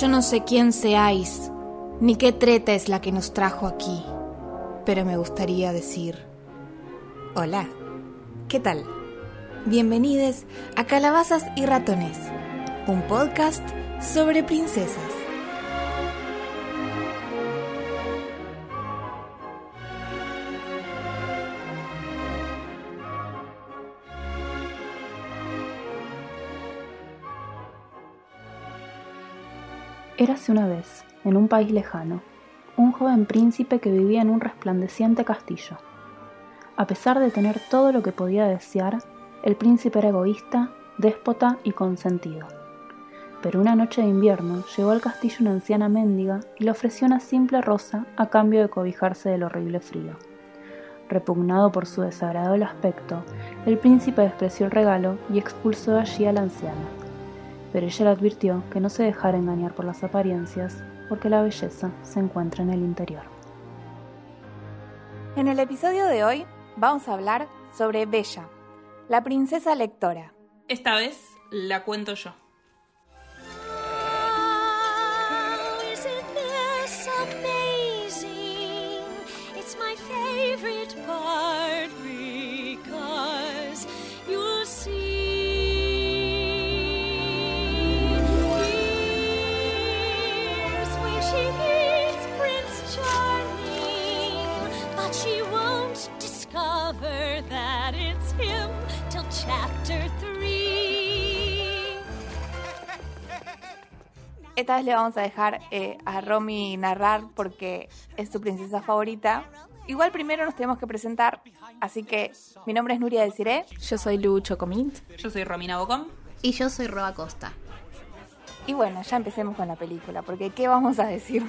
Yo no sé quién seáis, ni qué treta es la que nos trajo aquí, pero me gustaría decir, hola, ¿qué tal? Bienvenidos a Calabazas y Ratones, un podcast sobre princesas. Érase una vez, en un país lejano, un joven príncipe que vivía en un resplandeciente castillo. A pesar de tener todo lo que podía desear, el príncipe era egoísta, déspota y consentido. Pero una noche de invierno llegó al castillo una anciana mendiga y le ofreció una simple rosa a cambio de cobijarse del horrible frío. Repugnado por su desagradable aspecto, el príncipe despreció el regalo y expulsó allí a la anciana pero ella le advirtió que no se dejara engañar por las apariencias, porque la belleza se encuentra en el interior. En el episodio de hoy vamos a hablar sobre Bella, la princesa lectora. Esta vez la cuento yo. Esta vez le vamos a dejar eh, a Romy narrar porque es su princesa favorita. Igual primero nos tenemos que presentar, así que mi nombre es Nuria del Ciré. Yo soy Lucho Comint. Yo soy Romina Bocón. Y yo soy Roa Costa. Y bueno, ya empecemos con la película, porque ¿qué vamos a decir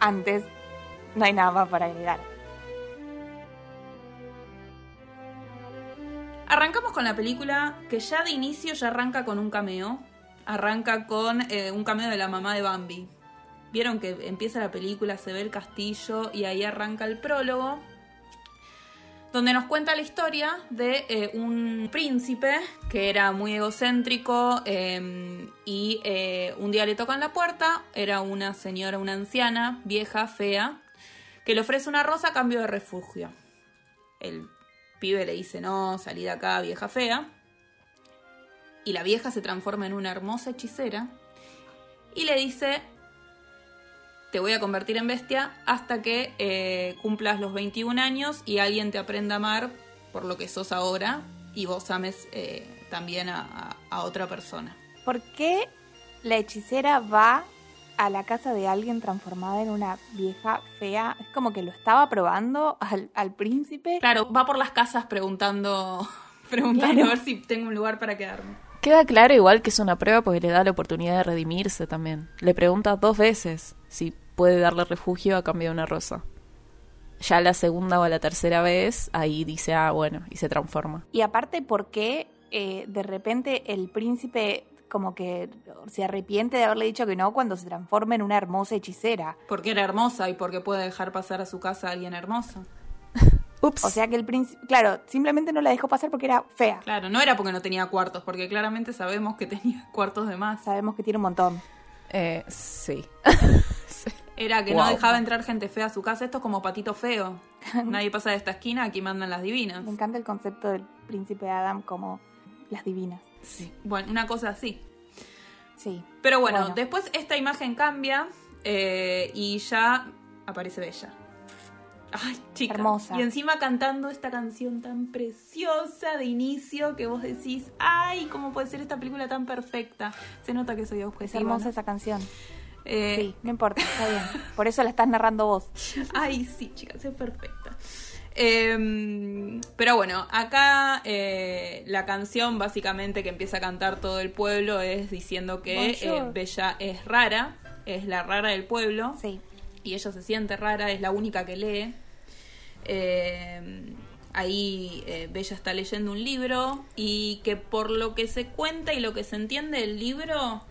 antes? No hay nada más para agregar. Arrancamos con la película que ya de inicio ya arranca con un cameo arranca con eh, un cameo de la mamá de Bambi. Vieron que empieza la película, se ve el castillo y ahí arranca el prólogo, donde nos cuenta la historia de eh, un príncipe que era muy egocéntrico em, y eh, un día le tocan la puerta, era una señora, una anciana, vieja, fea, que le ofrece una rosa a cambio de refugio. El pibe le dice, no, salí de acá, vieja fea y la vieja se transforma en una hermosa hechicera y le dice, te voy a convertir en bestia hasta que eh, cumplas los 21 años y alguien te aprenda a amar por lo que sos ahora y vos ames eh, también a, otra persona. ¿Por qué la hechicera va a la casa de alguien transformada en una vieja fea? Es como que lo estaba probando al, príncipe. Claro, va por las casas preguntando, preguntando a ver si tengo un lugar para quedarme. Queda claro igual que es una prueba porque le da la oportunidad de redimirse también. Le pregunta dos veces si puede darle refugio a cambio de una rosa. Ya la segunda o la tercera vez, ahí dice, ah, bueno, y se transforma. Y aparte, ¿por qué eh, de repente el príncipe como que se arrepiente de haberle dicho que no cuando se transforma en una hermosa hechicera? Porque era hermosa y porque puede dejar pasar a su casa a alguien hermoso. O sea que el príncipe, claro, simplemente no la dejó pasar porque era fea. Claro, no era porque no tenía cuartos, porque claramente sabemos que tenía cuartos de más. Sabemos que tiene un montón. Eh, sí. Era que no dejaba entrar gente fea a su casa. Esto es como patito feo. Nadie pasa de esta esquina, aquí mandan las divinas. Me encanta el concepto del príncipe Adam como las divinas. Sí. Bueno, una cosa así. Sí. Pero bueno, después esta imagen cambia eh, y ya aparece Bella. Ay, chica. Hermosa. Y encima cantando esta canción tan preciosa de inicio que vos decís, ay, ¿cómo puede ser esta película tan perfecta? Se nota que soy objetiva. Es hermosa esa canción. Eh, sí, no importa, está bien. Por eso la estás narrando vos. Ay, sí, chicas, es perfecta. Em, pero bueno, acá eh, la canción básicamente que empieza a cantar todo el pueblo es diciendo que eh, Bella es rara, es la rara del pueblo. Sí. Y ella se siente rara, es la única que lee. Eh, ahí eh, Bella está leyendo un libro y que por lo que se cuenta y lo que se entiende del libro,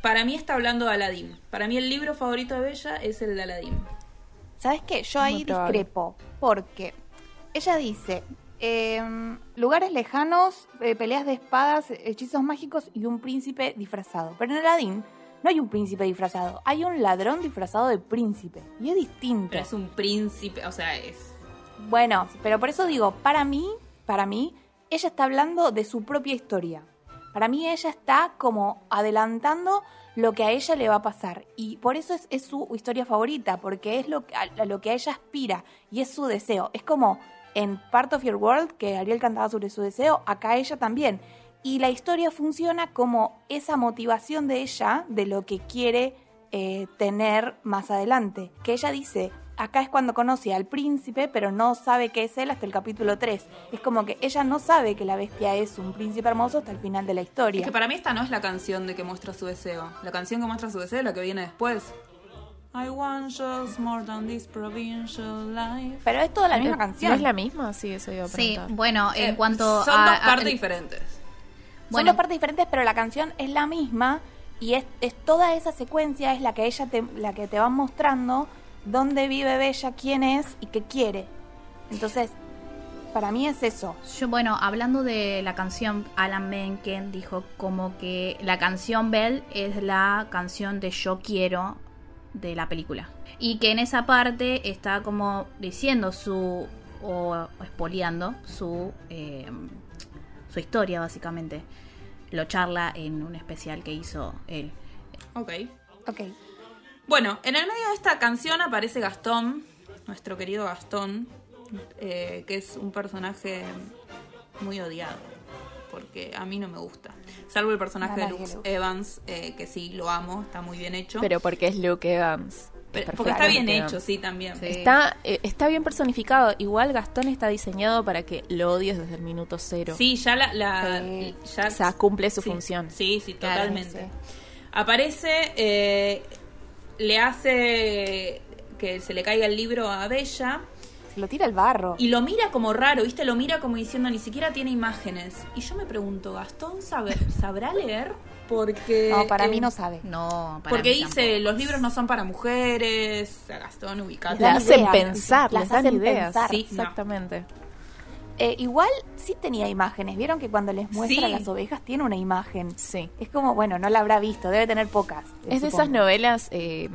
para mí está hablando de Aladdin. Para mí el libro favorito de Bella es el de Aladdin. ¿Sabes qué? Yo ahí discrepo porque ella dice, em, lugares lejanos, eh, peleas de espadas, hechizos mágicos y un príncipe disfrazado. Pero en Aladdin no hay un príncipe disfrazado, hay un ladrón disfrazado de príncipe. Y es distinto. Pero es un príncipe, o sea, es. Bueno, pero por eso digo, para mí, para mí, ella está hablando de su propia historia. Para mí ella está como adelantando lo que a ella le va a pasar. Y por eso es, es su historia favorita, porque es lo, que- a, a lo que a ella aspira y es su deseo. Es como en Part of Your World, que Ariel cantaba sobre su deseo, acá ella también. Y la historia funciona como esa motivación de ella, de lo que quiere eh, tener más adelante. Que ella dice, acá es cuando conoce al príncipe, pero no sabe qué es él hasta el capítulo 3. Es como que ella no sabe que la bestia es un príncipe hermoso hasta el final de la historia. Es que para mí esta no es la canción de que muestra su deseo. La canción que muestra su deseo es la que viene después. I want just more than this provincial life. Pero es toda la misma canción. ¿No es la misma? Sí, eso iba a Sí, preguntar. bueno, en Eh, cuanto Son a... dos a- partes diferentes. Son bueno. dos partes diferentes, pero la canción es la misma y es, es toda esa secuencia es la que ella te, la que te va mostrando dónde vive Bella, quién es y qué quiere. Entonces, para mí es eso. Yo, bueno, hablando de la canción, Alan Menken dijo como que la canción Bell es la canción de Yo Quiero de la película. Y que en esa parte está como diciendo su, o, o espoliando su, eh, su historia básicamente. Lo charla en un especial que hizo él. Ok. Ok. Bueno, en el medio de esta canción aparece Gastón, nuestro querido Gastón, eh, que es un personaje muy odiado, porque a mí no me gusta. Salvo el personaje de Luke. Evans, eh, que sí, lo amo, está muy bien hecho. Pero porque es Luke Evans. Pero- porque está bien hecho, sí, también. Sí. Está, eh, está bien personificado. Igual Gastón está diseñado para que lo odies desde el minuto cero. Sí, ya la... la- Sí. ya- O sea, cumple su sí, función. Sí, sí, Claro, totalmente. sí. Aparece, eh, le hace que se le caiga el libro a Bella Se lo tira al barro. y lo mira como raro, ¿viste? Lo mira como diciendo ni siquiera tiene imágenes. Y yo me pregunto, ¿Gastón sabe- sabrá leer? Porque... no, para eh, mí no sabe. No, para Porque mí dice, tampoco. los libros no son para mujeres. Sea, Gastón, ubicado. Le dan hacen ideas, pensar, las hacen ideas. pensar. Sí, no. exactamente. Eh, igual sí tenía imágenes. ¿Vieron que cuando les muestra Sí. las ovejas tiene una imagen? Sí. Es como, bueno, no la habrá visto, debe tener pocas. Es de esas novelas eh,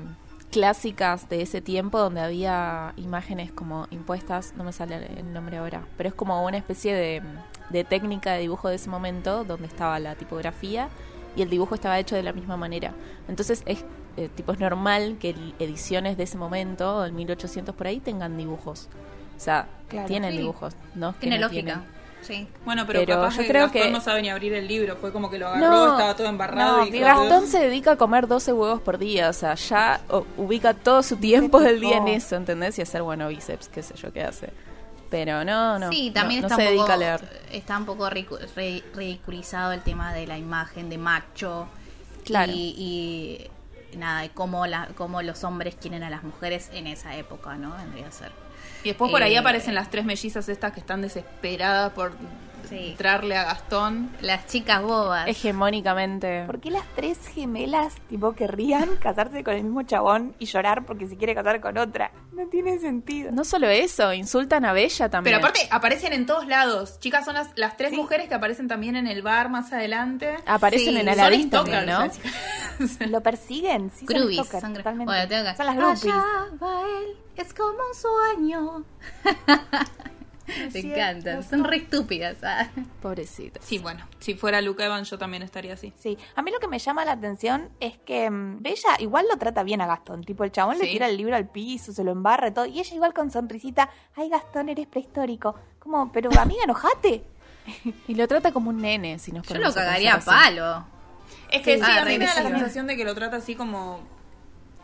clásicas de ese tiempo donde había imágenes como impuestas, no me sale el nombre ahora, pero es como una especie de, de técnica de dibujo de ese momento donde estaba la tipografía y el dibujo estaba hecho de la misma manera. Entonces es eh, tipo es normal que ediciones de ese momento, del 1800 por ahí, tengan dibujos. O sea, Claro. tienen Sí. dibujos, ¿no? Que Tiene no lógica. tienen. Sí. Bueno, pero, Pero capaz yo que creo Gastón que- no sabe ni abrir el libro. Fue como que lo agarró, No, estaba todo embarrado. no, y Gastón se dedica a comer 12 huevos por día, o sea, ya ubica todo su tiempo del día en eso, ¿entendés? Y hacer, bueno, bíceps, qué sé yo qué hace. Pero no, no. Sí, no- también no, está, se un dedica poco, a leer. está un poco ridiculizado el tema de la imagen de macho. Claro. Y, y nada, y cómo, la, cómo los hombres quieren a las mujeres en esa época, ¿no? Vendría a ser. Y después por ahí Eh, aparecen las tres mellizas estas que están desesperadas por Sí. entrarle a Gastón. Las chicas bobas. Hegemónicamente. ¿Por qué las tres gemelas, tipo, querrían casarse con el mismo chabón y llorar porque se quiere casar con otra? No tiene sentido. No solo eso, insultan a Bella también. Pero aparte aparecen en todos lados. Chicas, son las, las tres Sí. mujeres que aparecen también en el bar más adelante. Aparecen Sí, en son Aladdin también, ¿no? Lo persiguen, sí, son stalkers, son gr- totalmente. Bueno, tengo que- Son las groupies. Allá va él, es como un sueño. Me encantan, son re estúpidas. ah. Pobrecita. Sí, bueno, si fuera Luke Evans yo también estaría así. Sí, a mí lo que me llama la atención es que mm, Bella igual lo trata bien a Gastón. Tipo, el chabón le tira el libro al piso, se lo embarra y todo. Y ella igual con sonrisita, ay Gastón, eres prehistórico. Como, pero amiga, enojate. Y lo trata como un nene, si nos Yo lo cagaría a palo. Es que Sí. sí, a mí me da la sensación de que lo trata así como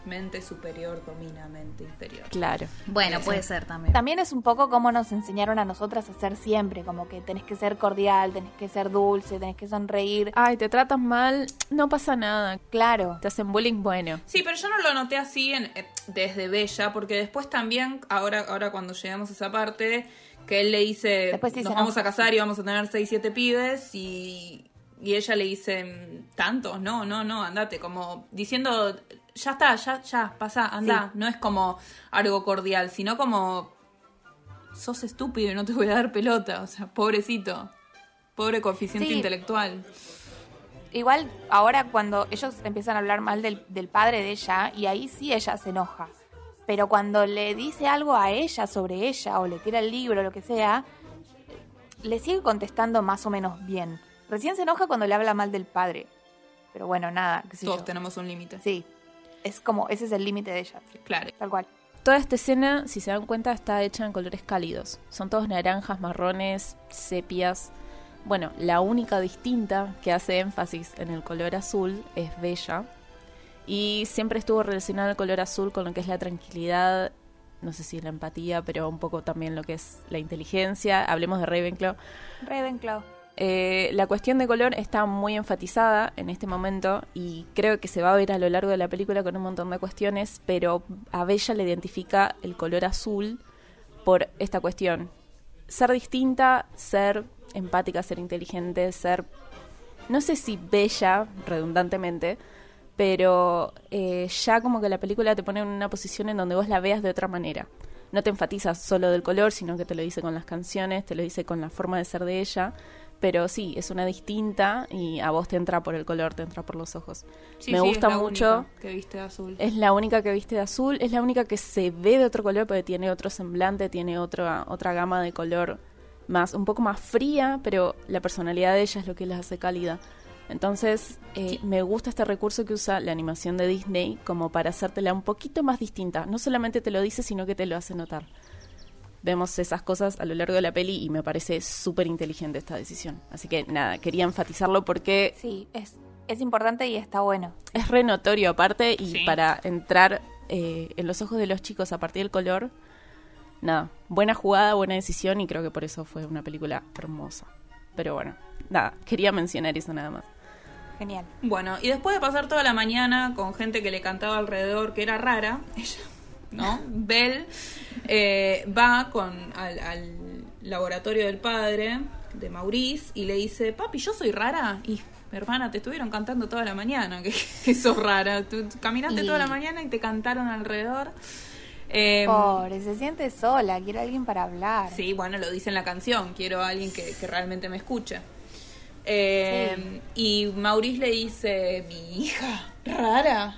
mente superior domina mente inferior. Claro. Bueno, puede ser también. También es un poco como nos enseñaron a nosotras a ser siempre, como que tenés que ser cordial, tenés que ser dulce, tenés que sonreír. Ay, te tratan mal, no pasa nada. Claro. Te hacen bullying, bueno. Sí, pero yo no lo noté así en- eh, desde Bella, porque después también, ahora, ahora cuando llegamos a esa parte, que él le dice, Después nos vamos a casar y vamos a tener seis, siete pibes, y, y ella le dice, ¿tantos? No, no, no, andate, como diciendo, ya está, ya, ya, pasa, anda. No es como algo cordial, sino como, sos estúpido y no te voy a dar pelota, o sea, pobrecito, pobre coeficiente Sí. intelectual. igual ahora cuando ellos empiezan a hablar mal del, del padre de ella, y ahí sí ella se enoja. Pero cuando le dice algo a ella sobre ella, o le tira el libro, o lo que sea, le sigue contestando más o menos bien. Recién se enoja cuando le habla mal del padre. Pero bueno, nada, qué sé Todos yo. tenemos un límite. Sí. Es como, ese es el límite de ella. sí, Claro. Tal cual. Toda esta escena, si se dan cuenta, está hecha en colores cálidos. Son todos naranjas, marrones, sepias. Bueno, la única distinta que hace énfasis en el color azul es Bella. Y siempre estuvo relacionado el color azul con lo que es la tranquilidad, no sé si la empatía, pero un poco también lo que es la inteligencia. Hablemos de Ravenclaw. Ravenclaw. Eh, la cuestión de color está muy enfatizada en este momento y creo que se va a ver a lo largo de la película con un montón de cuestiones, pero a Bella le identifica el color azul por esta cuestión. Ser distinta, ser empática, ser inteligente, ser, no sé si bella, redundantemente, pero eh, ya como que la película te pone en una posición en donde vos la veas de otra manera. No te enfatizas solo del color, sino que te lo dice con las canciones, te lo dice con la forma de ser de ella. Pero sí, es una distinta y a vos te entra por el color, te entra por los ojos. Sí, Me sí, gusta es la mucho. única que viste de azul. Es la única que viste de azul, es la única que se ve de otro color, porque tiene otro semblante, tiene otra, otra gama de color más, un poco más fría, pero la personalidad de ella es lo que la hace cálida. Entonces, eh, me gusta este recurso que usa la animación de Disney como para hacértela un poquito más distinta. No solamente te lo dice, sino que te lo hace notar. Vemos esas cosas a lo largo de la peli y me parece súper inteligente esta decisión. Así que nada, quería enfatizarlo porque Sí, es, es importante y está bueno. es re notorio aparte y Sí. para entrar eh, en los ojos de los chicos a partir del color, nada, buena jugada, buena decisión y creo que por eso fue una película hermosa. Pero bueno, nada, quería mencionar eso nada más. Genial. Bueno, y después de pasar toda la mañana con gente que le cantaba alrededor, que era rara, ella, ¿no? Belle eh, va con al, al laboratorio del padre, de Maurice, y le dice, papi, yo soy rara. Y, hermana, te estuvieron cantando toda la mañana, que, que sos rara. Tú, caminaste Y- toda la mañana y te cantaron alrededor. Eh, Pobre, se siente sola, quiere alguien para hablar. Sí, bueno, lo dice en la canción. Quiero a alguien que, que realmente me escuche. Eh, Y Maurice le dice, mi hija, rara.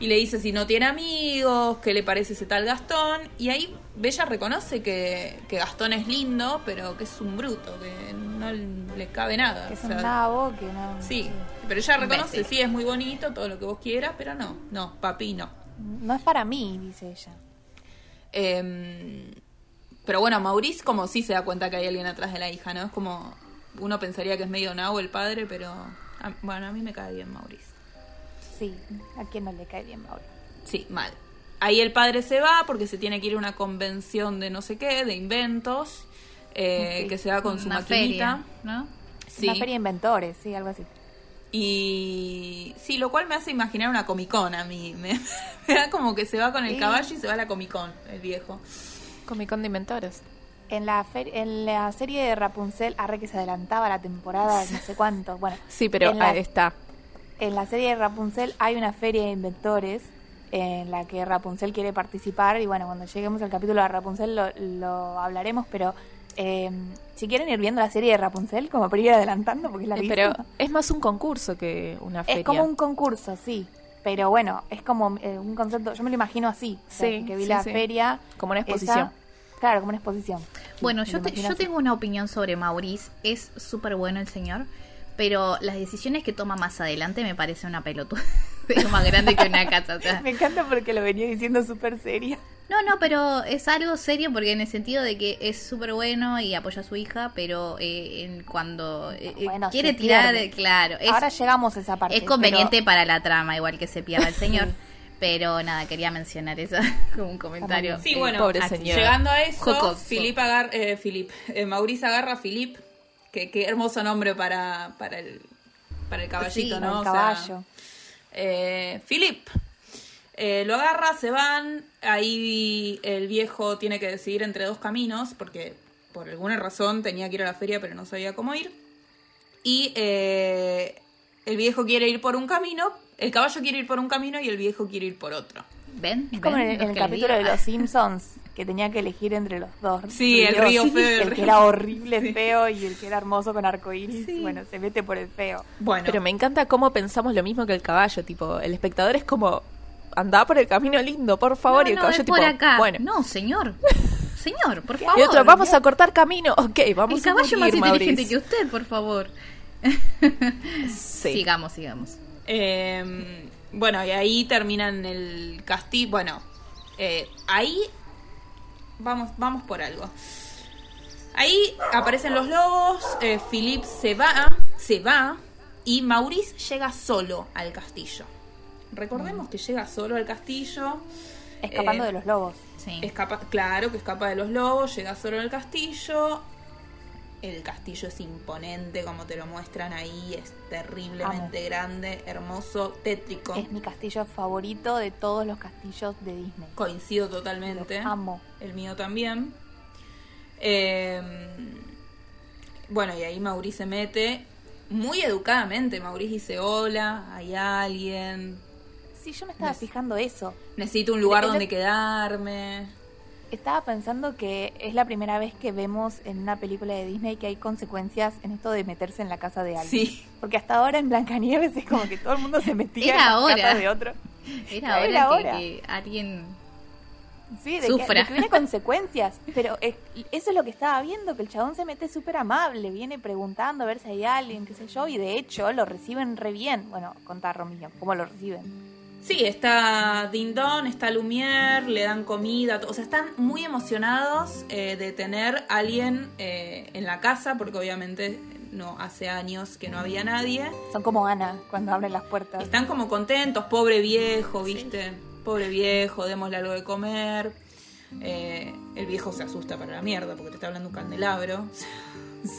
Y le dice si no tiene amigos, qué le parece ese tal Gastón. Y ahí Bella reconoce que, que Gastón es lindo, pero que es un bruto, que no le cabe nada. Que es o un nabo que no. sí, pero ella reconoce, sí, es muy bonito, todo lo que vos quieras, pero no, no, papi, no. No es para mí, dice ella. Eh, pero bueno, Maurice como sí se da cuenta que hay alguien atrás de la hija, ¿no? Es como, uno pensaría que es medio nabo el padre, pero a- bueno, a mí me cae bien Maurice. Sí, a quien no le cae bien ahora. Sí, mal. Ahí el padre se va porque se tiene que ir a una convención de no sé qué, de inventos, eh, Sí, que se va con su maquinita. feria, ¿no? Sí. Una feria de inventores, sí, algo así. Y sí, lo cual me hace imaginar una Comic Con a mí. Me, me da como que se va con el Sí. caballo y se va a la Comic Con, el viejo. Comic Con de Inventores. En la, fer- en la serie de Rapunzel, arre que se adelantaba la temporada, no sé cuánto. Bueno, Sí, pero ahí está. En la serie de Rapunzel hay una feria de inventores en la que Rapunzel quiere participar y bueno, cuando lleguemos al capítulo de Rapunzel lo, lo hablaremos, pero eh, si quieren ir viendo la serie de Rapunzel, como para ir adelantando, porque es la Eh, pero es más un concurso que una feria. Es como un concurso, sí. Pero bueno, es como eh, un concepto, yo me lo imagino así. o sea, Sí, que vi sí, la sí. feria. Como una esa- exposición. claro, como una exposición. Sí, Bueno, yo, te- yo así. tengo una opinión sobre Maurice. Es súper bueno el señor, pero las decisiones que toma más adelante me parece una pelotuda. Es más grande que una casa. o sea. Me encanta porque lo venía diciendo súper seria. No, no, pero es algo serio porque en el sentido de que es súper bueno y apoya a su hija, pero eh, en cuando eh, eh, Bueno, quiere tirar, pierde. claro, es, Ahora llegamos a esa parte. es conveniente pero- para la trama, igual que se pierda el señor. Pero nada, quería mencionar eso como un comentario. Sí, eh, bueno, pobre llegando a eso, Jocoso. Filip agarra, eh, Filip, eh, Maurice agarra a Filip, que qué hermoso nombre para, para el para el caballito, Sí, ¿no? el O sea, caballo. eh, Filip eh, lo agarra, se van, ahí el viejo tiene que decidir entre dos caminos, porque por alguna razón tenía que ir a la feria, pero no sabía cómo ir. Y eh, el viejo quiere ir por un camino, el caballo quiere ir por un camino y el viejo quiere ir por otro. ¿Ven? Es como ¿Ven en, el- en capítulo de? Los Simpsons, que tenía que elegir entre los dos. Sí, el río feo el El que era horrible, feo, y el que era hermoso con arcoíris. Bueno, se mete por el feo. Bueno, Pero me encanta cómo pensamos lo mismo que el caballo, tipo, el espectador es como, anda por el camino lindo, por favor, no, y el no, caballo tipo, por acá. bueno. No, señor. Señor, por favor. y otro, vamos a cortar camino, ok, vamos El caballo a más morir, inteligente Maurice. que usted, por favor. Sí. Sigamos, sigamos. eh, bueno, y ahí terminan el castillo. Bueno, eh, ahí vamos, vamos por algo. Ahí aparecen los lobos, eh, Philip se va, se va, y Maurice llega solo al castillo. Recordemos que llega solo al castillo. Escapando Eh, de los lobos. Sí. Escapa, claro que escapa de los lobos, llega solo al castillo. El castillo es imponente, como te lo muestran ahí, es terriblemente grande, hermoso, tétrico. Es mi castillo favorito de todos los castillos de Disney. Coincido totalmente. Los amo. El mío también. Eh, bueno, y ahí Maurice se mete. Muy educadamente, Maurice dice, hola, hay alguien. Sí, yo me estaba fijando eso. Necesito un lugar donde quedarme. Estaba pensando que es la primera vez que vemos en una película de Disney que hay consecuencias en esto de meterse en la casa de alguien. Sí. Porque hasta ahora en Blancanieves es como que todo el mundo se metía Era en ahora. casas de otro. Era Era hora que, hora. que alguien Sí, de que, Sufra. de que hubiera consecuencias. Pero eso es lo que estaba viendo, que el chabón se mete súper amable, viene preguntando a ver si hay alguien, qué sé yo, y de hecho lo reciben re bien. Bueno, contá, Romillo, ¿cómo lo reciben? Sí, está Dindon, está Lumière, le dan comida, o sea, están muy emocionados eh, de tener alguien eh, en la casa, porque obviamente no hace años que no había nadie. Son como Ana cuando abren las puertas. Están como contentos, pobre viejo, ¿viste? Pobre viejo, démosle algo de comer. Eh, el viejo se asusta para la mierda porque te está hablando un candelabro.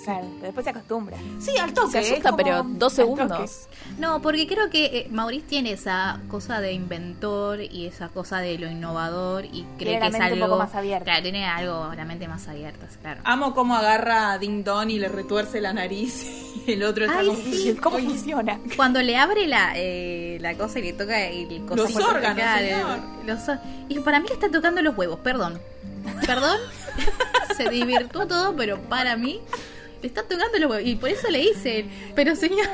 Claro, pero después se acostumbra. Sí, al toque. Se asusta, como- pero dos segundos. No, porque creo que eh, Maurice tiene esa cosa de inventor y esa cosa de lo innovador y cree Tiene la que es mente un algo poco más abierta. Claro, tiene algo la mente más abierta, claro. Amo cómo agarra a Ding Don y le retuerce la nariz y el otro está Ay, como... sí. ¿Cómo Oye, funciona? Cuando le abre la, eh, la cosa y le toca el Los órganos, señor. los y para mí le está tocando los huevos, perdón. Perdón, se divirtió todo, pero para mí le está tocando los huevos. Y por eso le hice, pero señor,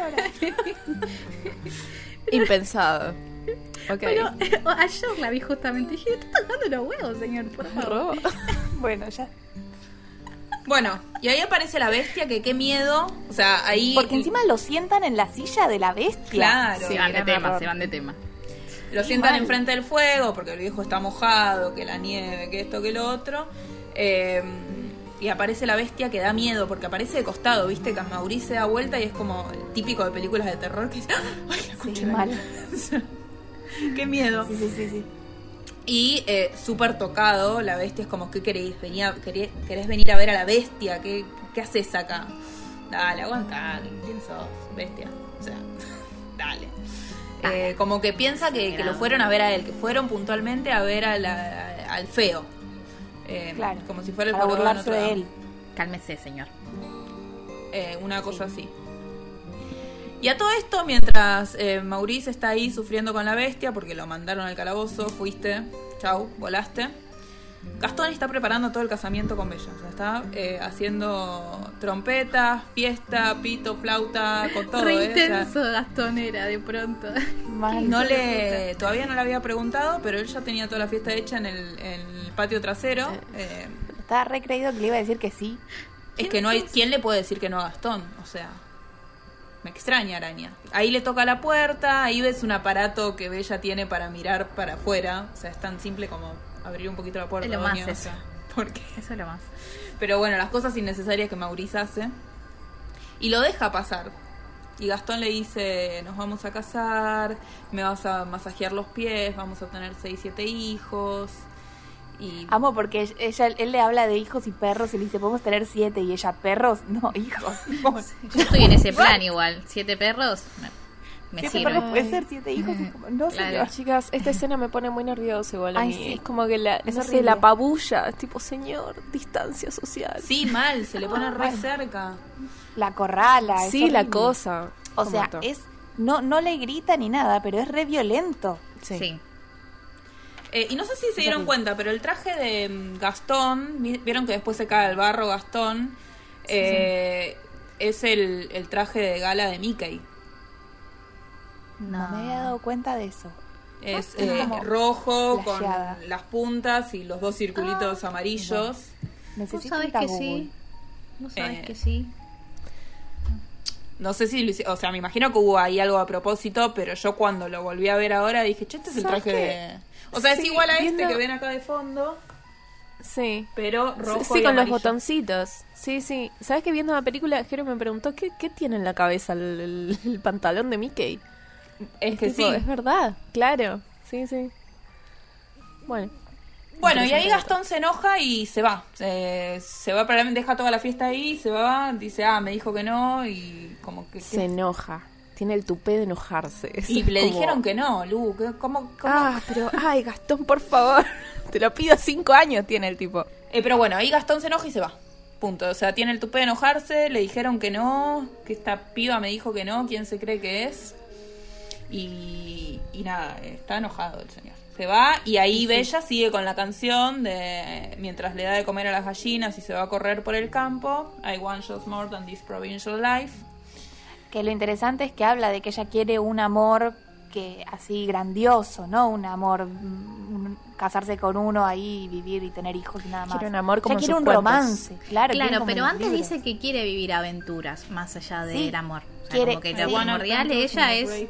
Impensado. Ok. pero ayer la vi justamente y dije, está tocando los huevos, señor, por favor. Robo. Bueno, ya. Bueno, y ahí aparece la bestia, que qué miedo. O sea, ahí... Porque encima lo sientan en la silla de la bestia. Claro. Se van de tema, se van de tema. Lo Sí, sientan mal. enfrente del fuego porque el viejo está mojado, que la nieve, que esto, que lo otro. Eh, y aparece la bestia que da miedo porque aparece de costado, ¿viste? Que a Maurice se da vuelta y es como el típico de películas de terror que dice, ¡ay, la Sí, mal. lora". ¡Qué miedo! Sí, sí, sí, sí. Y eh, súper tocado, la bestia es como, ¿qué queréis? Venía, querés, ¿Querés venir a ver a la bestia? ¿Qué, qué haces acá? Dale, aguanta, ¿quién sos? Bestia. O sea. Eh, como que piensa que, que lo fueron a ver a él, que fueron puntualmente a ver a la- al feo. Eh, Claro. Como si fuera el Para de burlarse él. Cálmese, señor. Eh, una cosa así. Y a todo esto, mientras Maurice está ahí sufriendo con la bestia, porque lo mandaron al calabozo, fuiste, chau, volaste. Gastón está preparando todo el casamiento con Bella. O sea, está eh, haciendo trompetas, fiesta, pito, flauta, con todo. Re eh, o sea, intenso Gastón era de pronto. Mal. no le, todavía no le había preguntado, pero él ya tenía toda la fiesta hecha en el, en el patio trasero. Eh, Estaba re creído que le iba a decir que sí. Es que no hay. ¿Quién le puede decir que no a Gastón? O sea. Me extraña, araña. Ahí le toca la puerta, ahí ves un aparato que Bella tiene para mirar para afuera. O sea, es tan simple como abrir un poquito la puerta. Es lo más doña, o eso. porque Eso es lo más. Pero bueno, las cosas innecesarias que Maurice hace. Y lo deja pasar. Y Gastón le dice, nos vamos a casar, me vas a masajear los pies, vamos a tener 6, 7 hijos. Y Amo porque ella, él le habla de hijos y perros y le dice, podemos tener siete. Y ella, perros, no, hijos. Yo estoy en ese plan igual. Siete perros me, me siete sirve. puede ser siete hijos. Como, no, Claro. señor. Chicas, esta escena me pone muy nerviosa igual a Ay, mí. sí. Es como que la, Es no sé, la pabulla, es tipo, señor, distancia social. sí, mal, se le pone re cerca. La corrala. es Sí, la horrible. cosa. O sea, es no no le grita ni nada, pero es re violento. Sí. Eh, y no sé si se dieron cuenta, pero el traje de mm, Gastón, vi- vieron que después se cae al barro Gastón, Eh, es el, el traje de gala de Mickey. No me había dado cuenta de eso. Es Ah, eh, rojo flasheada. con las puntas y los dos circulitos amarillos. ¿Vos Necesito sabés ir a que Google. sí? ¿Vos sabés Eh, que sí? No sé si lo hice- o sea, me imagino que hubo ahí algo a propósito, pero yo cuando lo volví a ver ahora dije, che, este es el ¿Sabes traje qué? de... O sea, es Sí, igual a viendo- este que ven acá de fondo, Sí. pero rojo sí, y con los botoncitos. Sí, sí. ¿Sabes que viendo la película, Jero me preguntó qué, qué tiene en la cabeza el, el- el pantalón de Mickey? Es que sí. Es verdad, claro. Sí, sí. Bueno. Bueno, y ahí Gastón se enoja y se va. Se, se va, probablemente deja toda la fiesta ahí, se va, dice, ah, me dijo que no, y como que... Se enoja. Tiene el tupé de enojarse. y le como- dijeron que no, Lu, que- ¿cómo, cómo? Ah, pero, ay, Gastón, por favor. Te lo pido, cinco años tiene el tipo. Eh, pero bueno, ahí Gastón se enoja y se va. Punto. O sea, tiene el tupé de enojarse, le dijeron que no, que esta piba me dijo que no, ¿quién se cree que es? Y, y nada, está enojado el señor. Se va y ahí Bella sigue con la canción de mientras le da de comer a las gallinas y se va a correr por el campo. I want just more than this provincial life. Que lo interesante es que habla de que ella quiere un amor que así grandioso, ¿no? Un amor, mm, un- casarse con uno ahí, y vivir y tener hijos y nada más. Quiere un amor como en quiere sus un cuentos. romance, claro. Claro, pero antes libros. dice que quiere vivir aventuras más allá del Sí. amor. O sea, Quiere- como que sí. lo primordial de ella es Great.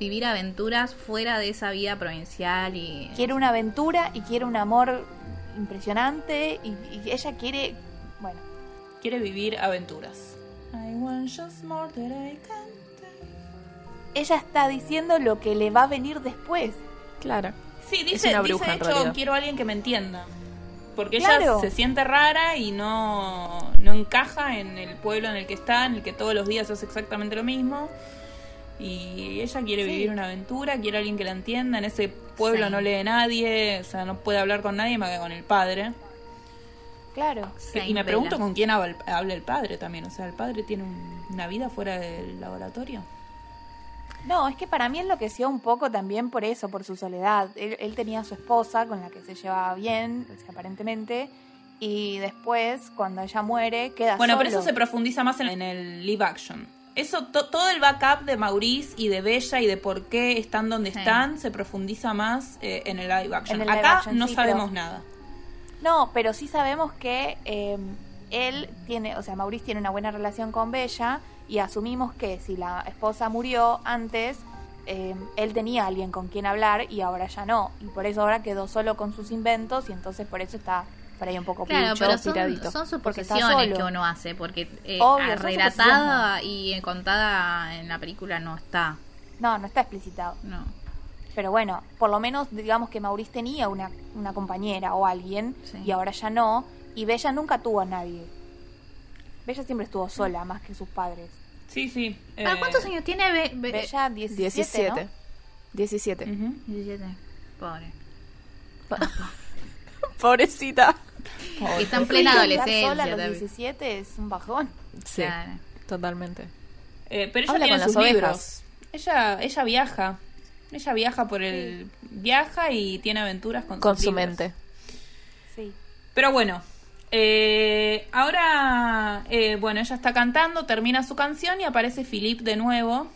Vivir aventuras fuera de esa vida provincial y Quiere una aventura y quiere un amor impresionante y, y ella quiere, bueno, Quiere vivir aventuras. I want just more that I can take. ella está diciendo lo que le va a venir después. Claro. Sí, Es dice, dice de hecho, realidad. quiero a alguien que me entienda. Porque Claro. ella se siente rara y no, no encaja en el pueblo en el que está, en el que todos los días hace exactamente lo mismo. Y ella quiere Sí. vivir una aventura, quiere a alguien que la entienda. En ese pueblo Sí. no lee nadie, o sea, no puede hablar con nadie más que con el padre. Claro. Saint y me pregunto con quién habla, habla el padre también. O sea, el padre tiene un- una vida fuera del laboratorio. No, es que para mí enloqueció un poco también por eso, por su soledad. Él, él tenía a su esposa con la que se llevaba bien, o sea, aparentemente, y después, cuando ella muere, queda Bueno, pero solo. eso se profundiza más en, en el live action. Eso, to- todo el backup de Maurice y de Bella y de por qué están donde Sí. están se profundiza más eh, en el live action. Live Acá action, no sí, sabemos pero- nada. No, pero sí sabemos que eh, él tiene, o sea, Maurice tiene una buena relación con Bella y asumimos que si la esposa murió antes, eh, él tenía alguien con quien hablar y ahora ya no. Y por eso ahora quedó solo con sus inventos y entonces por eso está por ahí un poco Claro, pero son, tiradito. son suposiciones que uno hace, porque eh, Obvio, ah, relatada y eh, contada en la película no está. No, no está explicitado. No. Pero bueno, por lo menos digamos que Maurice tenía una, una compañera o alguien Sí. y ahora ya no. Y Bella nunca tuvo a nadie. Bella siempre estuvo sola, más que sus padres. Sí, sí. ¿Para eh, cuántos años tiene Be- Be- Bella 17, 17. ¿no? 17. ujú. 17. Pobre. Pobrecita. Y está en plena adolescencia. sola a los también. 17 es un bajón. Sí, Claro. totalmente. Eh, pero ella Habla tiene con sus las libros. Ella, ella viaja. Ella viaja por el... Viaja y tiene aventuras con, Con sus su libros. mente. Sí. Pero bueno, eh, ahora, eh, bueno, ella está cantando, termina su canción y aparece Philip de nuevo.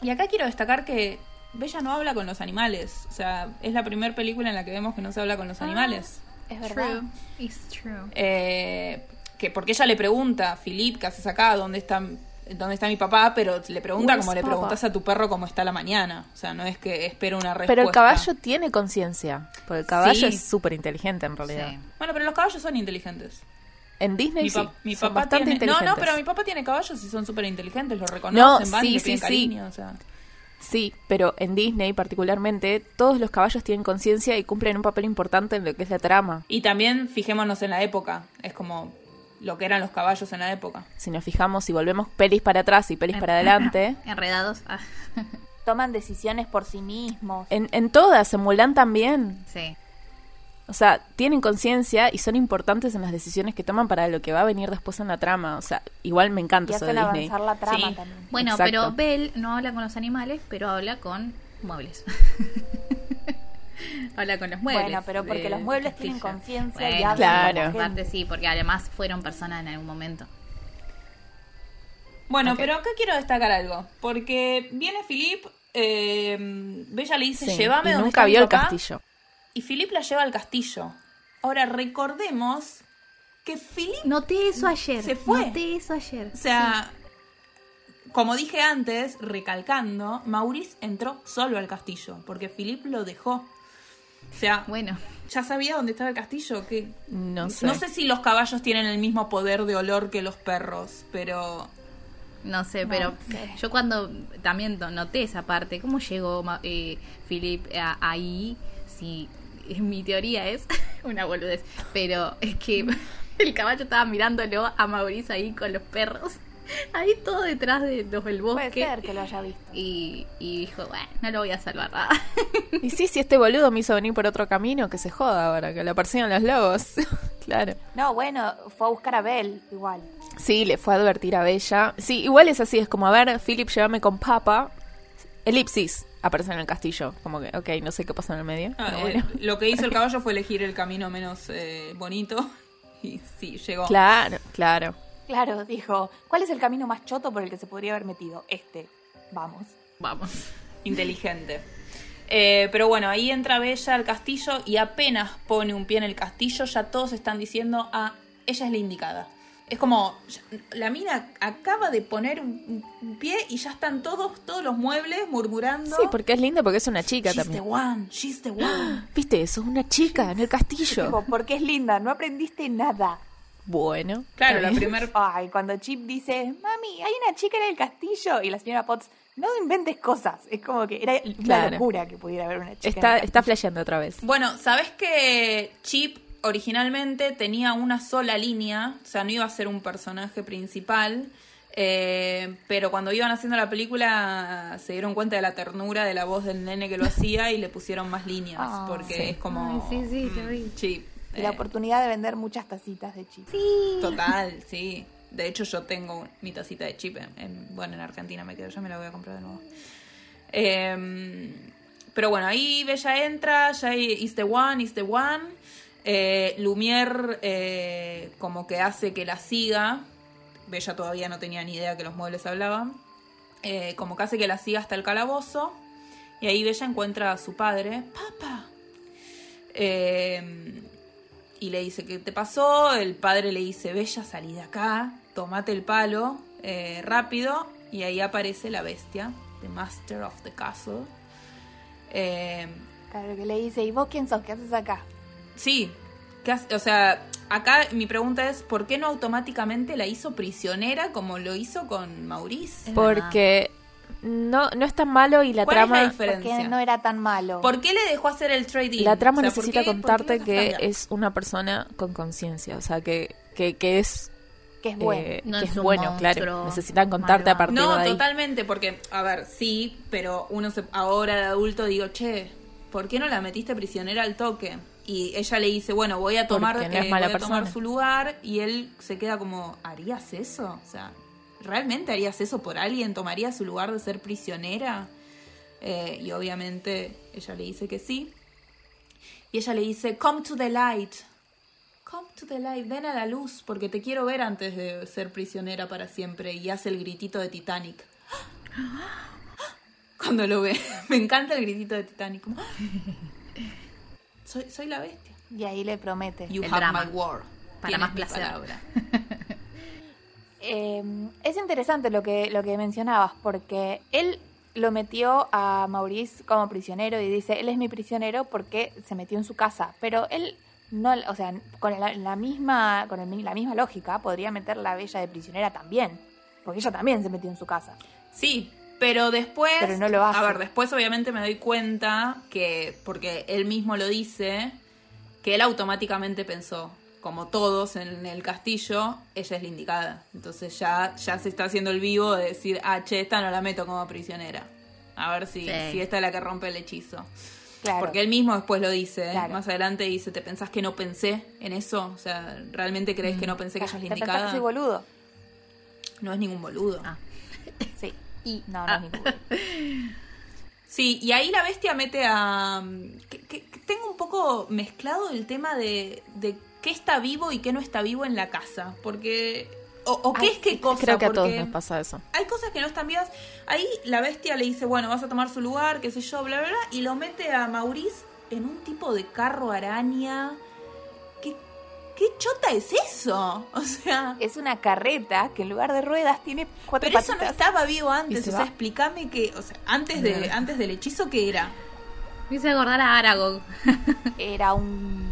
Y acá quiero destacar que Bella no habla con los animales. O sea, es la primera película en la que vemos que no se habla con los animales. Es verdad. True. It's true. Eh, que porque ella le pregunta, Philip, ¿qué haces acá? ¿Dónde está, ¿Dónde está mi papá? Pero le pregunta como le preguntas a tu perro cómo está la mañana. O sea, no es que espera una respuesta. Pero el caballo tiene conciencia. Porque el caballo Sí. es súper inteligente en realidad. Sí. Bueno, pero los caballos son inteligentes. En Disney Mi, sí. son bastante tiene... No, no, pero mi papá tiene caballos y son súper inteligentes, los reconocen, van y sí, le sí, piden sí. cariño, o sea... Sí, pero en Disney particularmente todos los caballos tienen conciencia y cumplen un papel importante en lo que es la trama. Y también fijémonos en la época, es como lo que eran los caballos en la época. Si nos fijamos y volvemos pelis para atrás y pelis para adelante, Enredados. Ah. Toman decisiones por sí mismos. en, en todas, en Mulan también. sí. O sea, tienen conciencia y son importantes en las decisiones que toman para lo que va a venir después en la trama. O sea, igual me encanta y eso de Disney. avanzar la trama Sí. también. Bueno, Exacto. pero Belle no habla con los animales, pero habla con muebles. Habla con los muebles. Bueno, pero porque los muebles Castillo. tienen conciencia y Bueno, hablan Claro. sí, porque además fueron personas en algún momento. Bueno, pero acá quiero destacar algo. Porque viene Philip, eh, Bella le dice, Sí, llévame y donde nunca está mi vio el papá", castillo. Y Philip la lleva al castillo. Ahora, recordemos que Philip, Noté eso ayer. Se fue. Noté eso ayer. o sea, como dije antes, recalcando, Maurice entró solo al castillo, porque Philip lo dejó. O sea, Bueno, ya sabía dónde estaba el castillo, que No sé. no sé si los caballos tienen el mismo poder de olor que los perros, pero no sé, pero yo cuando también no- noté esa parte, ¿cómo llegó eh, Philip a- ahí? Si mi teoría es una boludez, pero es que el caballo estaba mirándolo a Mauricio ahí con los perros, ahí todo detrás de los del Puede bosque. ser que lo haya visto. Y, y dijo, bueno, no lo voy a salvar. Y sí, si este boludo me hizo venir por otro camino, que se joda ahora, que lo persigan los lobos. claro. No, bueno, fue a buscar a Belle igual. Sí, le fue a advertir a Bella. Sí, igual es así, es como, a ver, Philip, llévame con papa. Elipsis, aparece en el castillo. Como que, ok, no sé qué pasa en el medio. Ah, pero eh, lo que hizo el caballo fue elegir el camino menos eh, bonito. Y sí, llegó. Claro, claro. Claro, dijo, ¿cuál es el camino más choto por el que se podría haber metido? Este. Vamos. Vamos. Inteligente. Eh, pero bueno, ahí entra Bella al castillo y apenas pone un pie en el castillo, ya todos están diciendo, ah, ella es la indicada. Es como, la mina acaba de poner un, un pie y ya están todos, todos los muebles murmurando. Sí, porque es linda porque es una chica She's también. the one, she's the one. ¿Viste eso? Una chica en el castillo. Tipo, porque es linda, no aprendiste nada. Bueno. Claro, la bien. primer Ay, cuando Chip dice, mami, hay una chica en el castillo. Y la señora Potts, no inventes cosas. Es como que era una Claro. locura que pudiera haber una chica. en Está, el está flasheando otra vez. Bueno, ¿sabes que Chip originalmente tenía una sola línea? O sea, no iba a ser un personaje principal. eh, pero cuando iban haciendo la película se dieron cuenta de la ternura de la voz del nene que lo hacía y le pusieron más líneas. Ah, porque sí. es como. Ay, sí, sí, te mm, vi. Chip. Y la eh, oportunidad de vender muchas tacitas de Chip. Total, sí. De hecho, yo tengo mi tacita de chip. En, en- bueno, en Argentina me quedo, ya me la voy a comprar de nuevo. Eh, pero bueno, ahí Bella entra, ya hay is the one, is the one. Eh, Lumière eh, como que hace que la siga. Bella todavía no tenía ni idea que los muebles hablaban. Eh, como que hace que la siga hasta el calabozo. Y ahí Bella encuentra a su padre. Papá. Y le dice, ¿qué te pasó? El padre le dice, Bella, salí de acá, tomate el palo, rápido. Y ahí aparece la bestia, The Master of the Castle. Claro, que le dice, ¿y vos quién sos? ¿Qué haces acá? Sí, ¿qué hace? o sea, acá mi pregunta es, ¿por qué no automáticamente la hizo prisionera como lo hizo con Maurice? Es Porque no, no es tan malo y la ¿Cuál es la trama... diferencia? Porque no era tan malo. ¿Por qué le dejó hacer el trading? La trama O sea, ¿por necesita qué- contarte que es una persona con conciencia, o sea, que, que, que es, Que es bueno. eh, No que es bueno, claro. Necesitan contarte a partir No, de ahí. totalmente, porque, a ver, sí, pero uno se, ahora de adulto digo, che, ¿por qué no la metiste prisionera al toque? Y ella le dice, bueno, voy a tomar, no eh, mala voy a tomar persona. su lugar, y él se queda como, ¿harías eso? O sea, ¿realmente harías eso por alguien? ¿Tomarías su lugar de ser prisionera? Eh, y obviamente ella le dice que sí. Y ella le dice, come to the light. Come to the light, ven a la luz, porque te quiero ver antes de ser prisionera para siempre. Y hace el gritito de Titanic. Cuando lo ve, me encanta el gritito de Titanic. como, soy, soy la bestia. Y ahí le promete. You El have drama. my word. Para más placer. Eh, es interesante lo que, lo que mencionabas, porque él lo metió a Maurice como prisionero y dice, él es mi prisionero porque se metió en su casa, pero él no, o sea, con la, la misma, con el- la misma lógica podría meter la bella de prisionera también, porque ella también se metió en su casa. Sí, pero después. Pero no lo hace. A ver, después obviamente me doy cuenta que, porque él mismo lo dice, que él automáticamente pensó, como todos en el castillo, ella es la indicada. Entonces ya, ya se está haciendo el vivo de decir, ah, che, esta no la meto como prisionera. A ver si, Sí. si esta es la que rompe el hechizo. Claro. Porque él mismo después lo dice, ¿eh? Claro. más adelante dice, ¿te pensás que no pensé en eso? O sea, ¿realmente crees que no pensé que ella es la ¿Te pensás que indicada? soy boludo? No es ningún boludo. Ah. Sí. Y No, no es ningún boludo. Sí, y ahí la bestia mete a... que- que- que tengo un poco mezclado el tema de, de qué está vivo y qué no está vivo en la casa, porque... O, o qué Ay, es qué cosa, Creo que a todos nos pasa eso. hay cosas que no están vivas. Ahí la bestia le dice, bueno, vas a tomar su lugar, qué sé yo, bla, bla, bla, y lo mete a Maurice en un tipo de carro araña. ¿Qué, chota es eso? O sea... Es una carreta que en lugar de ruedas tiene cuatro Pero eso no estaba vivo antes, se o sea, va. explícame que, o sea, antes, de, antes del hechizo, ¿qué era? Me hice acordar a Aragog. Era un,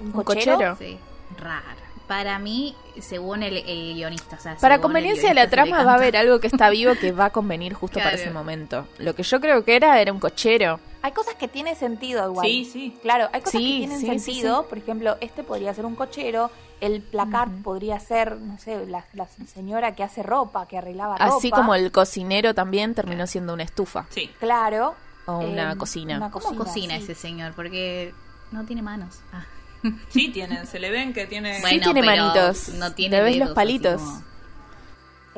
un Un cochero. cochero. Sí, raro. Para mí, según el, el guionista. O sea, Para conveniencia de la trama va a haber algo que está vivo que va a convenir justo para ese momento. Lo que yo creo que era era un cochero. Hay cosas que tienen sentido igual. Sí, sí. Claro, hay cosas Sí, que tienen sí, sí, sentido. Por ejemplo, este podría ser un cochero. El placard podría ser, no sé, la, la señora que hace ropa, que arreglaba ropa. Así como el cocinero también terminó siendo una estufa. Sí. Claro. O una eh, cocina. una ¿Cómo cocina sí. ese señor? Porque no tiene manos. Ah. Sí, tienen, se le ven que tiene... Sí tiene pero manitos. no tiene Le ves dedos, los palitos. así como-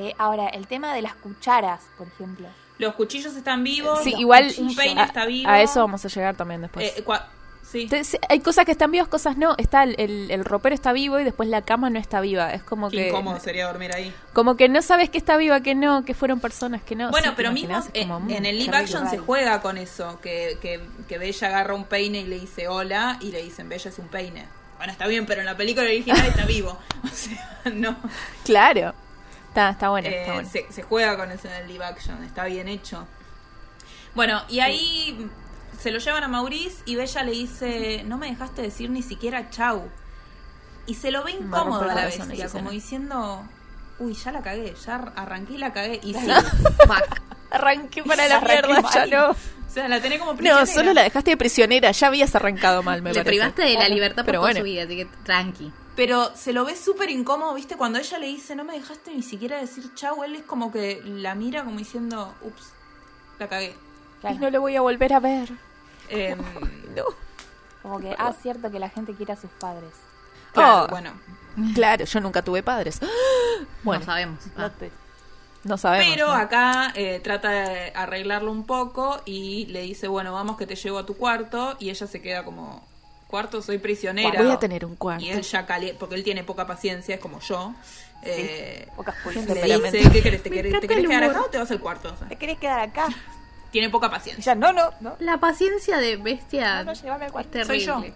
Eh, ahora, el tema de las cucharas, por ejemplo. Los cuchillos están vivos. Sí, igual Un peine a, está vivo. a eso vamos a llegar también después. Eh, cua- sí. Entonces, hay cosas que están vivas, cosas no. Está el, el- el ropero está vivo y después la cama no está viva. Es como Qué que incómodo sería dormir ahí. como que no sabes que está viva, que no, que fueron personas que no. Bueno, Sí, pero ¿te mismo? Es en, como, en el live action se juega con eso, que, que, que Bella agarra un peine y le dice hola y le dicen Bella es un peine. Bueno, está bien, pero en la película original está vivo. O sea, no. Claro. Está, está bueno, Eh, está bueno. se, se juega con eso en el live action, está bien hecho. Bueno, y ahí se lo llevan a Maurice y Bella le dice, no me dejaste decir ni siquiera chau. Y se lo ve incómodo a la bestia, como escena. diciendo, uy, ya la cagué, ya arranqué y la cagué. Y sí, Fuck. Arranqué para la mierda, ya no. o sea, la tenés como No, prisionera. solo la dejaste de prisionera, ya habías arrancado mal, me Le parece. privaste de la libertad por Pero toda bueno. su vida, así que tranqui. Pero se lo ve súper incómodo, ¿viste? Cuando ella le dice, no me dejaste ni siquiera decir chau, él es como que la mira como diciendo, ups, la cagué. Y no lo voy a volver a ver. Em, No. Como que, ah, cierto que la gente quiere a sus padres. claro, Oh. bueno. Claro, yo nunca tuve padres. Bueno, no sabemos. Ah. No sabemos. Pero ¿no? acá eh, trata de arreglarlo un poco y le dice, bueno, vamos que te llevo a tu cuarto. Y ella se queda como, cuarto, soy prisionera. Voy a tener un cuarto. Y él ya porque él tiene poca paciencia, es como yo. Eh, Pocas le pulsas. Temperamento. dice, ¿qué querés? ¿Te querés, te querés quedar acá o te vas al cuarto? O sea, ¿Te querés quedar acá? tiene poca paciencia. ya, no, no, no. La paciencia de bestia No, no, llévame al es cuarto. terrible. Soy yo.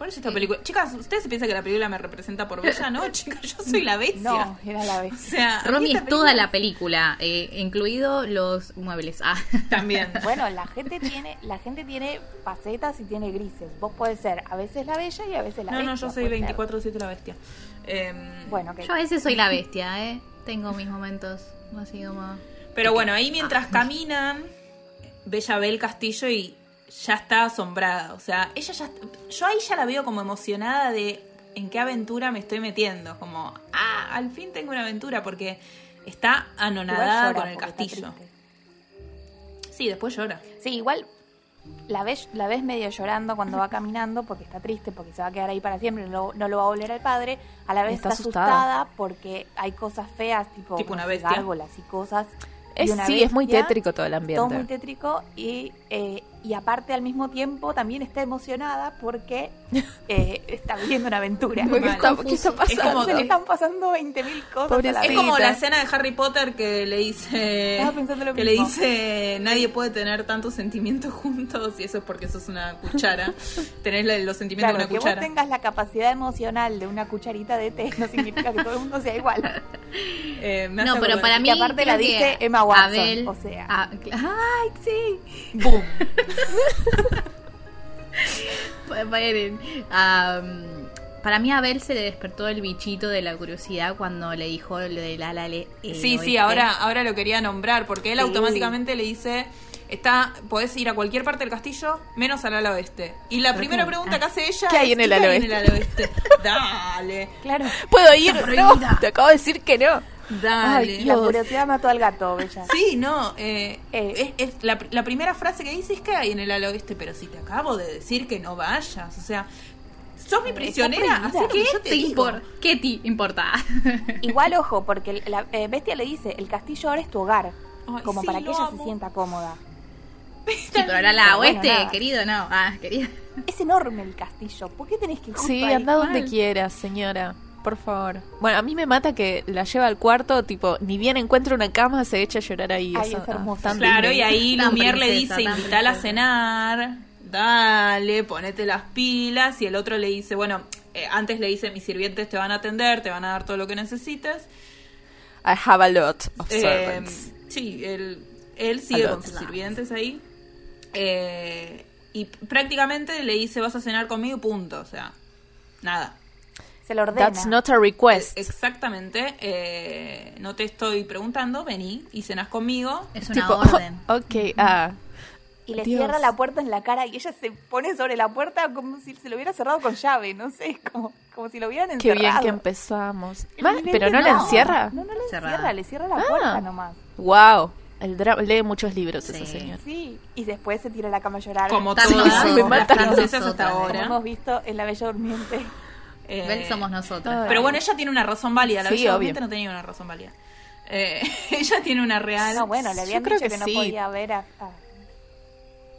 Por eso esta película. Chicas, ¿ustedes se piensan que la película me representa por Bella? No, chicas, yo soy la bestia. No, era la O vez. sea, Romy es toda la película, eh, incluido los muebles. Ah. También. Bueno, la gente tiene, la gente tiene facetas y tiene grises. Vos podés ser a veces la bella y a veces la No, bestia. no, yo soy puede ser. 24-7 la bestia. Em, Bueno, ok. Yo a veces soy la bestia, ¿eh? Tengo mis momentos así como... Pero bueno, ahí mientras caminan, Bella ve el castillo y ya está asombrada. O sea, ella ya. Yo ahí ya la veo como emocionada de en qué aventura me estoy metiendo. Como, ah, al fin tengo una aventura porque está anonadada con el castillo. Sí, después llora. Sí, igual la ves, la ves medio llorando cuando va caminando porque está triste, porque se va a quedar ahí para siempre, no, no lo va a volver al padre. A la vez Está está, asustada. asustada. porque hay cosas feas, tipo, Tipo una bestia. gárgolas y cosas. y Es, una sí, es muy tétrico todo el Todo muy ambiente. tétrico y, eh, y aparte al mismo tiempo también está emocionada porque eh, está viviendo una aventura. ¿Qué Mal. está, qué está Es pasando? como- Se le están pasando 20.000 cosas Pobrecita. Es como la escena de Harry Potter que le dice Estaba pensando lo que le dice nadie puede tener tantos sentimientos juntos y eso es porque sos una cuchara. Tenés los sentimientos Claro, de que una vos cuchara. tengas la capacidad emocional de una cucharita de té no significa que todo el mundo sea igual. Eh, me No, pero para Y mí aparte la que dice Emma Watson, Abel- o sea. Ay, sí. Boom. Am, para mí a Abel se le despertó el bichito de la curiosidad cuando le dijo lo del ala le- eh, Sí, sí, ahora, ahora lo quería nombrar porque él Sí. automáticamente le dice, está, podés ir a cualquier parte del castillo menos al ala oeste. Y la primera pregunta que hace ella ¿Qué hay es, en el ala oeste? Dale, Claro. ¿Puedo ir? No, te acabo de decir que no. Dale. Ay, La curiosidad mató al gato, Bella. Sí, no, eh, Eh. es, es la, la primera frase que dice es que hay en el ala oeste, pero si te acabo de decir que no vayas, o sea, sos mi prisionera, así que ¿Qué yo te te importa? ¿Qué te importa? Igual, ojo, porque la eh, bestia le dice, el castillo ahora es tu hogar. Ay, como sí, para que ella amo. se sienta cómoda. Sí, pero era la bueno, oeste, querido, no. Ah, querido. Es enorme el castillo. ¿Por qué tenés que ir Sí, anda donde quieras, señora. Por favor. Bueno, a mí me mata que la lleva al cuarto, tipo, ni bien encuentra una cama, se echa a llorar ahí. Ay, Eso, es hermoso. Claro, y ahí Lumière le dice, invítala a princesa". cenar, dale, ponete las pilas, y el otro le dice, bueno, eh, antes le dice, mis sirvientes te van a atender, te van a dar todo lo que necesites. I have a lot of Eh, servants. sí, él, él sigue A con lot. sus sirvientes ahí. Eh, y prácticamente le dice, vas a cenar conmigo, punto, o sea, nada. Se lo ordena. That's not a request. Exactamente, eh, no te estoy preguntando, vení y cenas conmigo. Es una Tipo, orden. ok, ah. Y le Dios. cierra la puerta en la cara y ella se pone sobre la puerta como si se lo hubiera cerrado con llave, no sé, como, como si lo hubieran Qué encerrado. bien que empezamos. Evidente ¿Pero no la no. encierra? No, no la Cerrada. encierra, le cierra la Ah. puerta nomás. Wow. El lee muchos libros Sí. ese señor. Sí, y después se tira a la cama a llorar. Como todas nosotras, las princesas hasta nosotras, como ahora. hemos visto en La Bella Durmiente. Eh, Bel somos nosotras. Pero bueno, ella tiene una razón válida. La Sí. Durmiente no tenía una razón válida. Eh, ella tiene una real No, bueno, le habían creo dicho que que, no sí. podía ver a,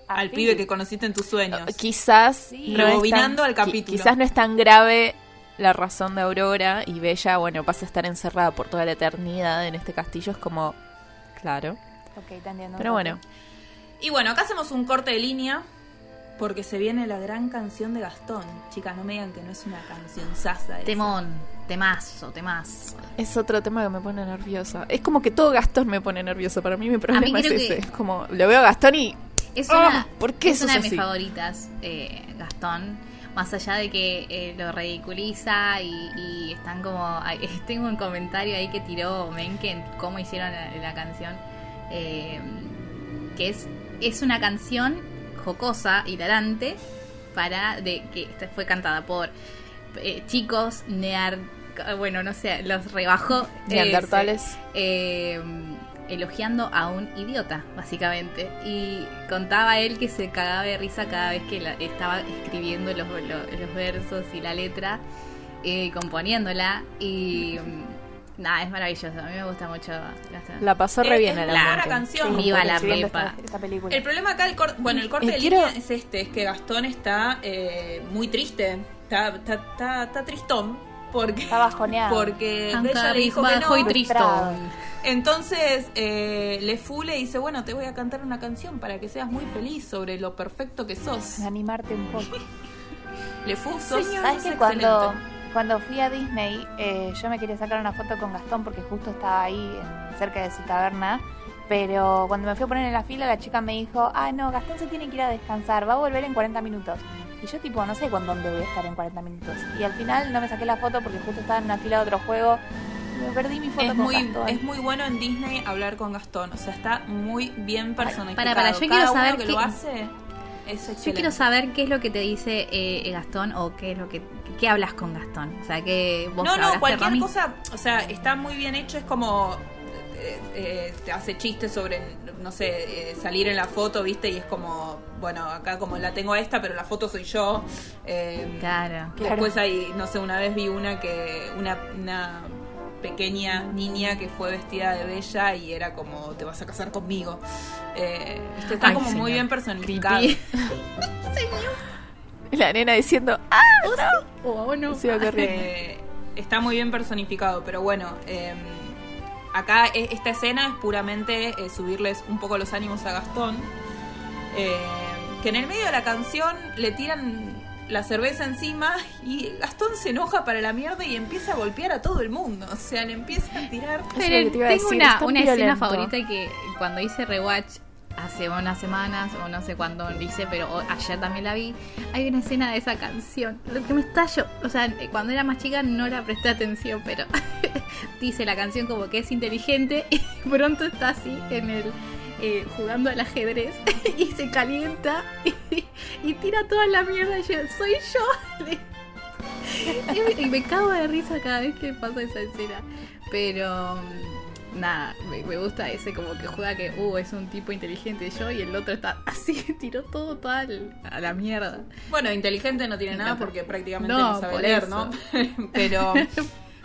al pibe que conociste en tus sueños. Quizás Sí. no Rebobinando tan- al capítulo. qui- Quizás no es tan grave la razón de Aurora y Bella, bueno, pasa a estar encerrada por toda la eternidad en este castillo. Es como, claro. Ok, te entiendo. Pero bueno, Y bueno, acá hacemos un corte de línea porque se viene la gran canción de Gastón. Chicas, no me digan que no es una canción sasa. Temón, temazo, temazo. es otro tema que me pone nerviosa. Es como que todo Gastón me pone nervioso. Para mí mi problema es ese. que- Es como, lo veo a Gastón y... Es Ah, una, ¿por qué es una de así? mis favoritas, eh, Gastón. Más allá de que eh, lo ridiculiza y, y están como... ay, tengo un comentario ahí que tiró Menken, cómo hicieron la, la canción. eh, que es, es una canción jocosa, hilarante, para de que esta fue cantada por eh, chicos near... Bueno, no sé, los rebajó. Neandertales. eh, elogiando a un idiota, básicamente. Y contaba él que se cagaba de risa cada vez que la- estaba escribiendo los, lo- los versos y la letra, eh, componiéndola. Y nada, es maravilloso. A mí me gusta mucho. Gastón. La pasó re Es- bien es la buena mente. canción. Viva porque la pepa. Esta, esta película. El problema acá, el cor- bueno, el corte Eh, de quiero- línea es este, es que Gastón está eh, muy triste, está, está, está, está tristón, porque, Está bajoneado. porque Bella le dijo que y no. tristón. Entonces, eh, Le Fou le dice, bueno, te voy a cantar una canción para que seas muy feliz sobre lo perfecto que sos. Animarte un poco. Le Fou, sos, ¿Sabes sos que excelente. cuando fui a Disney, eh, yo me quería sacar una foto con Gastón porque justo estaba ahí en- cerca de su taberna? Pero cuando me fui a poner en la fila, la chica me dijo, ah, no, Gastón se tiene que ir a descansar, va a volver en 40 minutos. Y yo tipo, no sé con dónde voy a estar en 40 minutos. Y al final no me saqué la foto porque justo estaba en una fila de otro juego. Me perdí mi foto Es con muy, Gastón. es muy bueno en Disney hablar con Gastón, o sea, está muy bien personificado. para, para, yo Cada quiero uno saber que qué- lo hace es. Yo quiero saber qué es lo que te dice eh, Gastón o qué es lo que qué hablas con Gastón. O sea, que vos No, no, cualquier cosa, o sea, está muy bien hecho, es como eh, eh, te hace chistes sobre, no sé, eh, salir en la foto, ¿viste? Y es como, bueno, acá como la tengo a esta, pero la foto soy yo. Eh, Claro. Después hay, no sé, una vez vi una que, una, una pequeña niña que fue vestida de bella y era como, te vas a casar conmigo. Eh, está Ay, como señor. muy bien personificado. La nena diciendo, ¡ah! Oh, no. Eh, está muy bien personificado, pero bueno, eh, acá e- esta escena es puramente eh, subirles un poco los ánimos a Gastón, eh, que en el medio de la canción le tiran la cerveza encima y Gastón se enoja para la mierda y empieza a golpear a todo el mundo, o sea, le empieza a tirar... Pero tengo decir, una, una escena favorita que cuando hice rewatch hace unas semanas o no sé cuándo lo hice, pero ayer también la vi. Hay una escena de esa canción. Lo que me estallo, o sea, eh, cuando era más chica no la presté atención, pero dice la canción como que es inteligente y pronto está así en el eh, jugando al ajedrez y se calienta y, y tira toda la mierda y yo, soy yo. Y, me, y me cago de risa cada vez que pasa esa escena. Pero mm, nada, me, me gusta ese como que juega que, uh, es un tipo inteligente yo y el otro está así, tiró todo tal a la mierda. Bueno, inteligente no tiene nada porque prácticamente No, no, sabe por leer, eso. ¿no? pero,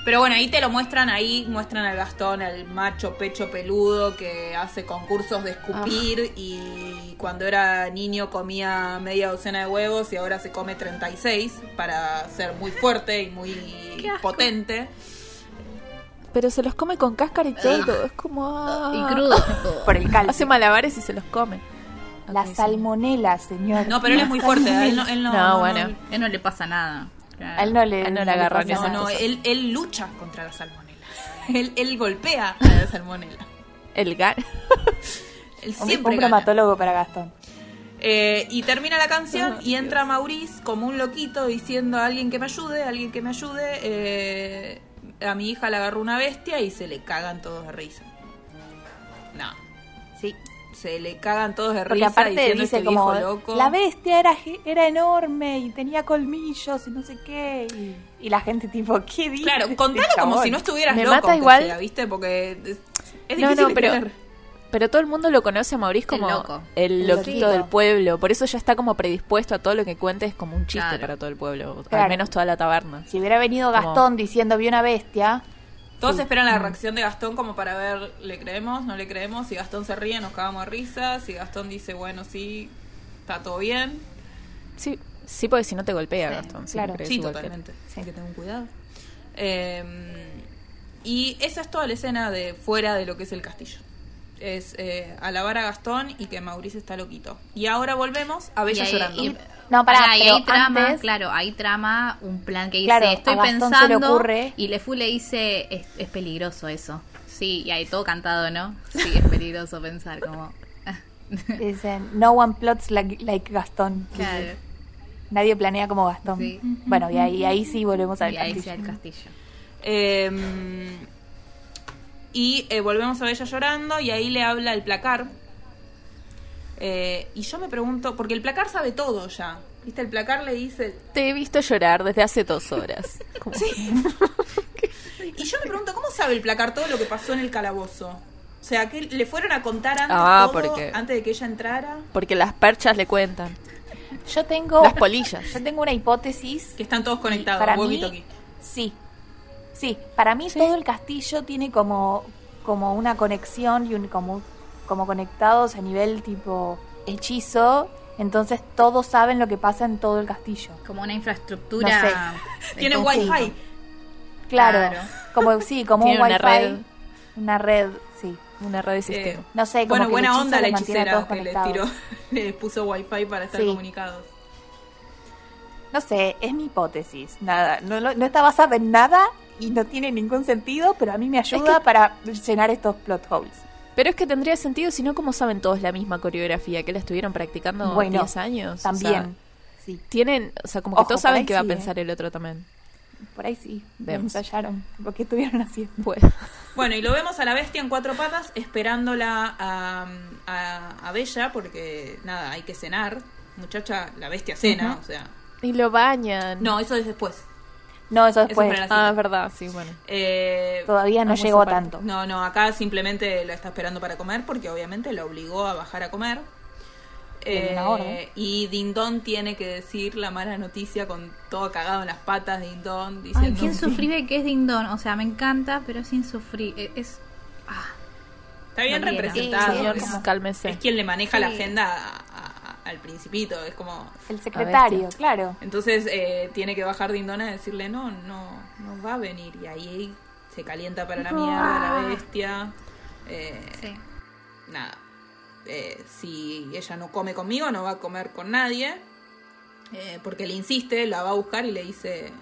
Pero bueno, ahí te lo muestran, ahí muestran al Gastón, el macho pecho peludo que hace concursos de escupir y cuando era niño comía media docena de huevos y ahora se come 36 para ser muy fuerte y muy potente. Pero se los come con cáscara y todo. Es como. ah. Y crudo. Por el calcio. Hace malabares y se los come. La salmonela, señor. No, pero él es muy fuerte, a él no, él no, No, no, bueno. él no le pasa nada. Claro. A él no le, él no le agarran no, él, él lucha contra la salmonela. Él, él golpea a la salmonela. El gar. Él Un, siempre un gana. bromatólogo para Gastón. Eh, y termina la canción y entra Maurice como un loquito diciendo a alguien que me ayude, alguien que me ayude. Eh, a mi hija le agarró una bestia y se le cagan todos de risa. No, Sí. Se le cagan todos de Porque risa aparte diciendo dice este como, viejo loco. la bestia era, era enorme y tenía colmillos y no sé qué. Y, y la gente tipo, ¿qué dice? Claro, este contalo como si no estuvieras Me loco, mata igual- sea, ¿viste? Porque es, es No, difícil no, de pero- creer. Pero todo el mundo lo conoce a Maurice como El loco. el El loquito del pueblo. Por eso ya está como predispuesto a todo lo que cuente. Es como un chiste Claro. para todo el pueblo. Claro. Al menos toda la taberna. Si hubiera venido Como- Gastón diciendo vi una bestia, Todos Sí. esperan la reacción de Gastón como para ver, ¿le creemos? ¿No le creemos? Si Gastón se ríe, nos cagamos de risa. Si Gastón dice, bueno, sí, está todo bien. Sí, sí, porque si no te golpea, Sí, Gastón. Sí, claro. Sí, totalmente. Hay que tener un cuidado. Eh, y esa es toda la escena de fuera de lo que es el castillo. Es eh, alabar a Gastón y que Mauricio está loquito. Y ahora volvemos a Bella Y ahí- llorando. y- No, y pero ahí trama, antes- claro, ahí trama un plan que dice, Claro, estoy a Gastón se le pensando, ocurre- y Le Fu le dice, es, es peligroso eso. Sí, y ahí todo cantado, ¿no? Sí, es peligroso pensar como... ah, dicen, no one plots like, like Gastón. claro, Nadie planea como Gastón. Sí. Bueno, y ahí, ahí sí volvemos al y ahí castillo. sea el castillo. Eh, y eh, volvemos a Bella llorando y ahí le habla el placar. Eh, y yo me pregunto, porque el placar sabe todo ya. ¿Viste? El placar le dice... Te he visto llorar desde hace dos horas. Como- Y yo me pregunto, ¿cómo sabe el placar todo lo que pasó en el calabozo? O sea, que le fueron a contar antes Ah, todo, porque- antes de que ella entrara. Porque las perchas le cuentan. Yo tengo, Las polillas. yo tengo una hipótesis. Que están todos conectados, para mí, sí. Sí, para mí todo el castillo tiene como, como una conexión y un, como, como conectados a nivel tipo hechizo. Entonces todos saben lo que pasa en todo el castillo. Como una infraestructura... No sé. conjunto. wifi. Claro, Claro. como sí, como un Tiene una wifi, red. una red, sí. Una red de Eh, sistema. No sé, como bueno, que buena onda la hechicera todos que les conectados. tiró, les puso wifi para estar Sí. comunicados. No sé, es mi hipótesis. Nada, no, lo- no está basada en nada y no tiene ningún sentido, pero a mí me ayuda que- para llenar estos plot holes. Pero es que tendría sentido si no, como saben todos la misma coreografía que la estuvieron practicando Bueno, 10 años. O sea, También, sí, tienen, o sea, como que Ojo, todos saben que va a sí, ¿eh? pensar el otro también. por ahí sí. Vemos. Ensayaron lo que estuvieron haciendo. Pues, Bueno, y lo vemos a la bestia en cuatro patas esperándola a, a, a Bella porque, nada, hay que cenar. Muchacha, la bestia cena, o sea... y lo bañan. No, eso es después. No, eso después. Ah, es verdad, sí, bueno. Eh, Todavía no llegó a tanto. No, no, acá simplemente la está esperando para comer porque obviamente la obligó a bajar a comer. Una orden. y Dindon tiene que decir la mala noticia con todo cagado en las patas, Dindon, Ay, diciendo... qué insufrible que es Ding Dong. O sea, me encanta, pero es insufrible. Es... ah, Está bien representado. Sí, Señor, es, como- cálmese. es quien le maneja la agenda al principito, es como... El secretario, claro. Entonces eh, tiene que bajar Dindon a decirle, no, no, no va a venir. Y ahí se calienta para la mierda la bestia. Eh, sí. nada, eh, si ella no come conmigo, no va a comer con nadie. eh, porque le insiste, la va a buscar y le dice,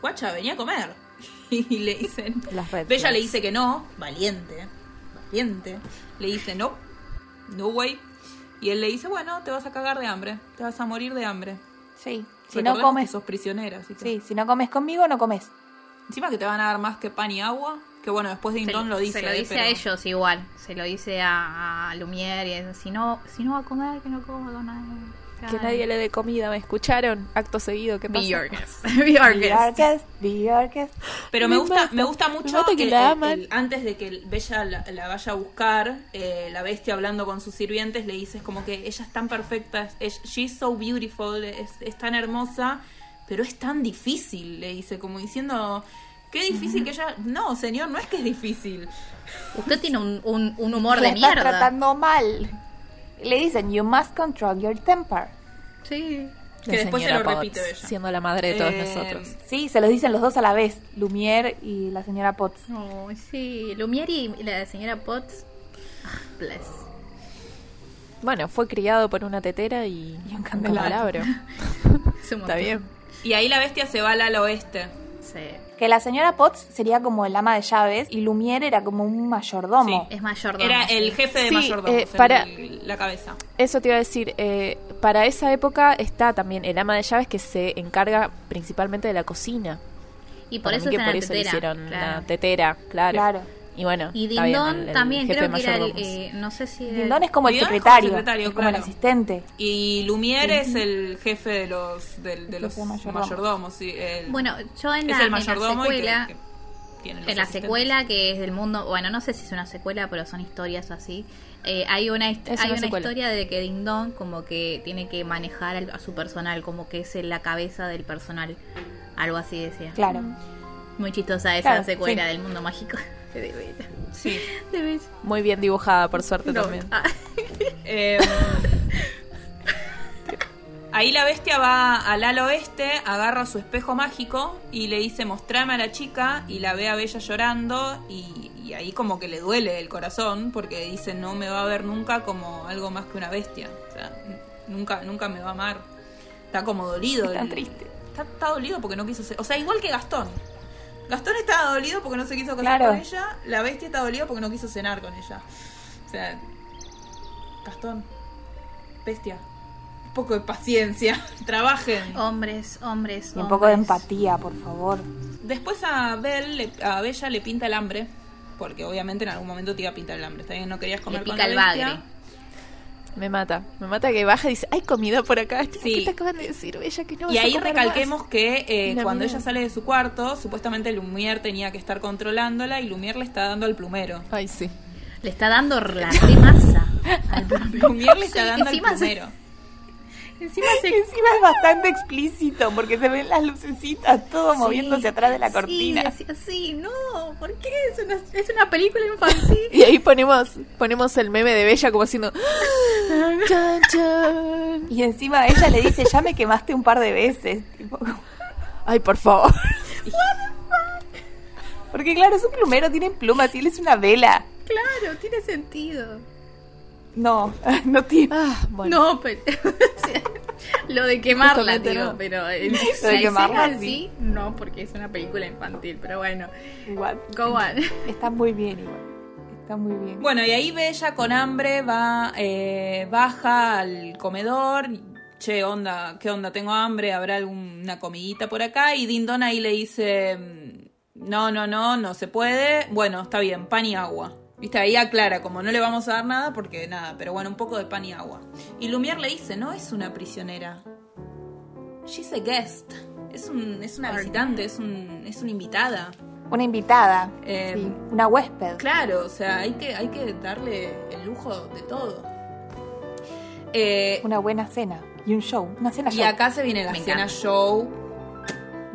guacha, venía a comer. Y le dicen, Las Bella le dice que no, valiente, valiente. Le dice, no, no way. Y él le dice, bueno, te vas a cagar de hambre, te vas a morir de hambre. Sí. Si no comes, que sos prisionera, así que- sí, si no comes conmigo, no comes. Encima que te van a dar más que pan y agua. Que bueno, después Se, Dindon lo dice. se lo eh, dice pero- a ellos igual. Se lo dice a, a Lumière y es, si no, si no va a comer, que no coma con nadie. Que nadie le dé comida, ¿me escucharon? Acto seguido, ¿qué Be pasa? your guest. Be your The guest. Orchest, the Orchest. Pero me Me gusta, me gusta mucho que el- la el- aman. el- antes de que Bella la, la vaya a buscar, eh, la bestia hablando con sus sirvientes le dices como que ella es tan perfecta, es, she's so beautiful, es, es tan hermosa, pero es tan difícil, le dice, como diciendo Qué difícil que ella... No, señor, no es que es difícil. Usted tiene un, un- un humor La de está mierda. tratando mal. Le dicen, you must control your temper. Sí. Que La después se señora lo Potts, repite Bella. Siendo la madre de todos Eh, nosotros. Sí, se los dicen los dos a la vez, Lumière y la señora Potts. Oh, sí. Lumière y la señora Potts. Ah, bless. Bueno, fue criado por una tetera y, Y un candelabro. Está bien. Y ahí la bestia se va al oeste. Sí. Que la señora Potts sería como el ama de llaves y Lumière era como un mayordomo. Es mayordomo. Era el sí. jefe de Sí, mayordomos, eh, para- el- la cabeza. Eso te iba a decir, eh, para esa época está también el ama de llaves que se encarga principalmente de la cocina. Y por Para eso mí es que por eso le hicieron claro. la tetera, claro. Claro. Y bueno, Y está bien, Dindon el- el también jefe creo de que era el, eh, no sé si era- Dindon es como el como secretario, secretario, es como el asistente. Y Lumière es el jefe de los, del- de los mayordomos. mayordomos. sí, el- Bueno, yo en es la, el en la mayordomo y que- secuela, que tiene los en la secuela que es del mundo, bueno, no sé si es una secuela, pero son historias así. eh, hay una, hay una historia de que Dindon como que tiene que manejar al- a su personal, como que es la cabeza del personal. Algo así decía. Claro. Muy chistosa esa Claro, secuela sí. del mundo mágico. De bella. Sí. De bella. Muy bien dibujada, por suerte No, también. ah, Eh, ahí la bestia va al ala oeste, agarra su espejo mágico y le dice mostrame a la chica y la ve a Bella llorando y, y ahí como que le duele el corazón porque dice no me va a ver nunca como algo más que una bestia. O sea, nunca, nunca me va a amar. Está como dolido. Está el- triste. Está, está dolido porque no quiso ser... O sea, igual que Gastón. Gastón estaba dolido porque no se quiso casar Claro. con ella. La bestia está dolida porque no quiso cenar con ella. O sea, Gastón, bestia, un poco de paciencia, trabajen. hombres, hombres. Y un poco de empatía, por favor. Después a Bell, le- a Bella le pinta el hambre, porque obviamente en algún momento te iba a pintar el hambre. Está bien, no querías comer Le con la el bestia. bagre. Me mata. Me mata que baja y dice, hay comida por acá. Sí. ¿Qué te acaban de decir, Bella? Que no Y vas a ahí comer recalquemos más? que eh, cuando mía. ella sale de su cuarto, supuestamente Lumière tenía que estar controlándola y Lumière le está dando al plumero. Ay, sí. Le está dando la remasa al Lumière le está dando al plumero. Encima se Encima es bastante explícito porque se ven las lucecitas, todo Sí, moviéndose atrás de la cortina. Sí, no, ¿por qué? Es una, es una película infantil. Y ahí ponemos, ponemos el meme de Bella como haciendo... chan, chan. Y encima ella le dice, ya me quemaste un par de veces. tipo, Ay, por favor. porque claro, es un plumero, tiene plumas y él es una vela. claro, tiene sentido. No, no tiene. Ah, bueno. No, pero. Lo de quemarla, Justamente digo, no. pero. eh, Lo de quemarla, en sí. sí, no, porque es una película infantil, pero bueno. Igual. Go on. Está muy bien igual. Está muy bien. Bueno, y ahí Bella con hambre va, eh, baja al comedor. Che, onda, ¿qué onda? Tengo hambre, ¿habrá alguna comidita por acá? Y Dindon ahí le dice, mm, no, no, no, no se puede. Bueno, está bien, pan y agua. Viste, ahí aclara, como no le vamos a dar nada, porque nada, pero bueno, un poco de pan y agua. Y Lumière le dice, no es una prisionera. She's a guest. Es, un, es una visitante, es, un, es una invitada. Una invitada. Eh, sí, una huésped. Claro, o sea, hay que, hay que darle el lujo de todo. Eh, Una buena cena. Y un show. Una cena y acá se viene la Me cena encanta. show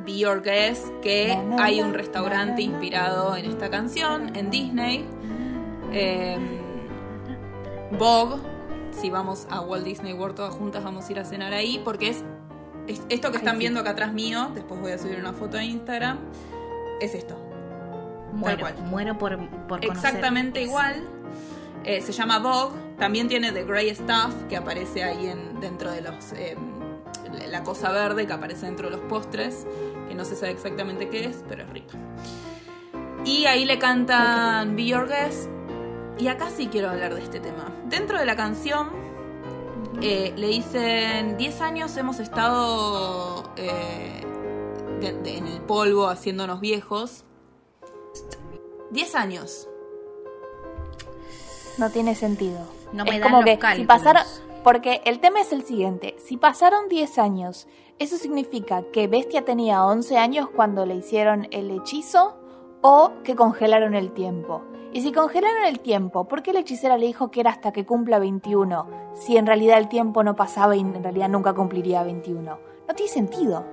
Be Your Guest, que Na, na, hay un na, restaurante na, na. inspirado en esta canción, en Disney. Eh, Vogue, si vamos a Walt Disney World todas juntas, vamos a ir a cenar ahí, porque es, es- esto que Ay, están sí. viendo acá atrás mío, después voy a subir una foto a Instagram, es esto. Muero, cual. muero por, por conocer. Exactamente igual. Eh, se llama Vogue. También tiene The Grey Stuff, que aparece ahí en, dentro de los. eh, la cosa verde que aparece dentro de los postres, que no se sabe exactamente qué es, pero es rico. Y ahí le cantan Be Your Guest. Y acá sí quiero hablar de este tema. Dentro de la canción eh, le dicen: 10 años hemos estado eh, de- de- en el polvo haciéndonos viejos. 10 años. No tiene sentido. No me es dan como los que si. Porque el tema es el siguiente: si pasaron 10 años, ¿eso significa que Bestia tenía 11 años cuando le hicieron el hechizo? ¿O que congelaron el tiempo? Y si congelaron el tiempo, ¿por qué la hechicera le dijo que era hasta que cumpla 21? Si en realidad el tiempo no pasaba y en realidad nunca cumpliría 21. No tiene sentido.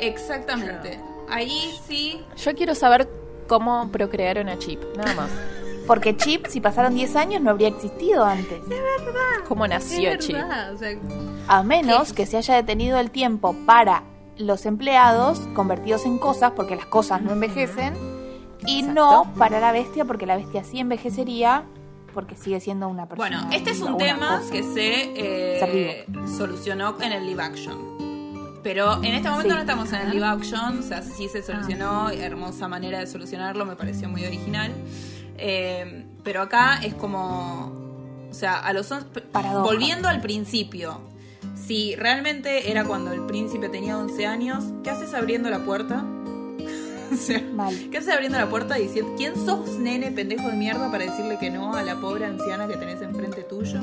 Exactamente. ahí sí. Yo quiero saber cómo procrearon a Chip, nada más. Porque Chip, si pasaron 10 años, no habría existido antes. ¿Cómo nació Es Chip? verdad, o sea, A menos que se haya detenido el tiempo para los empleados convertidos en cosas, porque las cosas no envejecen, y Exacto. no para la bestia, porque la bestia sí envejecería, porque sigue siendo una persona. Bueno, este es un tema cosa. que se eh, solucionó en el live action. Pero en este momento Sí. no estamos en el live action, o sea, sí se solucionó, Ah. hermosa manera de solucionarlo, me pareció muy original. Eh, pero acá es como, o sea, a los Paradoja. volviendo al principio, si realmente era cuando el príncipe tenía 11 años, ¿qué haces abriendo la puerta? o sea, Mal. ¿Qué haces abriendo la puerta diciendo quién sos, nene, pendejo de mierda, para decirle que no a la pobre anciana que tenés enfrente tuyo?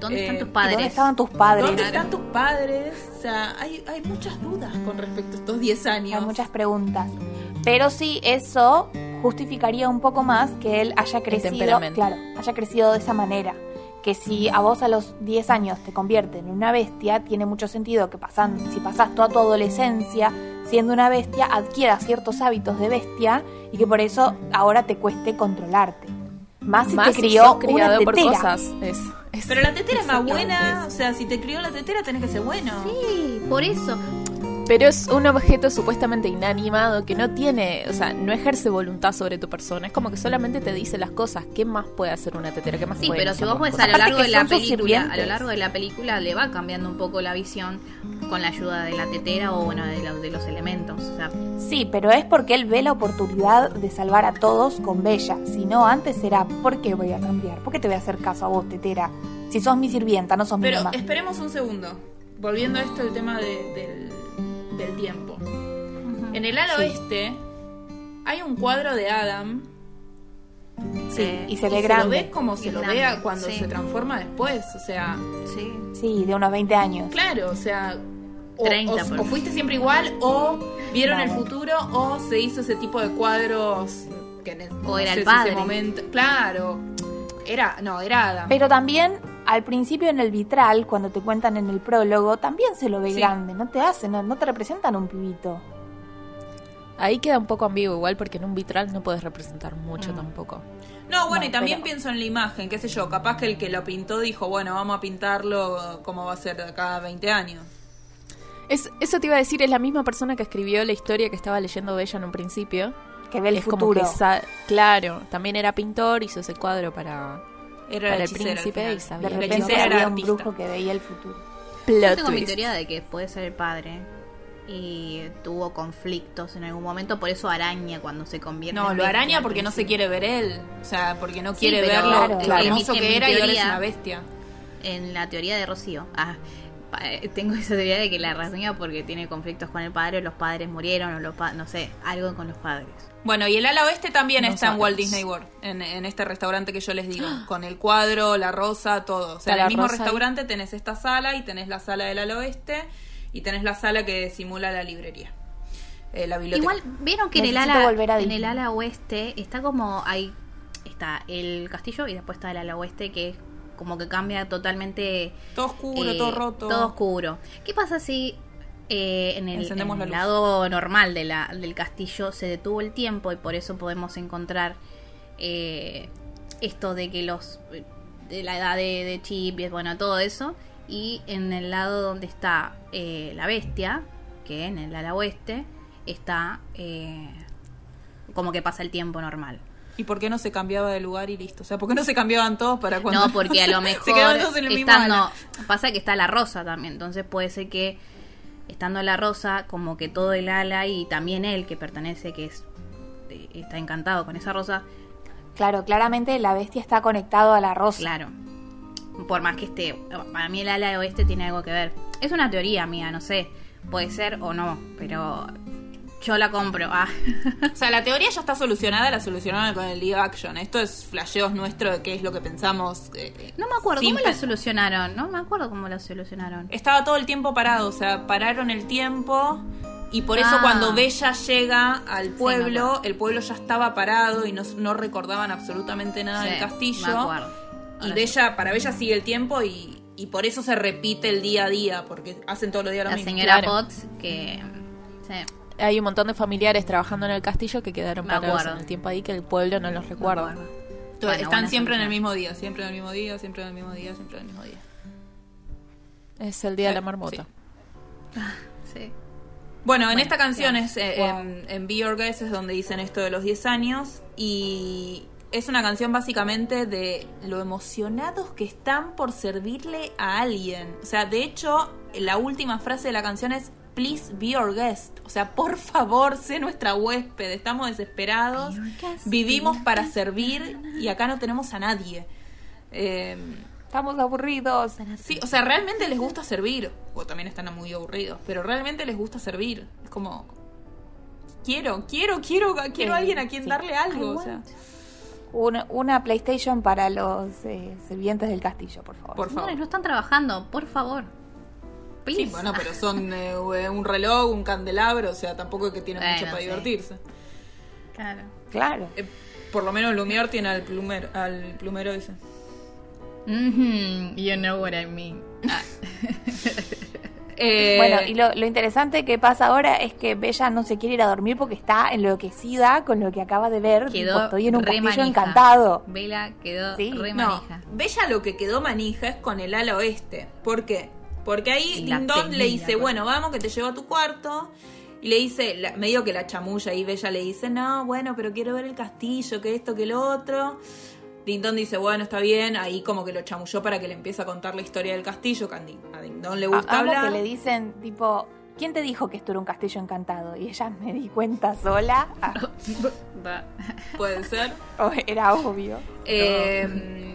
¿Dónde Eh, están tus ¿Y padres? ¿Dónde estaban tus padres? ¿Dónde están tus padres? O sea, hay, hay muchas dudas con respecto a estos 10 años. Hay muchas preguntas. Pero sí, eso justificaría un poco más que él haya crecido, claro, haya crecido de esa manera. Que si a vos a los 10 años te convierten en una bestia, tiene mucho sentido que pasan, si pasás toda tu adolescencia siendo una bestia, adquieras ciertos hábitos de bestia y que por eso ahora te cueste controlarte. Más si Más te si crió sos una por tetera. cosas. Es, es- Pero la tetera es más buena, o sea, si te crió la tetera tenés que ser bueno. Sí, por eso. Pero es un objeto supuestamente inanimado que no tiene, o sea, no ejerce voluntad sobre tu persona. Es como que solamente te dice las cosas. ¿Qué más puede hacer una tetera? ¿Qué más Sí, puede pero hacer si vos ves a lo largo de la película, a lo largo de la película le va cambiando un poco la visión con la ayuda de la tetera o bueno, de los, de los elementos. O sea, Sí, pero es porque él ve la oportunidad de salvar a todos con Bella. Si no, antes era, ¿por qué voy a cambiar? ¿Por qué te voy a hacer caso a vos, tetera? Si sos mi sirvienta, no sos mi Pero mamá. esperemos un segundo. Volviendo a esto, el tema de- del, del tiempo. En el ala Sí. oeste hay un cuadro de Adam. Sí, eh, y se y ve se grande. lo ve como se lo vea cuando sí. se transforma después. O sea, sí. Sí, de unos 20 años. claro, o sea. O, 30 o- o fuiste siempre igual, o vieron No, el futuro, o se hizo ese tipo de cuadros. Que en- O era sé el si ese padre. momento- claro. Era, no, era Adam. Pero también, al principio en el vitral, cuando te cuentan en el prólogo, también se lo ve Sí. grande. No te hacen, no, no te representan un pibito. Ahí queda un poco ambiguo igual porque en un vitral no puedes representar mucho tampoco. No, bueno, No, y también pero- pienso en la imagen, qué sé yo, capaz que el que lo pintó dijo, bueno, vamos a pintarlo como va a ser de acá a 20 años. Es, eso te iba a decir, es la misma persona que escribió la historia que estaba leyendo Bella en un principio. Que ve el es como futuro. que sa- claro, también era pintor, hizo ese cuadro para, Era para el príncipe y De sabía repente hechicera era había un artista. brujo que veía el futuro. Plot Yo tengo mi teoría de que puede ser el padre y tuvo conflictos en algún momento, por eso araña cuando se convierte No, en lo araña porque no se quiere ver él. O sea, porque no Sí, quiere pero- ver lo, Claro, lo claro. hermoso En mi- que era y ahora es una bestia. En la teoría de Rocío. Ah, eh, tengo esa teoría de que la araña porque tiene conflictos con el padre, o los padres murieron, o los pa- no sé, algo con los padres. Bueno, y el ala oeste también No está en Walt. Disney World, en, en este restaurante que yo les digo, con el cuadro, la rosa, todo. O sea, en el mismo rosa restaurante tenés esta sala y tenés la sala del ala oeste y tenés la sala que simula la librería, eh, la biblioteca. Igual, vieron que en el, ala, volver a en el ala oeste está como ahí está el castillo y después está el ala oeste que es como que cambia totalmente todo oscuro, eh, todo roto. todo oscuro. ¿Qué pasa si eh, en el, en lado normal de la, del castillo se detuvo el tiempo y por eso podemos encontrar eh, esto de que los de la edad de, de Chip y bueno todo eso y en el lado donde está eh, la bestia que en el ala oeste está eh, como que pasa el tiempo normal ¿Y por qué no se cambiaba de lugar y listo? O sea, ¿por qué no se cambiaban todos para cuando... no, porque a lo se mejor quedaban todos en el mismo estando, ala? pasa que está la rosa también, entonces puede ser que estando la rosa, como que todo el ala y también él que pertenece, que es eh, está encantado con esa rosa, Claro, claramente la bestia está conectado a la rosa. claro. Por más que esté, para mí el ala oeste tiene algo que ver. Es una teoría mía, no sé, puede ser o no, pero yo la compro. Ah. O sea, la teoría ya está solucionada, la solucionaron con el live action. Esto es flasheos nuestro de qué es lo que pensamos. eh, eh, No me acuerdo cómo la solucionaron, no me acuerdo cómo la solucionaron. Estaba todo el tiempo parado, o sea, pararon el tiempo y por eso Ah. cuando Bella llega al pueblo, el pueblo ya estaba parado y no, no recordaban absolutamente nada Sí, del me castillo. Y Bella, para Bella sigue el tiempo y, y por eso se repite el día a día, porque hacen todos los días lo la mismo. señora claro. Potts que. Hay un montón de familiares trabajando en el castillo que quedaron Me parados acuerdo. en el tiempo ahí que el pueblo no los recuerda. Están siempre en el mismo día, siempre en el mismo día, siempre en el mismo día, siempre en el mismo día. Es el día de la marmota. Sí. Bueno, en esta canción es, eh, en, en Be Your Guest es donde dicen esto de los 10 años y es una canción básicamente de lo emocionados que están por servirle a alguien. O sea, de hecho, la última frase de la canción es Please be your guest. O sea, por favor, sé nuestra huésped. Estamos desesperados. Vivimos para servir y acá no tenemos a nadie. Eh, Estamos aburridos. Sí, o sea, realmente les gusta servir. O también están muy aburridos, pero realmente les gusta servir. Es como. Quiero, quiero, quiero, quiero a alguien a quien sí. darle algo. O sea, Una, una PlayStation para los eh, sirvientes del castillo, por favor. por favor. Señores, no están trabajando, por favor. Please. Sí, bueno, pero son eh, un reloj, un candelabro, o sea, tampoco es que tienen mucho para sí. divertirse. Claro. Claro. Eh, por lo menos Lumière tiene al plumero, al plumero ese. Mhm, You know what I mean. Eh, Bueno, y lo, lo interesante que pasa ahora es que Bella no se quiere ir a dormir porque está enloquecida con lo que acaba de ver. Tipo, Quedó estoy en un castillo manija. encantado. Vela quedó Sí. re No, manija. Bella lo que quedó manija es con el ala oeste. ¿Por qué? Porque ahí tenía, le dice, bueno, vamos que te llevo a tu cuarto. Y le dice, la- medio que la chamulla y Bella le dice, no, bueno, pero quiero ver el castillo, que esto, que lo otro. Ding Dong dice, bueno, está bien. Ahí como que lo chamulló para que le empiece a contar la historia del castillo. Que a Dong le gusta A- amo hablar. que le dicen, tipo, ¿quién te dijo que esto era un castillo encantado? Y ella me di cuenta sola. Ah. Puede ser. era obvio. Eh,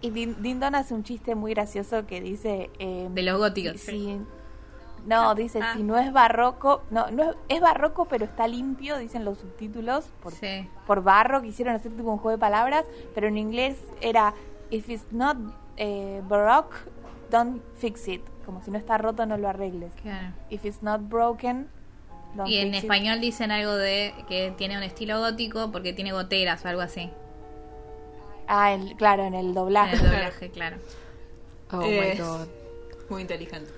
Y Din, Din Don hace un chiste muy gracioso que dice... eh, De los góticos. si- si- no, dice, si no es barroco... No, no es, es barroco, pero está limpio, dicen los subtítulos. Por, Sí. por barro quisieron hacer tipo un juego de palabras, pero en inglés era if it's not eh, baroque, don't fix it. Como si no está roto, no lo arregles. Claro. If it's not broken, don't Y en fix it. español dicen algo de que tiene un estilo gótico porque tiene goteras o algo así. Ah, en- claro, en el En doblaje. el doblaje, claro. Oh Eh, my god. muy inteligente.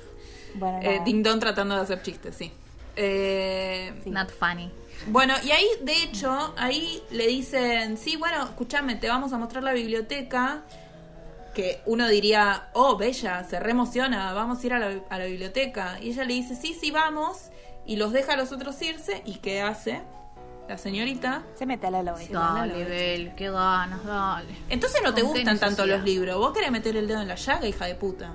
Bueno, Eh. Ding Dong tratando de hacer chistes, sí. Eh, Sí. Not funny. Bueno, y ahí, de hecho, ahí le dicen, sí, bueno, escúchame, te vamos a mostrar la biblioteca. Que uno diría, oh, Bella, se reemociona, vamos a ir a la, a la biblioteca. Y ella le dice, sí, sí, vamos. Y los deja a los otros irse. ¿Y qué hace? La señorita. Se mete a la lobe. Dale, Bel, qué ganas, dale. Entonces no te ¿Con qué gustan tanto los libros. Vos querés meter el dedo en la llaga, hija de puta.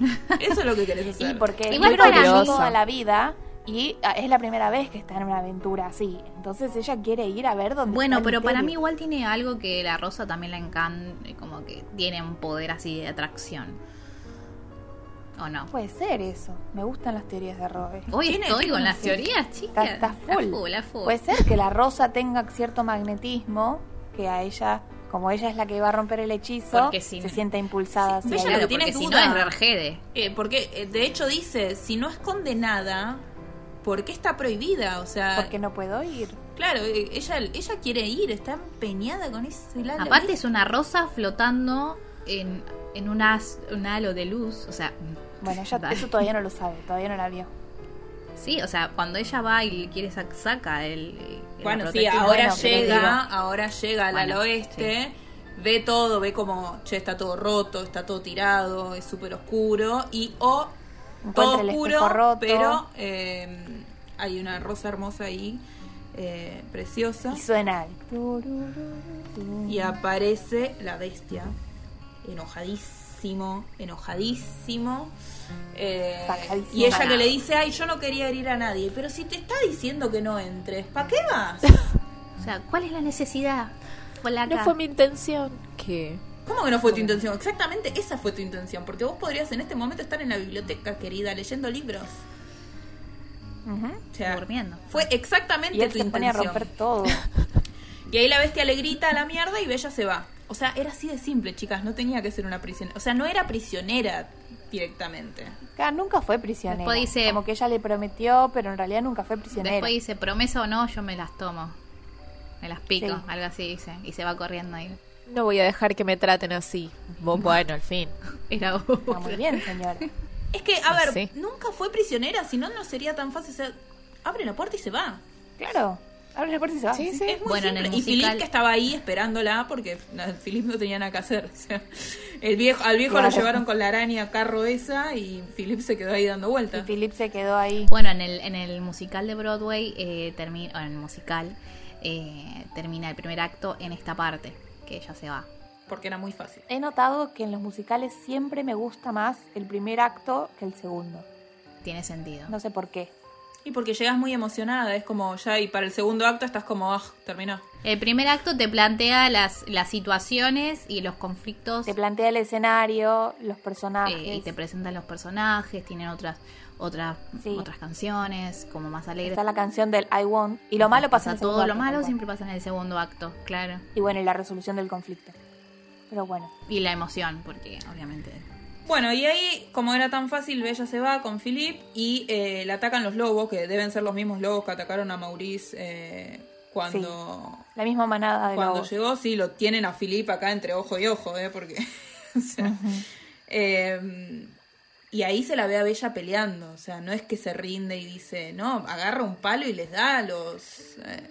Eso es lo que querés hacer. Sí, porque el Igual libro para toda la vida y ah, es la primera vez que está en una aventura así. Entonces ella quiere ir a ver dónde Bueno, está el pero para mí igual tiene algo que la rosa también la encanta, como que tiene un poder así de atracción. ¿O no? Puede ser eso. Me gustan las teorías de Robe. Hoy estoy con las teorías, chicas. Está, está full. A full, a full. Puede ser que la rosa tenga cierto magnetismo que a ella, como ella es la que va a romper el hechizo, Porque si se no- sienta impulsada Sí, él. lo que tiene si no es Rargede. Eh, porque, eh, de hecho, dice, si no es condenada, ¿por qué está prohibida? O sea, Porque no puedo ir. claro, eh, ella, ella quiere ir, está empeñada con ese lado. Aparte es una rosa flotando en, en un halo de luz. O sea, Bueno, ella Dale. eso todavía no lo sabe, todavía no la vio. sí, o sea, cuando ella va y le quiere sac- saca el... el Bueno, sí, ahora bueno, llega, ahora llega al Bueno, al oeste, ve todo, ve como, che, está todo roto, está todo tirado, es súper oscuro, y o todo oscuro, roto. pero eh, hay una rosa hermosa ahí, eh, preciosa, Y suena y aparece la bestia, enojadísimo, enojadísimo. eh, y ella que le dice, ay, yo no quería herir a nadie, pero si te está diciendo que no entres, ¿para qué vas? O sea, ¿cuál es la necesidad? No fue mi intención. ¿Qué? ¿Cómo que no fue tu intención? Exactamente esa fue tu intención, porque vos podrías en este momento estar en la biblioteca, querida, leyendo libros. O sea, Durmiendo. fue exactamente Y él tu se pone a intención. romper todo. Y ahí la bestia le grita a la mierda y Bella se va. O sea, era así de simple, chicas, no tenía que ser una prisionera. O sea, no era prisionera directamente. Claro, nunca fue prisionera. Después dice- Como que ella le prometió, pero en realidad nunca fue prisionera. Después dice, promesa o no, yo me las tomo. Me las pico, Sí. algo así dice. Y se va corriendo ahí. No voy a dejar que me traten así. Bu- Bueno, al fin. Era Está muy bien, señora. Es que, a ver, Sí. nunca fue prisionera, si no, no sería tan fácil. O sea, abre la puerta y se va. Claro. Abre la puerta y se va. Sí, sí. Es muy Bueno, en el. Y musical- Philip que estaba ahí esperándola porque Philip no tenía nada que hacer. O sea, el viejo, al viejo Claro. lo llevaron con la araña carro esa y Philip se quedó ahí dando Y vueltas. Philip se quedó ahí. Bueno, en el, en el musical de Broadway, eh, termina, o en el musical, eh, termina el primer acto en esta parte, que ella se va. Porque era muy fácil. He notado que en los musicales siempre me gusta más el primer acto que el segundo. Tiene sentido. No sé por qué. Y porque llegas muy emocionada, es como ya, y para el segundo acto estás como, ah, terminó. El primer acto te plantea las, las situaciones y los conflictos Te plantea el escenario, los eh, personajes. y te presentan los personajes, tienen otras otras Sí. otras canciones como más alegres. Está la canción del I Want. Y lo malo pasa en el todo lo acto, malo siempre pasa en el segundo acto, claro. Y bueno, y la resolución del conflicto. Pero bueno. Y la emoción, porque obviamente Bueno, y ahí, como era tan fácil, Bella se va con Philip y eh, la atacan los lobos, que deben ser los mismos lobos que atacaron a Maurice eh, cuando, La misma manada de cuando lobos. llegó. Sí, lo tienen a Philip acá entre ojo y ojo, ¿eh? Porque. o sea, eh, y ahí se la ve a Bella peleando. O sea, no es que se rinde y dice, no, agarra un palo y les da a los. eh,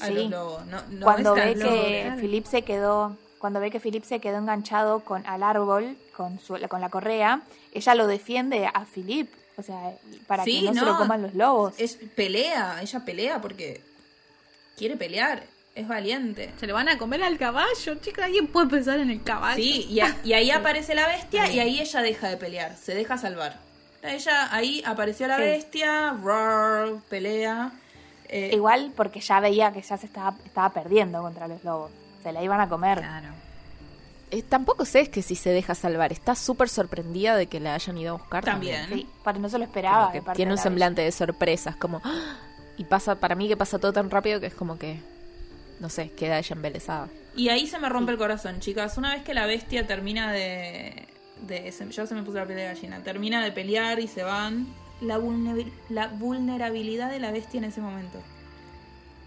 a Sí. los lobos. No, no cuando ve que. Philip se quedó cuando ve que Philip se quedó enganchado con al árbol con su, con la correa ella lo defiende a Philip o sea para Sí, que no, se lo coman los lobos Es, pelea, ella pelea porque quiere pelear, es valiente. se lo van a comer al caballo, chicas, ¿alguien puede pensar en el caballo? Sí, y, a- y ahí aparece la bestia y ahí ella deja de pelear, se deja salvar. Ella, ahí apareció la Sí. bestia, roar, pelea. eh, igual porque ya veía que ya se estaba estaba perdiendo contra los lobos se la iban a comer Claro. Eh, tampoco sé es que si se deja salvar. Está súper sorprendida de que la hayan ido a buscar También. sí pero no se lo esperaba que tiene un la semblante de sorpresas, como... ¡ah! Y pasa, para mí que pasa todo tan rápido que es como que, no sé, queda ella embelesada. Y ahí se me rompe el corazón, chicas. Una vez que la bestia termina de. de se- ya se me puso la piel de gallina. Termina de pelear y se van. La, vulnerabil- la vulnerabilidad de la bestia en ese momento.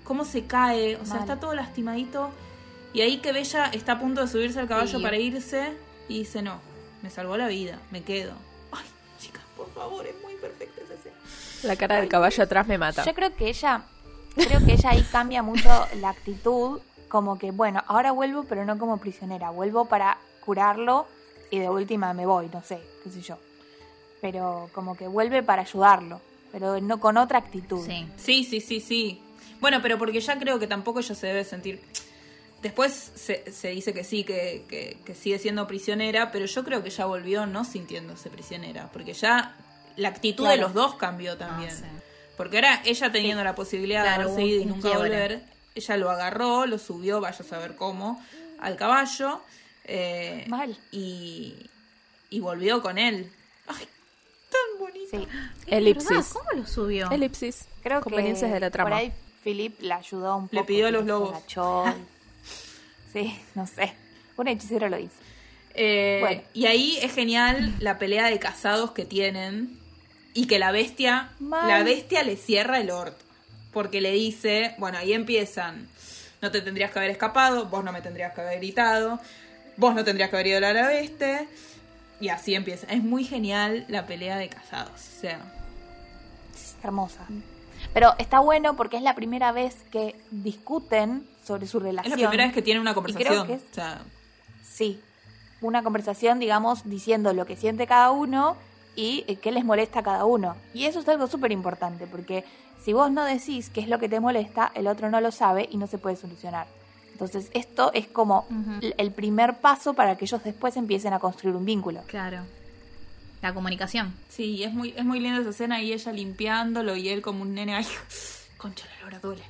Cómo se cae. O sea, Mal. está todo lastimadito. Y ahí que Bella está a punto de subirse al caballo Sí. para irse. Y dice: No, me salvó la vida, me quedo. Ay, chicas, por favor, es muy perfecta esa escena. La cara del caballo atrás me mata. Yo creo que ella, creo que ella ahí cambia mucho la actitud, como que, bueno, ahora vuelvo, pero no como prisionera, vuelvo para curarlo y de última me voy, no sé, qué sé yo. Pero como que vuelve para ayudarlo, pero no con otra actitud. Sí. Sí, sí, sí, sí. Bueno, pero porque ya creo que tampoco ella se debe sentir. Después se, se dice que sí, que, que- que sigue siendo prisionera, pero yo creo que ya volvió no sintiéndose prisionera, porque ya la actitud de los dos cambió también. Ah, sí. Porque ahora ella teniendo la posibilidad Claro, de haberse un- ido y un nunca quiebre. volver, ella lo agarró, lo subió, vaya a saber cómo, al caballo, eh, Mal. y, y volvió con él. ¡Ay, tan bonito! Sí, Elipsis. ¿Verdad? ¿Cómo lo subió? Elipsis. creo Conveniencias que de la trama. por ahí Philip la ayudó un poco. Le pidió a los lobos. Sí, no sé. Un hechicero lo hizo. Eh, Bueno. Y ahí es genial la pelea de casados que tienen y que la bestia, la bestia le cierra el orto. Porque le dice, bueno, ahí empiezan, no te tendrías que haber escapado, vos no me tendrías que haber gritado, vos no tendrías que haber ido a la bestia. Y así empieza. Es muy genial la pelea de casados. O sea, Hermosa. Pero está bueno porque es la primera vez que discuten sobre su es relación. la primera vez que tienen una creo conversación. que es- O sea, Sí, una conversación, digamos, diciendo lo que siente cada uno y eh, qué les molesta a cada uno. Y eso es algo súper importante, porque si vos no decís qué es lo que te molesta, el otro no lo sabe y no se puede solucionar. Entonces, esto es como el primer paso para que ellos después empiecen a construir un vínculo. Claro. La comunicación. sí, es muy, es muy linda esa escena y ella limpiándolo y él como un nene, ay, concha, la lora duele.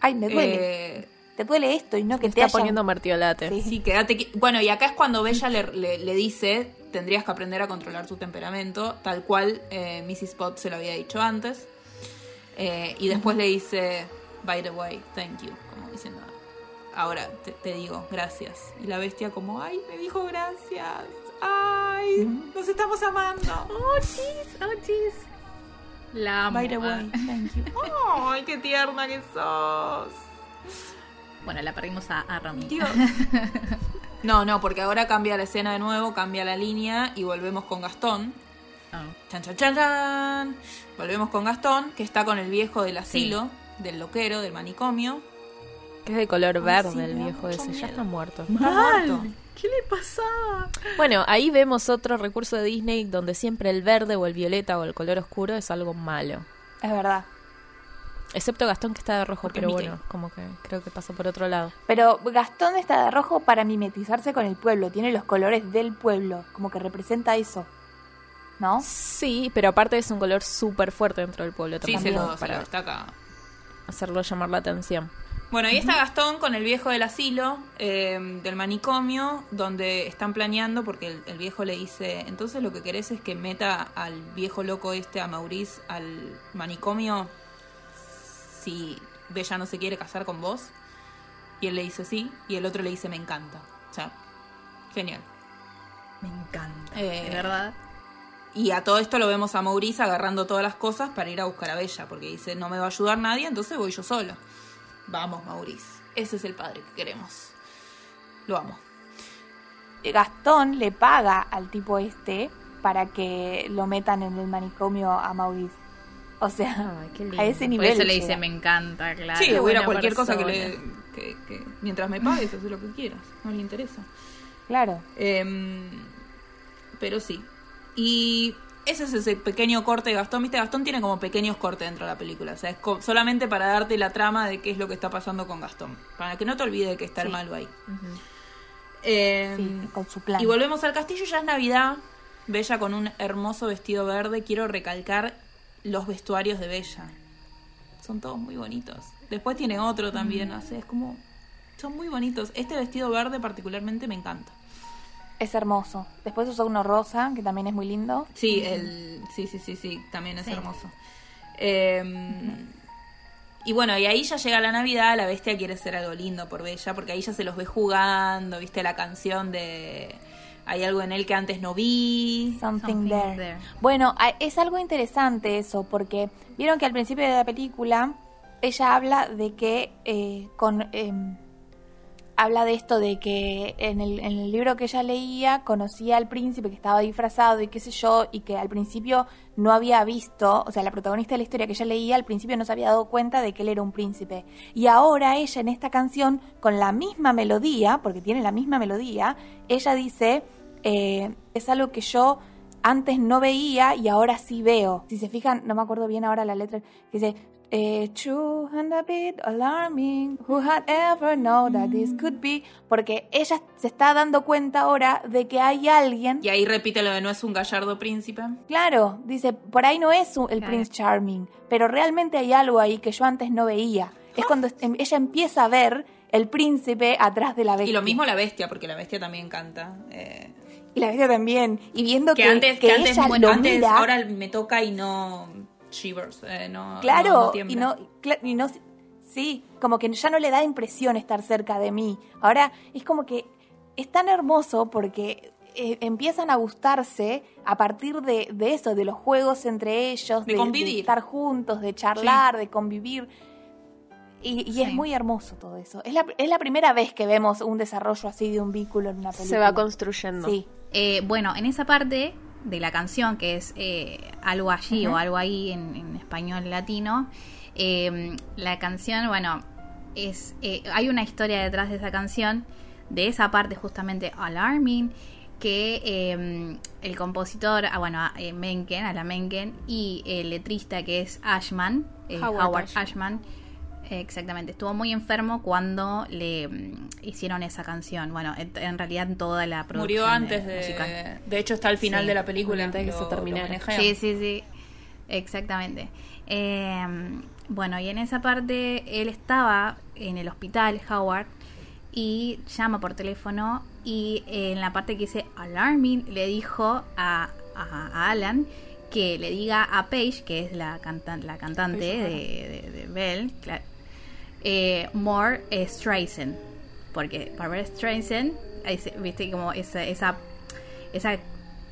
Ay, me duele. Eh, Te duele esto y no que te Está hayan... poniendo martiolate. Sí. Sí, quédate. Bueno, y acá es cuando Bella le, le- le dice: tendrías que aprender a controlar tu temperamento, tal cual eh, Mrs. Pot se lo había dicho antes. Eh, y después le dice: By the way, thank you. Como diciendo: Ahora te, te digo, gracias. Y la bestia, como: Ay, me dijo gracias. Ay, nos estamos amando. Oh, chis, oh, chis. La amo. By the way, thank you. Ay, qué tierna que sos. Bueno, la perdimos a, a Romy. Dios. No, no, porque ahora cambia la escena de nuevo, cambia la línea y volvemos con Gastón. Ah. Chan, chan, chan, chan. Volvemos con Gastón, que está con el viejo del asilo, del loquero, del manicomio. Que es de color verde sí, el viejo ese. Ya está muerto. Está muerto. ¿Qué le pasaba? Bueno, ahí vemos otro recurso de Disney donde siempre el verde o el violeta o el color oscuro es algo malo. Es verdad. Excepto Gastón que está de rojo, Porque pero Mickey. bueno, como que creo que pasa por otro lado. Pero Gastón está de rojo para mimetizarse con el pueblo. Tiene los colores del pueblo. Como que representa eso. ¿No? Sí, pero aparte es un color súper fuerte dentro del pueblo Sí, se también, lo, se lo para destaca. hacerlo llamar la atención. Bueno, ahí está Gastón con el viejo del asilo, eh, del manicomio, donde están planeando, porque el, el viejo le dice, entonces lo que querés es que meta al viejo loco este, a Maurice, al manicomio, si Bella no se quiere casar con vos. Y él le dice sí, y el otro le dice me encanta. O sea, genial. Me encanta. Eh, de verdad. Y a todo esto lo vemos a Maurice agarrando todas las cosas para ir a buscar a Bella, porque dice, no me va a ayudar nadie, entonces voy yo solo. Vamos, Maurice. Ese es el padre que queremos. Lo amo. Gastón le paga al tipo este para que lo metan en el manicomio a Maurice. O sea, Ay, qué lindo. a ese Por nivel. eso le dice me encanta, claro. sí, hubiera cualquier cosa que le... Que, que mientras me pagues, haz lo que quieras. No le interesa. Claro. Em, pero sí. Y ese es ese pequeño corte de Gastón. Viste, Gastón tiene como pequeños cortes dentro de la película. O sea, es solamente para darte la trama de qué es lo que está pasando con Gastón. Para que no te olvide que está el malo ahí. Em, Sí, con su plan. y volvemos al castillo, ya es Navidad. Bella con un hermoso vestido verde. Quiero recalcar los vestuarios de Bella. Son todos muy bonitos. Después tiene otro también, o sea, es como... Son muy bonitos. Este vestido verde particularmente me encanta. Es hermoso. Después usa uno rosa, que también es muy lindo. Sí, el, sí, sí, sí, sí, también es Sí. hermoso. Eh, Y bueno, y ahí ya llega la Navidad, la bestia quiere hacer algo lindo por Bella, porque ahí ya se los ve jugando, viste la canción de... Hay algo en él que antes no vi. Something, Something there. there. Bueno, es algo interesante eso, porque vieron que al principio de la película ella habla de que eh, con em, habla de esto de que en el, en el libro que ella leía conocía al príncipe que estaba disfrazado y qué sé yo, y que al principio no había visto, o sea, la protagonista de la historia que ella leía al principio no se había dado cuenta de que él era un príncipe. Y ahora ella en esta canción, con la misma melodía, porque tiene la misma melodía, ella dice, eh, es algo que yo antes no veía y ahora sí veo. Si se fijan, no me acuerdo bien ahora la letra, que dice, eh, true and a bit alarming, who had ever known that this could be, porque ella se está dando cuenta ahora de que hay alguien, Y ahí repite lo de no es un gallardo príncipe. claro, dice, por ahí no es un- el Claro. Prince Charming, pero realmente hay algo ahí que yo antes no veía. Es cuando em- ella empieza a ver el príncipe atrás de la bestia. Y lo mismo la bestia, porque la bestia también canta. eh, Y la bestia también. Y viendo que, que antes, que que antes, ella bueno, lo antes mira, ahora me toca y no shivers, eh, no, Claro, no- no y no, y no, sí, como que ya no le da impresión estar cerca de mí. Ahora es como que es tan hermoso porque eh, empiezan a gustarse a partir de, de eso, de los juegos entre ellos, De convivir. estar juntos, de charlar, de convivir. Y, y es muy hermoso todo eso. Es la, es la primera vez que vemos un desarrollo así de un vínculo en una película. Se va construyendo. Sí, Eh, bueno, en esa parte de la canción, que es eh, algo allí o algo ahí en, en español latino, eh, la canción, bueno, es eh, hay una historia detrás de esa canción, de esa parte justamente alarming, que eh, el compositor, ah, bueno, eh, Menken, Alan Menken, y el letrista que es Ashman, eh, Howard Howard, Ashman. Ashman, Exactamente, estuvo muy enfermo cuando le mm, hicieron esa canción. Bueno, en, en realidad en toda la producción. Murió antes de- musical. de... Hecho está al final Sí, de la película. antes de que se terminara. Sí, sí, sí. Exactamente. Eh, bueno, y en esa parte él estaba en el hospital, Howard, y llama por teléfono y en la parte que dice alarming le dijo a, a- a Alan que le diga a Paige, que es la, cantan- la cantante de, de, de Belle, cla- eh, more eh, Streisand. Porque Barbara Streisand, es- viste como esa, esa, esa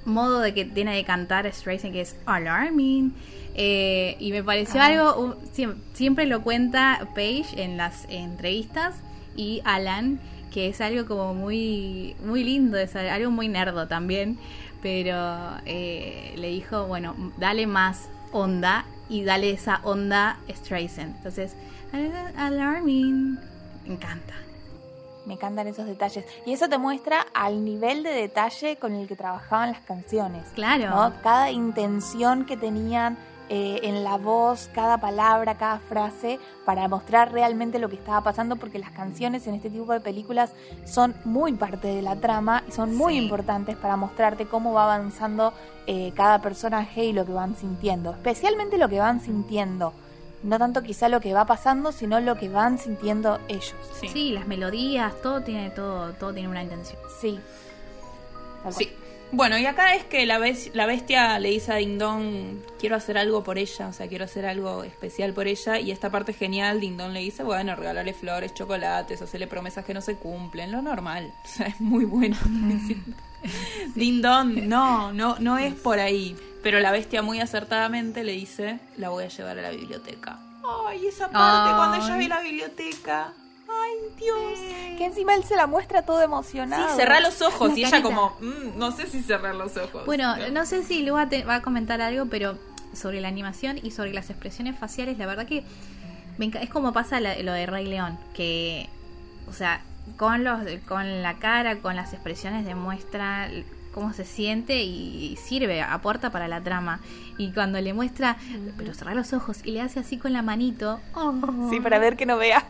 modo de que tiene de cantar Streisand que es alarming. Eh, y me pareció algo, un- siem- siempre, lo cuenta Paige en las entrevistas y Alan, que es algo como muy, muy lindo, es algo muy nerdo también. pero eh, le dijo, bueno, dale más onda y dale esa onda Streisand. Entonces, alarming, me encanta. Me encantan esos detalles. Y eso te muestra al nivel de detalle con el que trabajaban las canciones. Claro. ¿no? Cada intención que tenían eh, en la voz, cada palabra, cada frase, para mostrar realmente lo que estaba pasando, porque las canciones en este tipo de películas son muy parte de la trama y son muy Sí. importantes para mostrarte cómo va avanzando eh, cada personaje y lo que van sintiendo. Especialmente lo que van sintiendo. No tanto quizá lo que va pasando, sino lo que van sintiendo ellos. Sí. Sí, las melodías, todo tiene todo, todo tiene una intención. Sí. Sí. Bueno, y acá es que la, la bestia le dice a Ding Dong, quiero hacer algo por ella, o sea, quiero hacer algo especial por ella. Y esta parte genial, Ding Dong le dice, bueno, regalarle flores, chocolates, hacerle promesas que no se cumplen, lo normal. O sea, es muy bueno. Ding Dong, no, no, no es por ahí. Pero la bestia muy acertadamente le dice, la voy a llevar a la biblioteca. Ay, esa parte Ay. cuando ella ve la biblioteca. Ay, Dios. Que encima él se la muestra todo emocionado. Sí, cerrá los ojos La y ella como, "Mm, no sé si cerrar los ojos. Bueno, no sé si Lua te va a comentar algo, pero sobre la animación y sobre las expresiones faciales, la verdad que me es como pasa la- lo de Rey León, que, o sea, con, los, con la cara, con las expresiones demuestra cómo se siente y sirve, aporta para la trama. Y cuando le muestra, pero cerrar los ojos y le hace así con la manito, oh, Sí, para ver que no vea.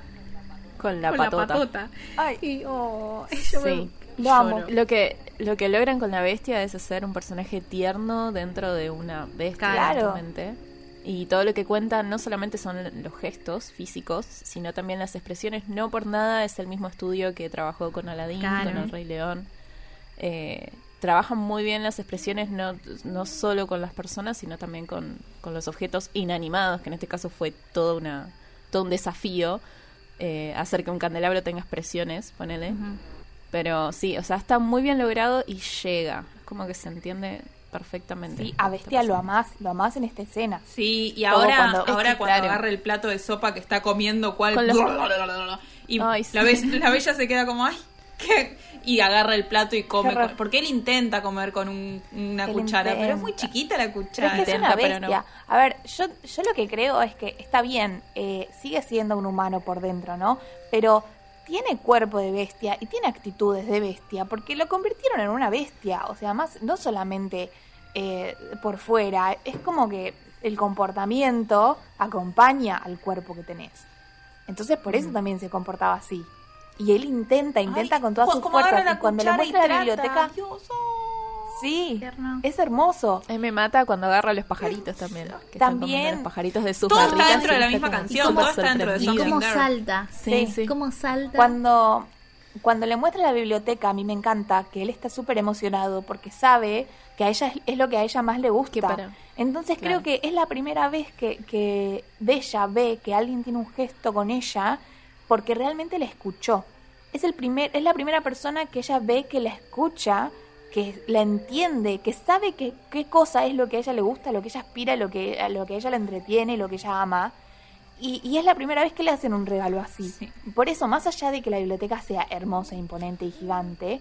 Con la con patota. la patota. Ay, Y, oh, yo me- Sí. lo amo. Lo que, lo que logran con la bestia es hacer un personaje tierno dentro de una bestia, Claro. justamente. Y todo lo que cuentan no solamente son los gestos físicos, sino también las expresiones. No por nada es el mismo estudio que trabajó con Aladdin, Claro. con El Rey León. Eh, trabajan muy bien las expresiones, no, no solo con las personas, sino también con, con los objetos inanimados, que en este caso fue todo, una, todo un desafío eh, hacer que un candelabro tenga expresiones, ponele. Pero sí, o sea, está muy bien logrado y llega. Es como que se entiende perfectamente. Sí, a Bestia lo amás, lo amás en esta escena. Sí, y Todo ahora cuando- ahora es que, cuando claro. agarra el plato de sopa que está comiendo cual Con los- y Ay, la, sí. be- la bella se queda como ay ¿qué? y agarra el plato y come con- porque él intenta comer con un- una Él cuchara, pero es muy chiquita la Pero cuchara. es que es Intenta, una pero no. bestia. A ver, yo, yo lo que creo es que está bien, eh, sigue siendo un humano por dentro, ¿no? Pero tiene cuerpo de bestia y tiene actitudes de bestia, porque lo convirtieron en una bestia. O sea, más no solamente eh, por fuera, es como que el comportamiento acompaña al cuerpo que tenés. Entonces por eso también se comportaba así. Y él intenta, intenta Ay, con todas sus fuerzas. Y cuando le muestra la biblioteca, Dios, oh. Sí, Tierno. es hermoso. A mí me mata cuando agarra los pajaritos también. Que También. los pajaritos de sus Todo está dentro de la misma canción, todo está dentro de Y cómo salta. Sí, sí. Cómo salta. Cuando, cuando le muestra la biblioteca, a mí me encanta que él está súper emocionado porque sabe que a ella es, es lo que a ella más le gusta. Entonces Claro. creo que es la primera vez que, que Bella ve que alguien tiene un gesto con ella porque realmente la escuchó. Es, el primer, es la primera persona que ella ve que la escucha, que la entiende, que sabe que, qué cosa es lo que a ella le gusta, lo que ella aspira, lo que, a lo que a ella le entretiene, lo que ella ama. Y, y es la primera vez que le hacen un regalo así. Sí. Por eso, más allá de que la biblioteca sea hermosa, imponente y gigante,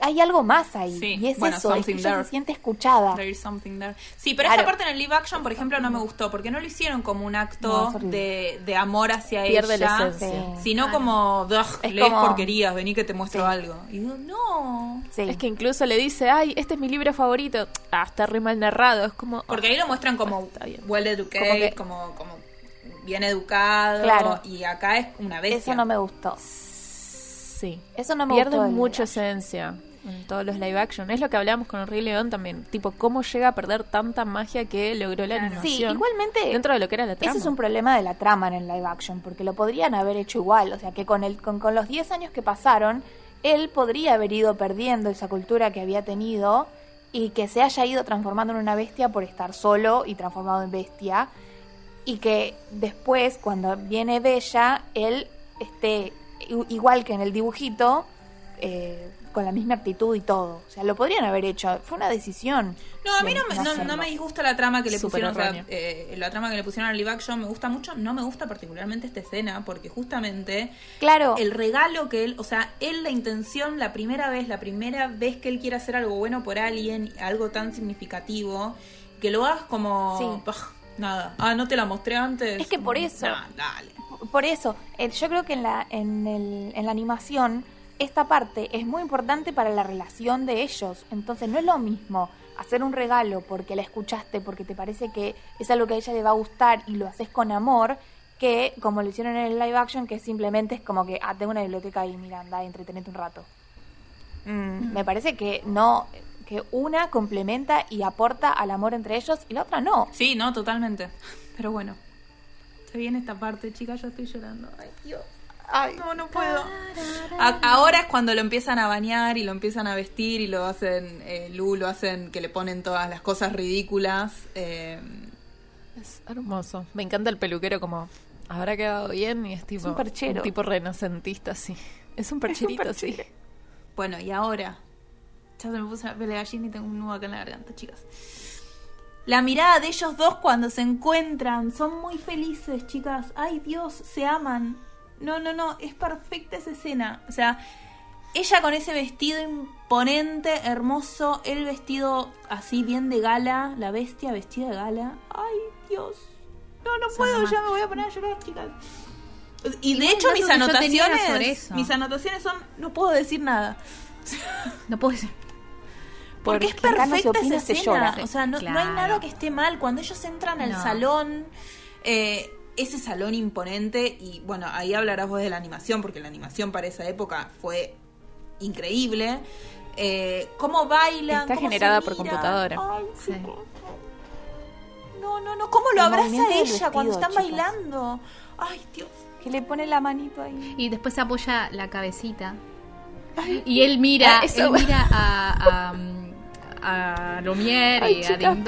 hay algo más ahí. Sí, Y es bueno, eso, es que ella se siente escuchada. There is something there. Sí, pero Claro. esa parte en el live action, por ejemplo, no me gustó, porque no lo hicieron como un No, acto horrible. de, de amor hacia Pierde la ella, esencia. Sí. sino como, "Ugh, Es lees como- porquerías, vení que te muestro Sí. algo. Y digo, no. Sí. Es que incluso le dice, ay, este es mi libro favorito. Ah, está re mal narrado. Es como... Porque ahí lo muestran como bien. well educated, como, como, bien educado. Claro. Y acá es una bestia. Eso no me gustó. Sí. Eso no me Pierde gustó. mucha esencia en todos los live action. Es lo que hablábamos con el Rey León también. Tipo, cómo llega a perder tanta magia que logró la animación. Sí, igualmente. Dentro de lo que era la trama. Ese es un problema de la trama en el live action, porque lo podrían haber hecho igual. O sea, que con, el, con, con los 10 años que pasaron, él podría haber ido perdiendo esa cultura que había tenido y que se haya ido transformando en una bestia por estar solo y transformado en bestia. Y que después, cuando viene Bella, él esté igual que en el dibujito, eh, con la misma actitud y todo. O sea, lo podrían haber hecho. Fue una decisión. No, a mí no, me- no, me disgusta la trama que le pusieron. o sea, eh, la trama que le pusieron al live action me gusta mucho. No me gusta particularmente esta escena porque justamente Claro. el regalo que él, o sea, él la intención, la primera vez, la primera vez que él quiere hacer algo bueno por alguien, algo tan significativo, que lo hagas como. Sí. "Pah, nada. Ah, no te la mostré antes. Es que por eso. Nah, dale. Por eso, eh, yo creo que en la, en, el- en la animación esta parte es muy importante para la relación de ellos. Entonces no es lo mismo hacer un regalo porque la escuchaste, porque te parece que es algo que a ella le va a gustar y lo haces con amor, que como lo hicieron en el live action, que simplemente es como que, ah, tengo una biblioteca y mira, anda, entretenete un rato. Mm, me parece que no, que una complementa y aporta al amor entre ellos y la otra no. Sí, no, totalmente. Pero bueno. Se viene esta parte, chicas, yo estoy llorando. Ay, Dios. Ay, no, no puedo. A- ahora es cuando lo empiezan a bañar y lo empiezan a vestir y lo hacen, eh, Lu, lo hacen que le ponen todas las cosas ridículas. eh, Es hermoso. Me encanta el peluquero como habrá quedado bien y es tipo un perchero. un tipo renacentista, sí. Es un percherito, sí. perchero. bueno, y ahora. Ya se me puso la piel de gallina y tengo un nudo acá en la garganta, chicas. La mirada de ellos dos cuando se encuentran. Son muy felices, chicas. Ay, Dios, se aman. No, no, no. Es perfecta esa escena. O sea, ella con ese vestido imponente, hermoso. El vestido así bien de gala. La bestia vestida de gala. Ay, Dios. No, no puedo. Ya me voy a poner a llorar, chicas. Y de hecho mis anotaciones, sobre eso. mis anotaciones son no puedo decir nada. No puedo decir. Porque es Porque perfecta esa se escena. llora. O sea, no, no hay nada que esté mal. Cuando ellos entran al No. salón, eh, ese salón imponente, y bueno, ahí hablarás vos de la animación, porque la animación para esa época fue increíble. Eh, cómo bailan. Está cómo se generada por computadora. Ay, Sí. No, no, no. ¿Cómo lo El abraza ella cuando están chicas. bailando? Ay, Dios. Que le pone la manito ahí. Y después se apoya la cabecita. Y él mira, Ah, eso- él mira a, a, a Lumière Ay, y a chicas, Ding.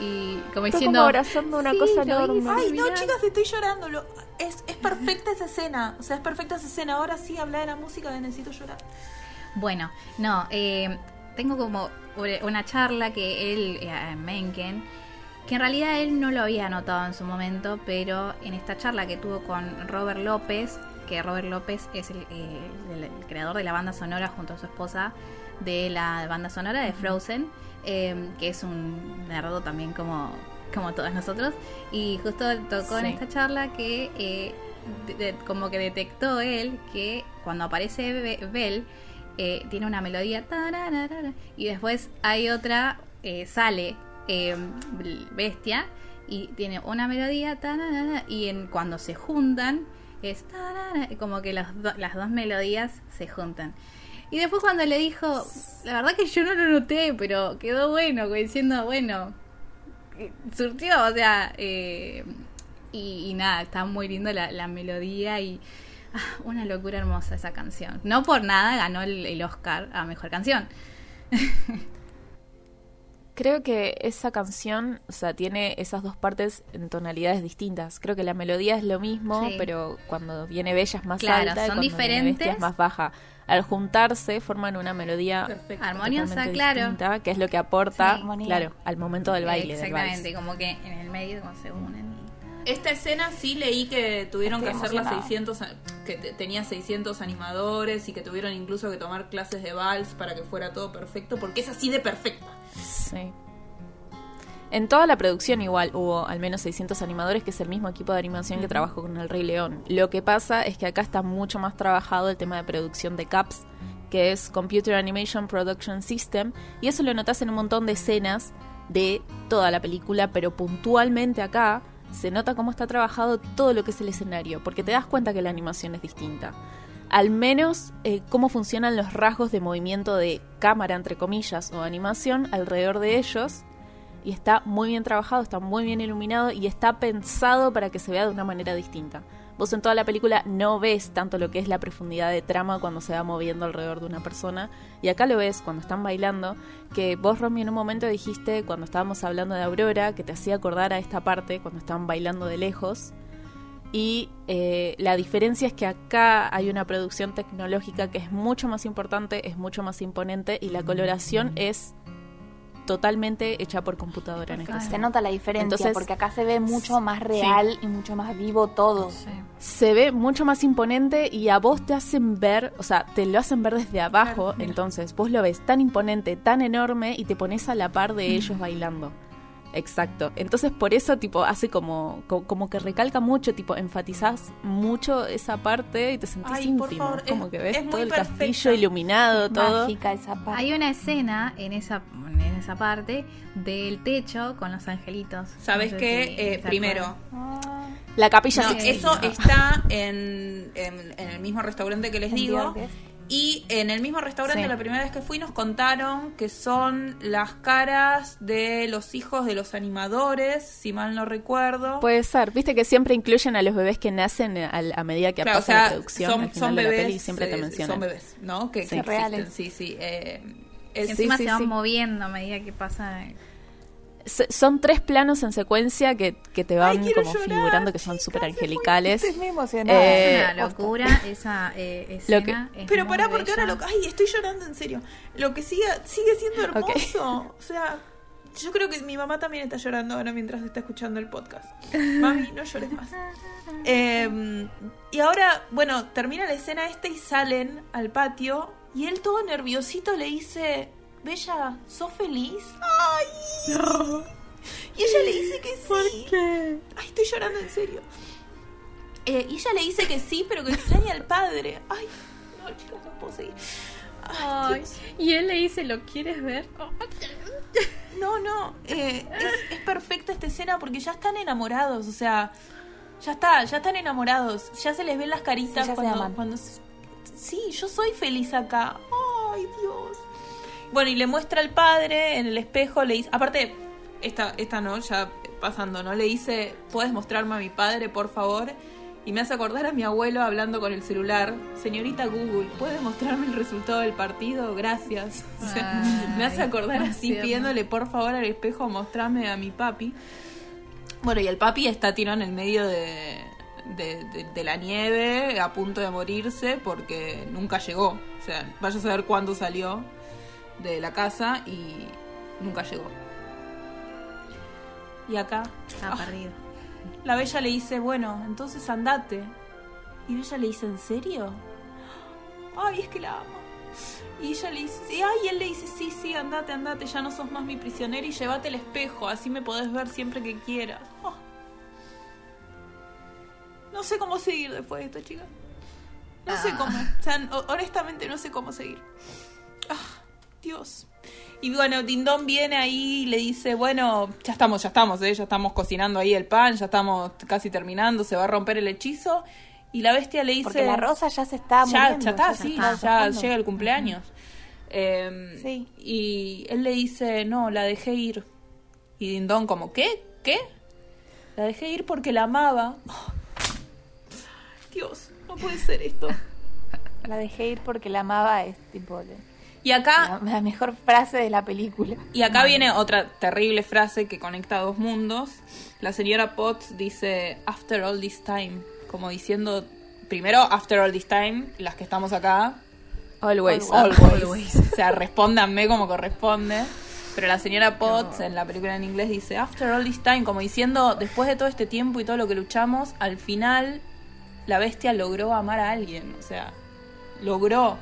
Y como Está diciendo. como abrazando una "Sí, cosa enorme". hice, Ay, no, mirá". chicas, estoy llorando. Lo- es, es perfecta esa escena. O sea, es perfecta esa escena. Ahora sí, habla de la música que necesito llorar. Bueno, no, eh, tengo como una charla que él, eh, Mencken, que en realidad él no lo había notado en su momento, pero en esta charla que tuvo con Robert López, que Robert López es el, eh, el- el creador de la banda sonora junto a su esposa de la banda sonora de Frozen, eh, que es un nerdo también como, como todos nosotros, y justo tocó en esta charla que eh, de- de- como que detectó él que cuando aparece Be- Belle eh, tiene una melodía y después hay otra eh, sale eh, bestia y tiene una melodía y en cuando se juntan es como que las, do- las dos melodías se juntan y después cuando le dijo la verdad que yo no lo noté pero quedó bueno diciendo bueno eh, surtió o sea eh, y, nada está muy lindo la, la melodía y ah, una locura hermosa esa canción. No por nada ganó el Oscar a mejor canción Creo que esa canción, o sea, tiene esas dos partes en tonalidades distintas. Creo que la melodía es lo mismo, Sí. pero cuando viene Bella es más Claro, alta y son cuando viene Bestia diferentes. es más baja. Al juntarse forman una melodía Perfecto. armoniosa claro distinta, que es lo que aporta, Sí, claro, al momento del baile. del exactamente como que en el medio como se unen Esta escena sí leí que tuvieron Estoy que hacerla emocionada. 600, a- que te- tenía 600 animadores y que tuvieron incluso que tomar clases de vals para que fuera todo perfecto, porque es así de perfecta. Sí. En toda la producción igual hubo al menos 600 animadores, que es el mismo equipo de animación que trabajó con El Rey León. Lo que pasa es que acá está mucho más trabajado el tema de producción de CAPS, que es Computer Animation Production System, y eso lo notas en un montón de escenas de toda la película, pero puntualmente acá se nota cómo está trabajado todo lo que es el escenario, porque te das cuenta que la animación es distinta. Al menos eh, cómo funcionan los rasgos de movimiento de cámara, entre comillas, o animación alrededor de ellos. Y está muy bien trabajado, está muy bien iluminado y está pensado para que se vea de una manera distinta. Vos en toda la película no ves tanto lo que es la profundidad de trama cuando se va moviendo alrededor de una persona. Y acá lo ves cuando están bailando, que vos, Romy, en un momento dijiste, cuando estábamos hablando de Aurora, que te hacía acordar a esta parte, cuando estaban bailando de lejos. Y eh, la diferencia es que acá hay una producción tecnológica que es mucho más importante, es mucho más imponente y la coloración es totalmente hecha por computadora en esta Se nota la diferencia Entonces, porque acá se ve mucho más real y mucho más vivo todo. se ve mucho más imponente y a vos te hacen ver, o sea, te lo hacen ver desde abajo, entonces vos lo ves tan imponente, tan enorme y te pones a la par de ellos bailando. Exacto. Entonces por eso tipo hace como, co- como que recalca mucho, tipo enfatizás mucho esa parte y te sentís Ay, por íntimo, favor, como es- que ves todo el perfecta. castillo iluminado, todo. Mágica esa parte. Hay una escena en esa, en esa parte del techo con los angelitos. ¿Sabes No sé qué? si Eh, primero, La capilla no, eso está en, en- en el mismo restaurante que les ¿en digo. Y en el mismo restaurante, Sí. la primera vez que fui, nos contaron que son las caras de los hijos de los animadores, si mal no recuerdo. Puede ser, viste que siempre incluyen a los bebés que nacen a, a medida que Claro, o pasa sea, la producción. son, al final son de la bebés. peli siempre te eh, mencionan. Son bebés, ¿no? Que, Sí. que Reales. sí, sí. eh, encima sí, se van sí. moviendo a medida que pasa. Son tres planos en secuencia que, que te van Ay, como llorar, figurando que son súper es muy- angelicales. Estoy muy. Eh, es una locura esa eh, Lo que- escena. es Pero pará, porque ahora lo... Ay, estoy llorando en serio. Lo que sigue, sigue siendo hermoso. O sea, yo creo que mi mamá también está llorando ahora mientras está escuchando el podcast. Mami, no llores más. Eh, y ahora, bueno, termina la escena esta y salen al patio. Y él todo nerviosito le dice, Bella, ¿sos feliz? ¡Ay! Y ella le dice que sí. Ay, estoy llorando en serio. Eh, y ella le dice que sí, pero que extraña al padre. Ay, no, chicas, no puedo seguir. Ay, y él le dice, ¿lo quieres ver? No, no, eh, es, es perfecta esta escena porque ya están enamorados, o sea, ya está, ya están enamorados, ya se les ven las caritas Sí, cuando, aman. cuando... Sí, yo soy feliz acá. Ay, Dios. Bueno, y le muestra al padre en el espejo, le dice, aparte, esta, esta no, ya pasando, ¿no? Le dice, ¿puedes mostrarme a mi padre, por favor? Y me hace acordar a mi abuelo hablando con el celular. Señorita Google, ¿puede mostrarme el resultado del partido? Gracias. O sea, me hace acordar así, pidiéndole por favor al espejo mostrarme a mi papi. Bueno, y el papi está tirado en el medio de, de, de- de la nieve, a punto de morirse, porque nunca llegó. O sea, vaya a saber cuándo salió de la casa y nunca llegó. Y acá Está ah, perdido. la Bella le dice, bueno, entonces andate. Y Bella le dice, ¿en serio? Ay, es que la amo. Y ella le dice, sí, ay, y él le dice, sí, sí, andate, andate, ya no sos más mi prisionera y llévate el espejo, así me podés ver siempre que quieras. Oh. No sé cómo seguir después de esto, chica. No sé Ah. cómo. O sea, ho- honestamente no sé cómo seguir. Ah, Dios. Y bueno, Dindón viene ahí y le dice, bueno, ya estamos, ya estamos, ¿eh? ya estamos cocinando ahí el pan, ya estamos casi terminando, se va a romper el hechizo. Y la bestia le dice... Porque la rosa ya se está ya, muriendo. ya está, se sí, está ya llega el cumpleaños. Eh, Sí. Y él le dice, no, la dejé ir. Y Dindón como, ¿qué? ¿Qué? La dejé ir porque la amaba. Dios, no puede ser esto. La dejé ir porque la amaba, es tipo Y acá la, la mejor frase de la película. Y acá viene otra terrible frase que conecta dos mundos. La señora Potts dice, after all this time, como diciendo, primero, after all this time, las que estamos acá, Always. always. O sea, respóndanme como corresponde. Pero la señora Potts en la película en inglés dice, after all this time, como diciendo, después de todo este tiempo y todo lo que luchamos, al final la bestia logró amar a alguien. O sea, logró.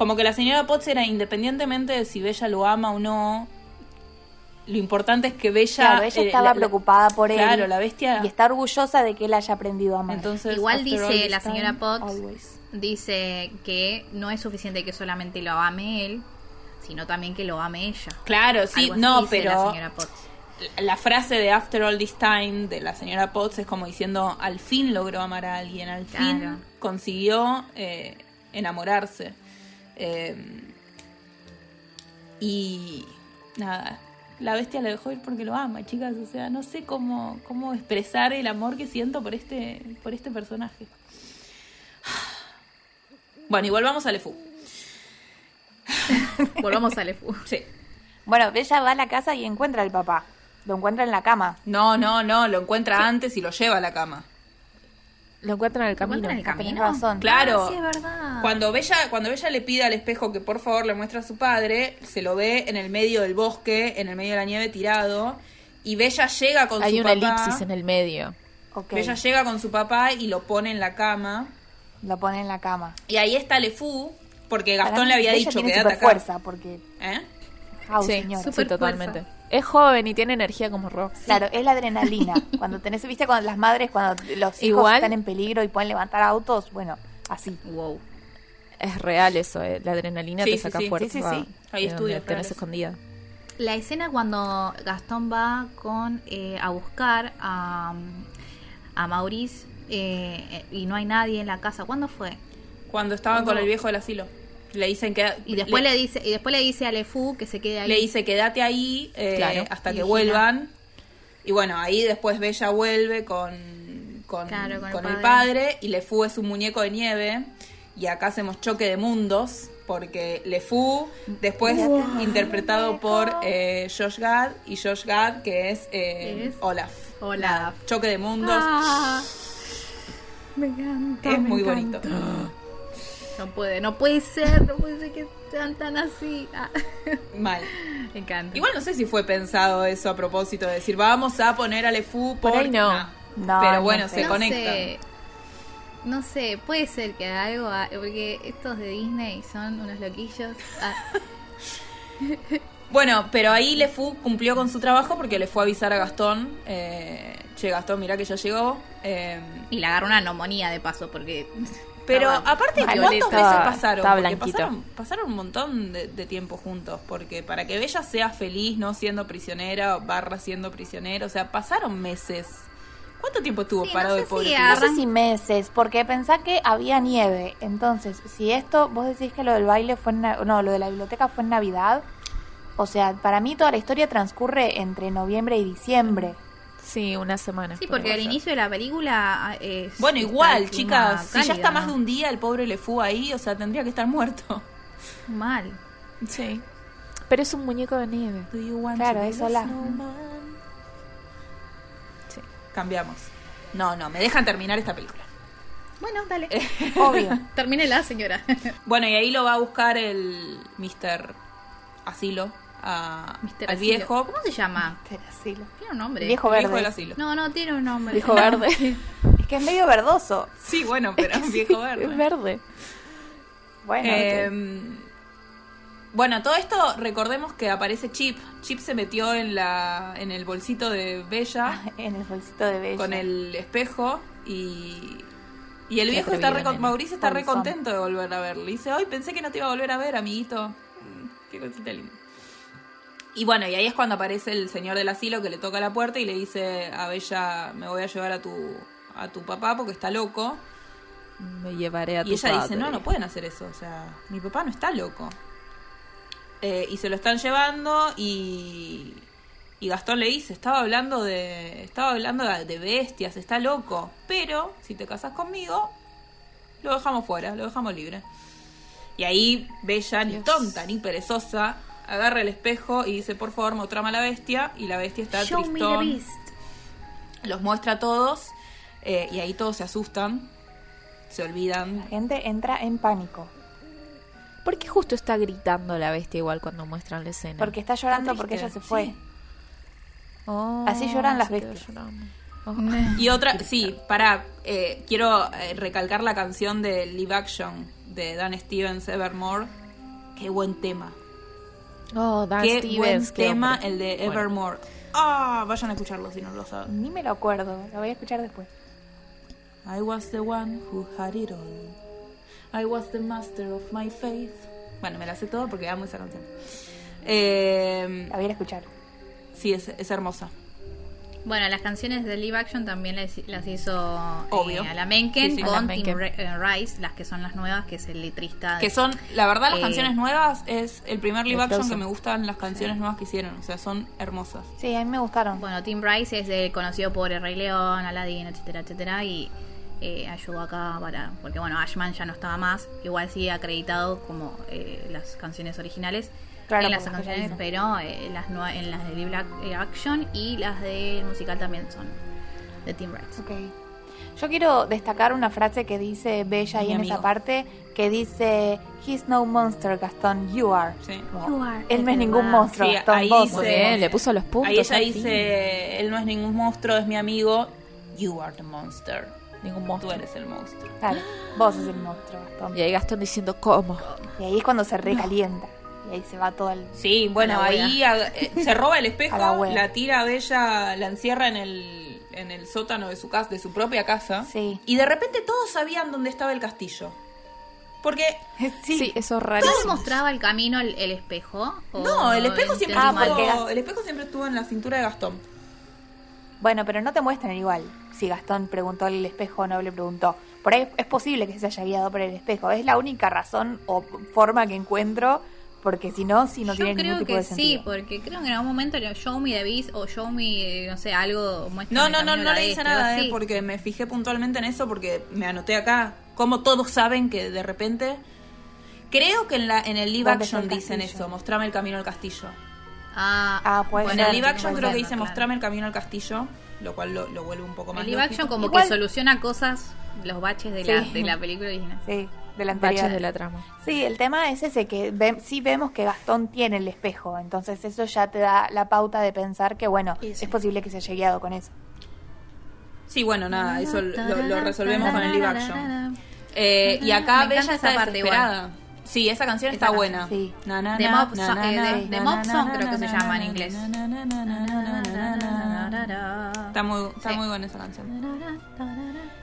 Como que la señora Potts era independientemente de si Bella lo ama o no. Lo importante es que Bella. Claro, ella eh, estaba la- preocupada por él. Claro, la bestia. Y está orgullosa de que él haya aprendido a amar. Entonces, Igual dice la señora Potts, always. dice que no es suficiente que solamente lo ame él, sino también que lo ame ella. Claro, sí, no, dice pero. La señora Potts. la- la frase de After All This Time de la señora Potts es como diciendo, al fin logró amar a alguien, al Claro. fin consiguió eh, enamorarse. Eh, y nada, la bestia le dejó ir porque lo ama, chicas. O sea, no sé cómo, cómo expresar el amor que siento por este, por este personaje. Bueno, y volvamos a Lefou. Volvamos al EFU. Sí. Bueno, ella va a la casa y encuentra al papá. Lo encuentra en la cama. No, no, no, lo encuentra antes y lo lleva a la cama. Lo encuentran en el ¿Lo camino. encuentran en el camino? razón. Claro. Ah, sí, es verdad. Cuando Bella, cuando Bella le pide al espejo que por favor le muestre a su padre, se lo ve en el medio del bosque, en el medio de la nieve tirado, y Bella llega con Hay su una papá. elipsis en el medio. Bella llega con su papá y lo pone en la cama. Lo pone en la cama. Y ahí está LeFou, porque Gastón mí, le había Bella dicho tiene super acá. fuerza porque. ¿Eh? Sí, señor. sí, totalmente. fuerza. Es joven y tiene energía como Rob. Claro, es la adrenalina. Cuando tenés, viste, cuando las madres, cuando los hijos Igual- están en peligro y pueden levantar autos, bueno, así. Wow. Es real eso, eh. la adrenalina Sí, te saca sí. fuerza. Sí, sí, sí. Hay donde estudios tenés escondida. La escena cuando Gastón va con eh, a buscar a, a Maurice eh, y no hay nadie en la casa. ¿Cuándo fue? Cuando estaban con el viejo del asilo. Le dicen que Y después le, dice y después le dice a LeFou que se quede ahí. le dice quédate ahí eh, Claro. hasta Y que vuelvan. Y bueno, ahí después Bella vuelve con, con, Claro, con el con el, padre. padre. y LeFou es un muñeco de nieve. Y acá hacemos choque de mundos porque LeFou, después interpretado por eh, Josh Gad y Josh Gad que es, eh, Es Olaf. Olaf. Choque de mundos. Ah, me encanta. es me muy encanta. bonito. No puede, no puede ser, no puede ser que sean tan así. Ah. Mal. Me encanta. Igual no sé si fue pensado eso a propósito de decir vamos a poner a LeFou Por ahí porque- no. Nah. No, Pero no bueno, sé. se no conectan. Sé, no sé, puede ser que algo, porque estos de Disney son unos loquillos. Ah, Bueno, pero ahí LeFou cumplió con su trabajo porque le fue a avisar a Gastón. Eh, che, Gastón, mirá que ya llegó. Eh, y le agarró una neumonía de paso, porque. Pero estaba aparte. ¿cuántos meses Estaba- pasaron? estaba Porque blanquito. pasaron, pasaron un montón de, de tiempo juntos. Porque para que Bella sea feliz no siendo prisionera, barra siendo prisionero, o sea, pasaron meses. ¿Cuánto tiempo estuvo Sí, parado no de pobre si? No sé Arran- si meses, porque pensá que había nieve. Entonces, si esto, vos decís que lo del baile fue en, no, lo de la biblioteca fue en Navidad. O sea, para mí toda la historia transcurre entre noviembre y diciembre. Sí, una semana. Sí, porque al inicio de la película es. Bueno, igual, chicas, si ya está más ¿no? de un día el pobre LeFou ahí, o sea, tendría que estar muerto. Mal. Sí. Pero es un muñeco de nieve. Do you want Claro, the la-? Sí, cambiamos. No, no, me dejan terminar esta película. Bueno, dale. Obvio. Termínela, señora. Bueno, y ahí lo va a buscar el Mr. Asilo a, al viejo. ¿Cómo se llama? Asilo. Tiene un nombre. Viejo verde. del asilo. No, no, tiene un nombre. Viejo verde. Es que es medio verdoso. Sí, bueno, pero es viejo verde. Es verde. Bueno, Eh, bueno, todo esto, recordemos que aparece Chip. Chip se metió en la en el bolsito de Bella en el bolsito de Bella. con el espejo y y el viejo está re. Mauricio está re contento de volver a verle. Dice, "Ay, pensé que no te iba a volver a ver, amiguito." Mm, Qué cosita linda. Y bueno, y ahí es cuando aparece el señor del asilo que le toca la puerta y le dice a Bella, "Me voy a llevar a tu a tu papá porque está loco." Me llevaré a tu Y ella dice, no, no pueden hacer eso, o sea, mi papá no está loco. Eh, y se lo están llevando y, y Gastón le dice, estaba hablando de estaba hablando de, bestias, está loco, pero si te casas conmigo, lo dejamos fuera, lo dejamos libre. Y ahí Bella, ni tonta, ni perezosa, agarra el espejo y dice, por favor, mostrame a la bestia, y la bestia está Show me the tristón, beast. los muestra a todos, eh, y ahí todos se asustan, se La olvidan gente entra en pánico. ¿Por qué justo está gritando la bestia igual cuando muestran la escena? Porque está llorando Está porque ella se fue. sí. Oh, Así lloran las bestias. Oh. Y otra, sí, para, eh, quiero eh, recalcar la canción de Live Action de Dan Stevens, Evermore. Qué buen tema. Oh, Dan Qué Stevens, buen qué tema hombre. el de. Evermore. Ah, vayan a escucharlo si no lo saben. Ni me lo acuerdo. Lo voy a escuchar después. I was the one who had it all. I was the master of my faith. Bueno, me la sé todo porque amo esa canción. Eh, La voy a escuchar. sí, es, es hermosa. Bueno, las canciones de live action también las, las hizo Obvio. eh, Alan Menken Sí, sí, con Alan Tim Menken. Eh, Rice, las que son las nuevas, que es el letrista. de- Que son, la verdad, las Eh, canciones nuevas es el primer live action que me gustan las canciones nuevas que hicieron. O sea, son hermosas. Sí, a mí me gustaron. Bueno, Tim Rice es de- conocido por El Rey León, Aladdin, etcétera, etcétera, y eh, ayudó acá para. Porque bueno, Ashman ya no estaba más, igual sigue acreditado como eh, las canciones originales. Claro, en las canciones, pero eh, las en las de live eh, action y las de musical también son de Tim Rice. Ok. Yo quiero destacar una frase que dice Bella ahí en amigo. esa parte, que dice, He's no monster, Gastón, you are. Sí. Como, You are, Él no es ningún verdad. monstruo, Sí, Gastón, ahí vos dice- monstruo". le puso los puntos. Ahí ella al fin. dice, él no es ningún monstruo, es mi amigo. You are the monster. Ningún Tú monstruo. eres el monstruo. Claro, vos sos el monstruo, Gastón. Y ahí Gastón diciendo, ¿cómo? Y ahí es cuando se recalienta. Y ahí se va todo el... Sí, bueno, ahí a- eh, se roba el espejo, la tira a Bella, la encierra en el, en el sótano de su casa, de su propia casa. Sí. Y de repente todos sabían dónde estaba el castillo. Porque Sí, eso es ¿Todo rarísimo. mostraba el camino el, el espejo? ¿O no, el espejo siempre Ah, estuvo, el espejo siempre estuvo en la cintura de Gastón. Bueno, pero no te muestran igual si Gastón preguntó al espejo o no le preguntó. Por ahí es posible que se haya guiado por el espejo. Es la única razón o forma que encuentro, porque si no, si no Yo tiene creo ningún tipo que de sí, sentido. porque creo que en algún momento el show me the beast o show me, no sé, algo muestra No, no, no, no le bestia, nada, eh, porque me fijé puntualmente en eso, porque me anoté acá. Como todos saben que de repente. Creo que en, la, en el live ¿Dónde está action el dicen castillo? eso, mostrame el camino al castillo. Ah, Ah, puede En ser. el live action creo que dice claro. mostrame el camino al castillo, lo cual lo, lo vuelve un poco más el live action como Igual- que soluciona cosas, los baches de, la, Sí. de la película original. Sí, de la anterior. Baches de la trama. Sí, el tema es ese que ve- sí vemos que Gastón tiene el espejo, entonces eso ya te da la pauta de pensar que bueno, sí. es posible que se haya guiado con eso. Sí, bueno, nada, eso lo, lo resolvemos con el live action. Eh, y acá Me Bella está esa parte desesperada. Sí, esa canción Esa está canción, buena. sí. Na, na, The na, Mob na, Song- na, eh, na, de- The Mob Song na, creo que se na, llama en na, inglés. Está muy, está Sí. muy buena esa canción.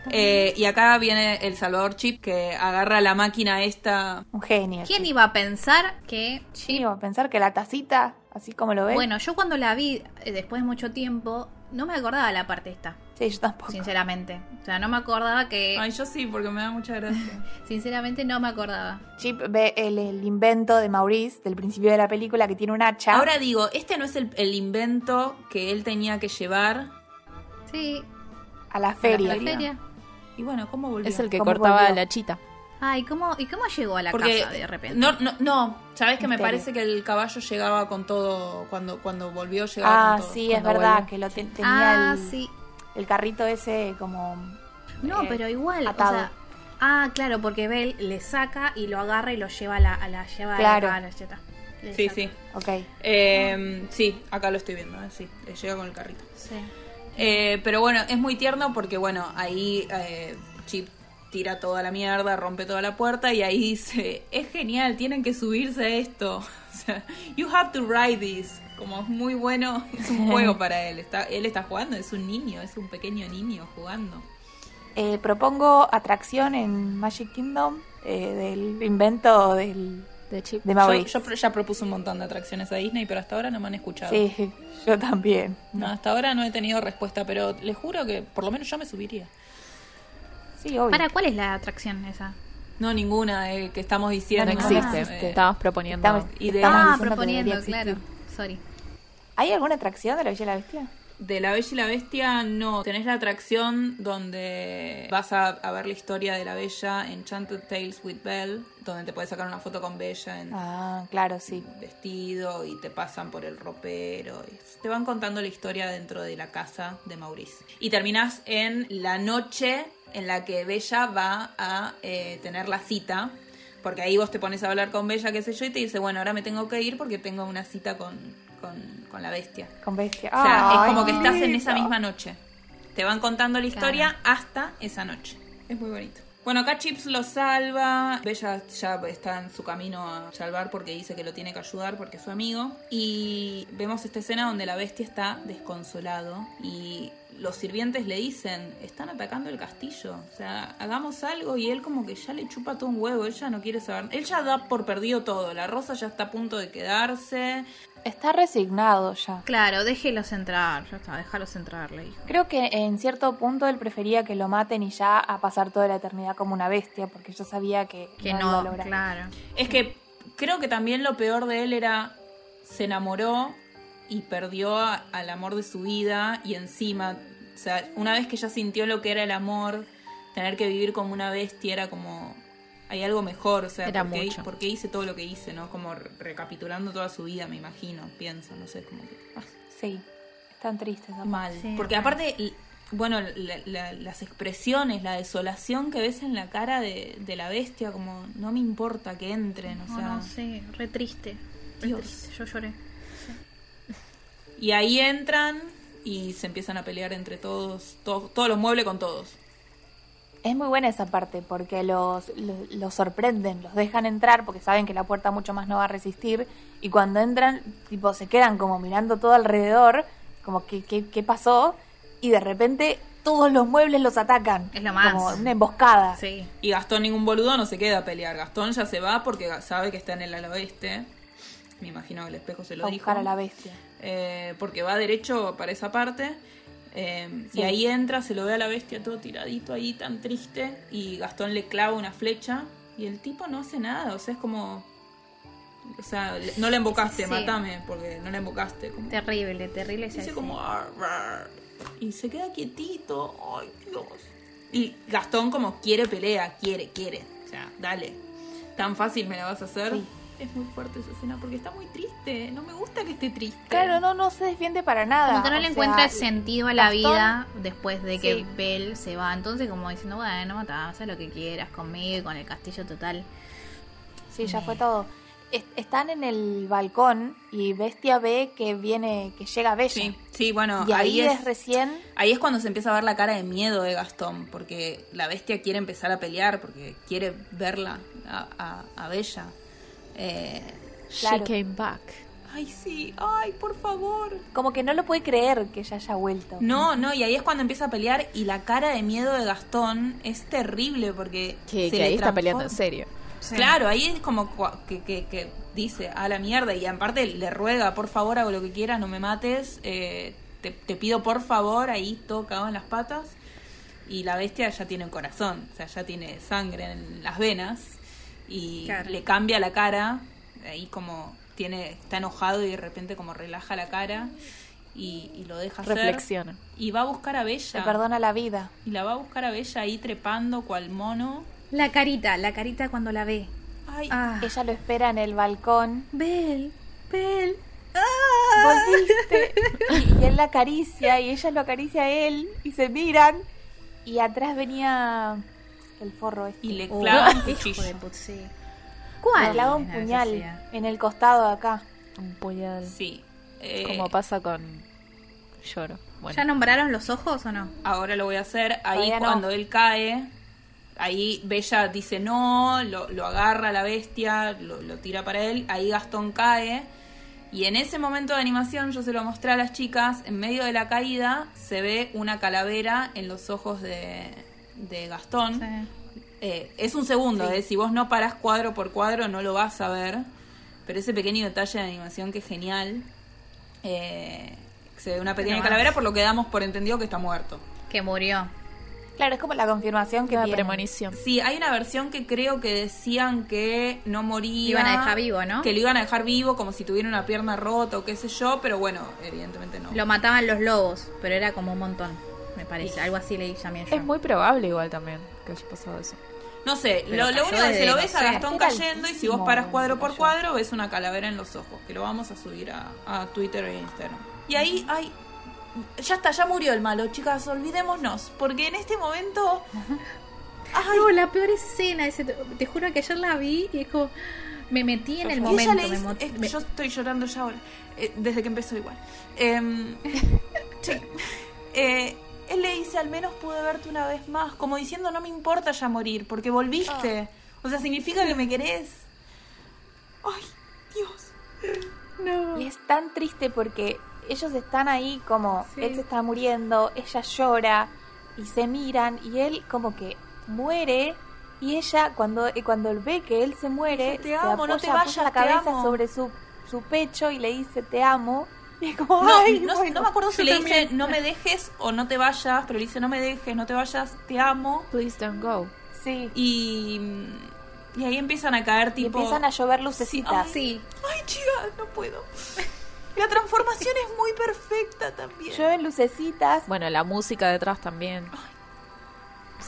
Eh, y acá viene el Salvador Chip que agarra la máquina esta. Un genio. ¿Quién iba a pensar que ¿Quién iba a pensar que la tacita, así como lo ves? Bueno, yo cuando la vi eh, después de mucho tiempo, no me acordaba la parte esta, sí, yo tampoco. sinceramente. O sea, no me acordaba que... Ay, yo sí, porque me da mucha gracia. Sinceramente no me acordaba. Chip ve el, el invento de Maurice del principio de la película que tiene un hacha. Ahora digo, este no es el, el invento que él tenía que llevar. Sí, a la a feria. la feria. Y bueno, ¿cómo volvió? Es el que ¿Cómo cortaba volvió? la chita. Ay, ¿cómo, ¿y cómo llegó a la Porque casa de repente? No, no, no. sabes que me parece que el caballo llegaba con todo cuando cuando volvió llegaba Ah, con todo. sí, es verdad, volvió. que lo te- tenía ah, el, sí. el carrito ese como... No, eh, pero igual, atado. o sea... Ah, claro, porque Bell le saca y lo agarra y lo lleva a la, a la lleva Claro. a la cheta. Sí, saca. sí. Ok. Eh, sí, acá lo estoy viendo, eh, sí, le llega con el carrito. Sí. Eh, pero bueno, es muy tierno porque bueno, ahí eh, Chip tira toda la mierda, rompe toda la puerta y ahí dice, es genial, tienen que subirse a esto. O sea, you have to ride this. Como es muy bueno, es un juego para él. Está, él está jugando, es un niño, es un pequeño niño jugando. Eh, propongo atracción en Magic Kingdom eh, del invento del, De chip. de Yo, yo ya propuse un montón de atracciones a Disney, pero hasta ahora no me han escuchado. Sí, yo también. No, hasta ahora no he tenido respuesta, pero les juro que por lo menos yo me subiría. Sí, obvio. ¿Para cuál es la atracción esa? No, ninguna eh, que estamos diciendo. No no existe. Eh, Estamos proponiendo. Estamos- ideas. estamos Ah, proponiendo, claro. Sorry. ¿Hay alguna atracción de la Bella y la Bestia? De La Bella y la Bestia, no. Tenés la atracción donde vas a, a ver la historia de la Bella, Enchanted Tales with Belle, donde te puedes sacar una foto con Bella en Ah, claro, sí. vestido y te pasan por el ropero. y te van contando la historia dentro de la casa de Maurice. Y terminás en la noche en la que Bella va a eh, tener la cita. Porque ahí vos te pones a hablar con Bella, qué sé yo, y te dice, bueno, ahora me tengo que ir porque tengo una cita con, con, con la bestia. Con Bestia. O sea, Ay, es como que estás en esa misma noche. Te van contando la historia hasta esa noche. Es muy bonito. Bueno, acá Chips lo salva. Bella ya está en su camino a salvar porque dice que lo tiene que ayudar porque es su amigo. Y vemos esta escena donde la bestia está desconsolado y los sirvientes le dicen, están atacando el castillo. O sea, hagamos algo y él como que ya le chupa todo un huevo. Él ya no quiere saber. Él ya da por perdido todo. La rosa ya está a punto de quedarse. Está resignado ya. Claro, déjelos entrar. Ya está, déjalos entrar, le dijo. Creo que en cierto punto él prefería que lo maten y ya a pasar toda la eternidad como una bestia, porque yo sabía que, Que no, lo iba a no, lograr. claro. Es que creo que también lo peor de él era se enamoró y perdió a- al amor de su vida y encima, o sea, una vez que ya sintió lo que era el amor, tener que vivir como una bestia era como hay algo mejor, o sea, Era porque, mucho. porque hice todo lo que hice, ¿no? Como re- recapitulando toda su vida, me imagino, pienso, no sé, como que ah, Sí, es tan triste esa mal, Sí, porque aparte bueno, la- la- las expresiones, la desolación que ves en la cara de, de la bestia, como no me importa que entren, o No, sea. no, sí, re triste. Re Dios. triste, yo lloré. Y ahí entran y se empiezan a pelear entre todos, todos, todos los muebles con todos. Es muy buena esa parte porque los, los, los sorprenden, los dejan entrar porque saben que la puerta mucho más no va a resistir y cuando entran, tipo, se quedan como mirando todo alrededor, como que qué, qué pasó y de repente todos los muebles los atacan. Es lo más. Como una emboscada. Sí. Y Gastón, ningún boludo, no se queda a pelear. Gastón ya se va porque sabe que está en el ala oeste. Me imagino que el espejo se lo a dijo. buscar a la bestia. Eh, porque va derecho para esa parte. Eh, Sí. Y ahí entra, se lo ve a la bestia todo tiradito ahí, tan triste. Y Gastón le clava una flecha. Y el tipo no hace nada. O sea, es como. O sea, no le embocaste, Sí. matame, porque no le embocaste. Como, Terrible, terrible. dice como. "Ar, ar", Y se queda quietito. Ay, Dios. Y Gastón, como quiere pelea, quiere, quiere. O sea, dale. Tan fácil me la vas a hacer. Sí. Es muy fuerte esa escena porque está muy triste. No me gusta que esté triste. Claro, no, no se defiende para nada. Como que no o le sea, encuentra el sentido a la Gastón- vida después de que Sí. Belle se va. Entonces, como diciendo, bueno, mata, haz lo que quieras conmigo, con el castillo total. Sí, ya fue todo. Es- Están en el balcón y Bestia ve que viene, que llega Bella. Sí, sí, bueno, y ahí, ahí es, es, recién ahí es cuando se empieza a ver la cara de miedo de Gastón, porque la bestia quiere empezar a pelear, porque quiere verla a, a, a Bella. Eh, Claro. She came back. ay, sí, ay, por favor. como que no lo puede creer que ella haya vuelto. No, no, y ahí es cuando empieza a pelear y la cara de miedo de Gastón es terrible porque... Que, se que le ahí está peleando en serio. Claro, ahí es como que, que, que dice a la mierda y aparte le ruega, por favor, hago lo que quieras, no me mates, eh, te, te pido por favor, ahí todo cagado en las patas. Y la bestia ya tiene un corazón, o sea, ya tiene sangre en las venas y Claro. le cambia la cara, ahí como tiene está enojado y de repente como relaja la cara y, y lo deja hacer. Reflexiona. Y va a buscar a Le Bella. perdona la vida. Y la va a buscar a Bella ahí trepando cual mono. La carita, la carita cuando la ve. Ay, Ah, Ella lo espera en el balcón. Belle, Belle. Volviste. y, y él la acaricia y ella lo acaricia a él y se miran. Y atrás venía el forro este. y le Oh, clava un hijo cuchillo. de put- sí. Le ¿Cuál? clava un puñal necesidad? en el costado de acá. Un puñal. Sí. Eh, Como pasa con Lloro. Bueno, ¿Ya nombraron los ojos o no? ahora lo voy a hacer. Ahí Todavía no. cuando él cae, ahí Bella dice no, lo, lo agarra a la bestia, lo, lo tira para él. Ahí Gastón cae. Y en ese momento de animación, yo se lo mostré a las chicas, en medio de la caída se ve una calavera en los ojos de, de Gastón. Eh, es un segundo, eh, si vos no parás cuadro por cuadro no lo vas a ver, pero ese pequeño detalle de animación que es genial. Eh, se ve una pequeña calavera por lo que damos por entendido que está muerto. Que murió. Claro, es como la confirmación que una viene. premonición. Sí, hay una versión que creo que decían que no moría. Iban a dejar vivo, ¿no? Que lo iban a dejar vivo como si tuviera una pierna rota o qué sé yo, pero bueno, evidentemente no. Lo mataban los lobos, pero era como un montón, parece. Algo así leí también yo. Es muy probable igual también que haya pasado eso. No sé, lo, lo único que se lo ves a. Gastón cayendo y si vos paras cuadro por cuadro ves una calavera en los ojos, que lo vamos a subir a, a Twitter e Instagram. Y ahí, ay, ya está, ya murió el malo, chicas, olvidémonos, porque en este momento... Ay, No, la peor escena, ese, te juro que ayer la vi y es como, me metí en el y ella momento. le dice- mo- es- me- yo estoy llorando ya ahora, eh, desde que empezó igual. Em, sí. Eh, él le dice, al menos pude verte una vez más, como diciendo, no me importa ya morir, porque volviste. O sea, significa que me querés. Ay, Dios. Y es tan triste porque ellos están ahí como Sí. él se está muriendo, ella llora y se miran y él como que muere y ella cuando cuando él ve que él se muere Dice, "Te se amo, no apoya, te apoya vayas, la te cabeza amo". sobre su, su pecho y le dice te amo y es como No, "Ay, no, bueno". no me acuerdo si le también. dice no me dejes o no te vayas, pero le dice no me dejes, no te vayas, te amo. Please don't go. sí Y, y ahí empiezan a caer y tipo... empiezan a llover lucecitas Sí, Ay, chicas, no puedo. La transformación es muy perfecta también. llueven lucecitas Bueno, la música detrás también.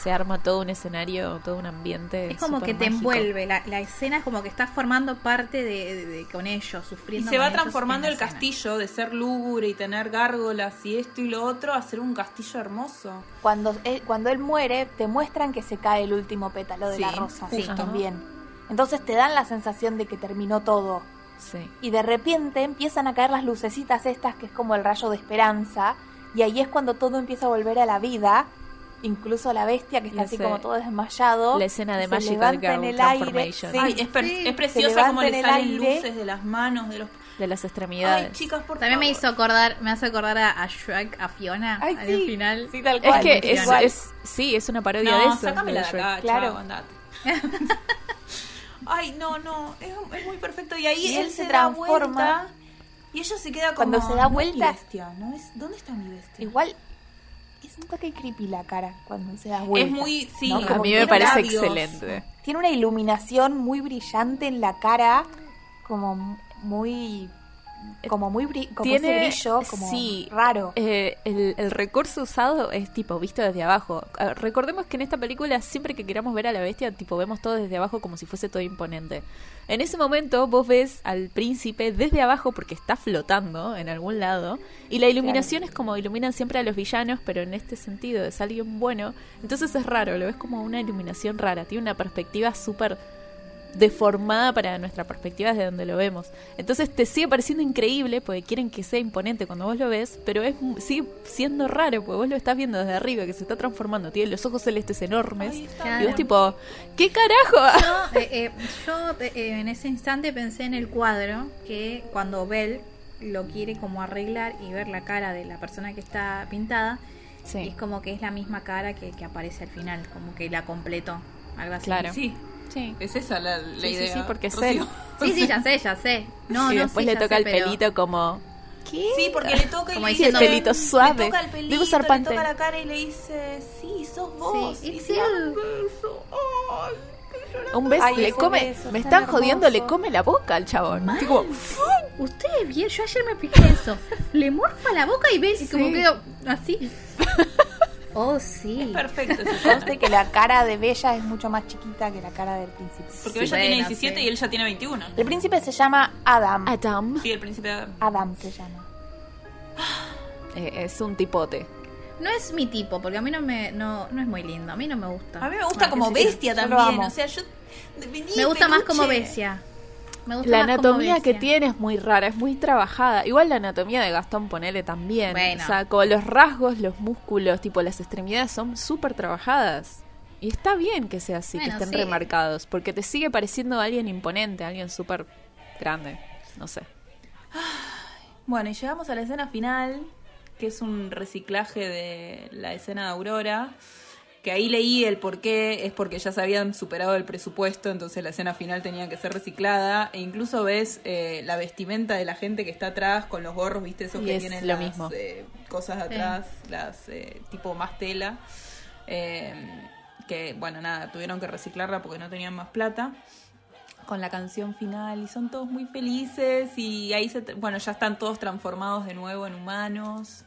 Se arma todo un escenario, todo un ambiente. Es como que te mágico. envuelve, la, la escena es como que estás formando parte de, de- de- con ellos, Y sufriendo. se va transformando el escena. castillo de ser lúgubre y tener gárgolas y esto y lo otro a ser un castillo hermoso. Cuando él, cuando él muere, te muestran que se cae el último pétalo de Sí, la rosa. justo. También. Entonces te dan la sensación de que terminó todo. Sí. Y de repente empiezan a caer las lucecitas estas, que es como el rayo de esperanza. Y ahí es cuando todo empieza a volver a la vida. Incluso la bestia, que está así como todo desmayado. La escena de se Magical levanta en Girl el aire. Sí, Ay, es, per- sí. es preciosa como le salen aire. luces de las manos, de los... De las extremidades. Ay, chicas, por También me hizo acordar, me hace acordar a, a Shrek, a Fiona, Ay, al sí. final. Sí, tal es cual. que es, igual. es- sí, es una parodia de eso. sácamela de Shrek. acá, Claro. chao. Ay, no, no, es, es muy perfecto. Y ahí Y él, él se, se da transforma. vuelta y ella se queda como... Cuando se da "No es mi vuelta- bestia, ¿no? Es, ¿Dónde está mi bestia? Igual es un toque creepy la cara cuando se da vuelta. es muy... Sí, ¿no? A mí me parece labios. excelente. Tiene una iluminación muy brillante en la cara, como muy como muy bri- como Tiene- ese brillo como sí. raro. Eh, el, el recurso usado es tipo visto desde abajo. Recordemos que en esta película siempre que queramos ver a la bestia, tipo vemos todo desde abajo como si fuese todo imponente. En ese momento vos ves al príncipe desde abajo porque está flotando en algún lado y la iluminación es como iluminan siempre a los villanos, pero en este sentido es alguien bueno. Entonces es raro, lo ves como una iluminación rara, tiene una perspectiva súper deformada para nuestra perspectiva desde donde lo vemos. Entonces te sigue pareciendo increíble porque quieren que sea imponente cuando vos lo ves, pero es sigue siendo raro porque vos lo estás viendo desde arriba que se está transformando, tiene los ojos celestes enormes y vos tipo, ¿qué carajo? Yo, eh, eh, yo eh, en ese instante pensé en el cuadro que cuando Belle lo quiere como arreglar y ver la cara de la persona que está pintada, Sí. es como que es la misma cara que, que aparece al final, como que la completó, algo así. Claro. Sí, Sí. es esa la, la Sí, sí, idea. sí, porque es Rocío. él. Sí, sí, ya sé, ya sé. No, y no, después sí, le toca sé, el pero- pelito como ¿Qué? Sí, porque le toca y Como le dice... El pelito suave. Le toca el pelito, usar le toca la cara y le dice... Sí, sos vos. Sí, y se da un beso. Ay. Un beso, Ay, le come, beso me están jodiendo, le come la boca al chabón. Mal. Tipo, Ustedes bien, yo ayer me fijé eso. Le morfa la boca y ve y como Sí. quedó así. Oh, sí. Perfecto. esa escena. Conste que la cara de Bella es mucho más chiquita que la cara del príncipe. Porque Sí, ella tiene bueno, 17 sí. y él ya tiene 21. El príncipe se llama Adam. Adam Sí, el príncipe Adam. Adam se llama. eh, es un tipote. No es mi tipo, porque a mí no me no, no es muy lindo, a mí no me gusta. A mí me gusta Ah, como bestia también. O sea, yo... vení, Me gusta más como bestia. Me gusta La anatomía que tiene es muy rara, es muy trabajada. Igual la anatomía de Gastón Ponele también. Bueno. O sea, como los rasgos, los músculos, tipo las extremidades son súper trabajadas. Y está bien que sea así, que estén sí. remarcados, porque te sigue pareciendo alguien imponente, alguien súper grande. No sé. Bueno, y llegamos a la escena final, que es un reciclaje de la escena de Aurora. Que ahí leí el por qué, es porque ya se habían superado el presupuesto, entonces la escena final tenía que ser reciclada. E incluso ves eh, la vestimenta de la gente que está atrás con los gorros, viste, esos Y que es tienen lo las mismo. eh, cosas de atrás, las eh, tipo más tela. Eh, que bueno, nada, tuvieron que reciclarla porque no tenían más plata con la canción final y son todos muy felices y ahí se, bueno, ya están todos transformados de nuevo en humanos.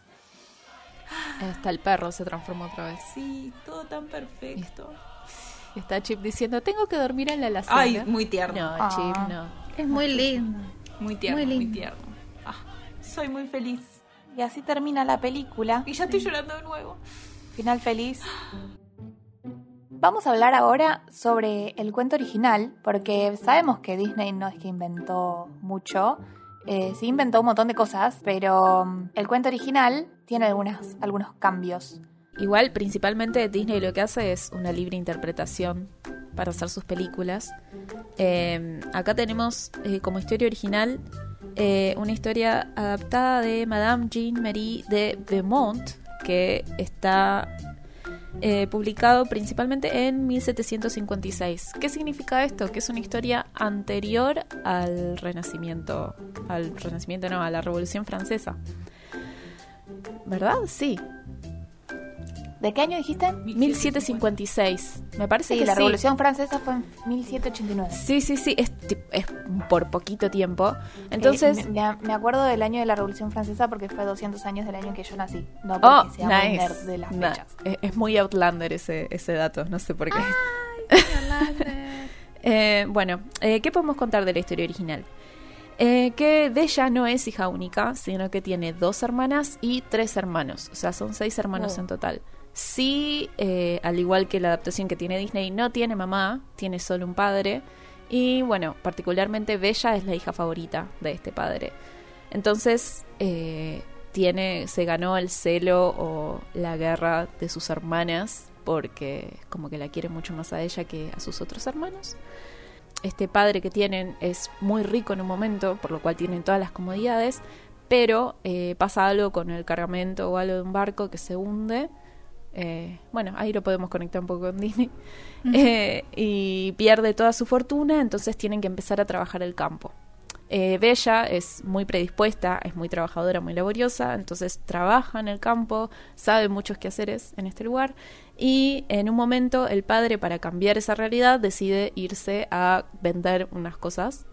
Hasta el perro se transformó otra vez. Sí, todo tan perfecto. Y está Chip diciendo, tengo que dormir en la alacena. Ay, muy tierno. No, Ah. Chip, no. Es muy lindo. Muy tierno, Muy tierno. Ah, soy muy feliz. Y así termina la película. Y ya estoy llorando de nuevo. Final feliz. Vamos a hablar ahora sobre el cuento original, porque sabemos que Disney no es que inventó mucho, eh, sí inventó un montón de cosas, pero mm, el cuento original tiene algunas, algunos cambios. Igual, principalmente Disney lo que hace es una libre interpretación para hacer sus películas. Eh, acá tenemos eh, como historia original eh, una historia adaptada de Madame Jean Marie de Beaumont, que está eh, publicado principalmente en 1756. ¿Qué significa esto? Que es una historia anterior al Renacimiento, al Renacimiento no, a la Revolución Francesa. ¿Verdad? Sí. ¿De qué año dijiste? 1756. Me parece Sí, que la sí. Revolución Francesa fue en 1789. Sí, sí, sí, es, por poquito tiempo. Entonces, Eh, me, me acuerdo del año de la Revolución Francesa porque fue 200 años del año en que yo nací. No porque oh, sea muy nice. nerd de las fechas. es, es muy Outlander ese, ese dato, no sé por qué. Eh, bueno, eh, ¿qué podemos contar de la historia original? Eh, que Bella no es hija única, sino que tiene dos hermanas y tres hermanos. O sea, son seis hermanos Oh. en total. Sí, eh, al igual que la adaptación que tiene Disney, no tiene mamá, tiene solo un padre. Y bueno, particularmente Bella es la hija favorita de este padre. Entonces, eh, tiene, se ganó el celo o la guerra de sus hermanas porque como que la quiere mucho más a ella que a sus otros hermanos. Este padre que tienen es muy rico en un momento, por lo cual tienen todas las comodidades, pero eh, pasa algo con el cargamento o algo de un barco que se hunde. Eh, bueno, ahí lo podemos conectar un poco con Disney. Eh, y pierde toda su fortuna, entonces tienen que empezar a trabajar el campo. Eh, Bella es muy predispuesta, es muy trabajadora, muy laboriosa, entonces trabaja en el campo, sabe muchos quehaceres en este lugar y en un momento el padre para cambiar esa realidad decide irse a vender unas cosas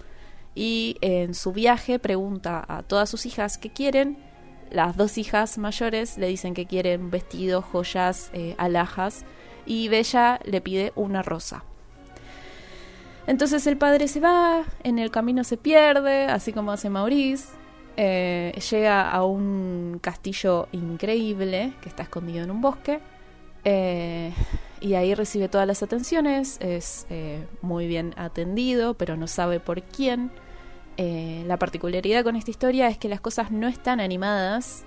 y en su viaje pregunta a todas sus hijas qué quieren. Las dos hijas mayores le dicen que quieren vestidos, joyas, eh, alhajas y Bella le pide una rosa. Entonces el padre se va, en el camino se pierde, así como hace Maurice. Eh, llega a un castillo increíble que está escondido en un bosque. eh, y ahí recibe todas las atenciones. Es eh, muy bien atendido, pero no sabe por quién. La particularidad con esta historia es que las cosas no están animadas.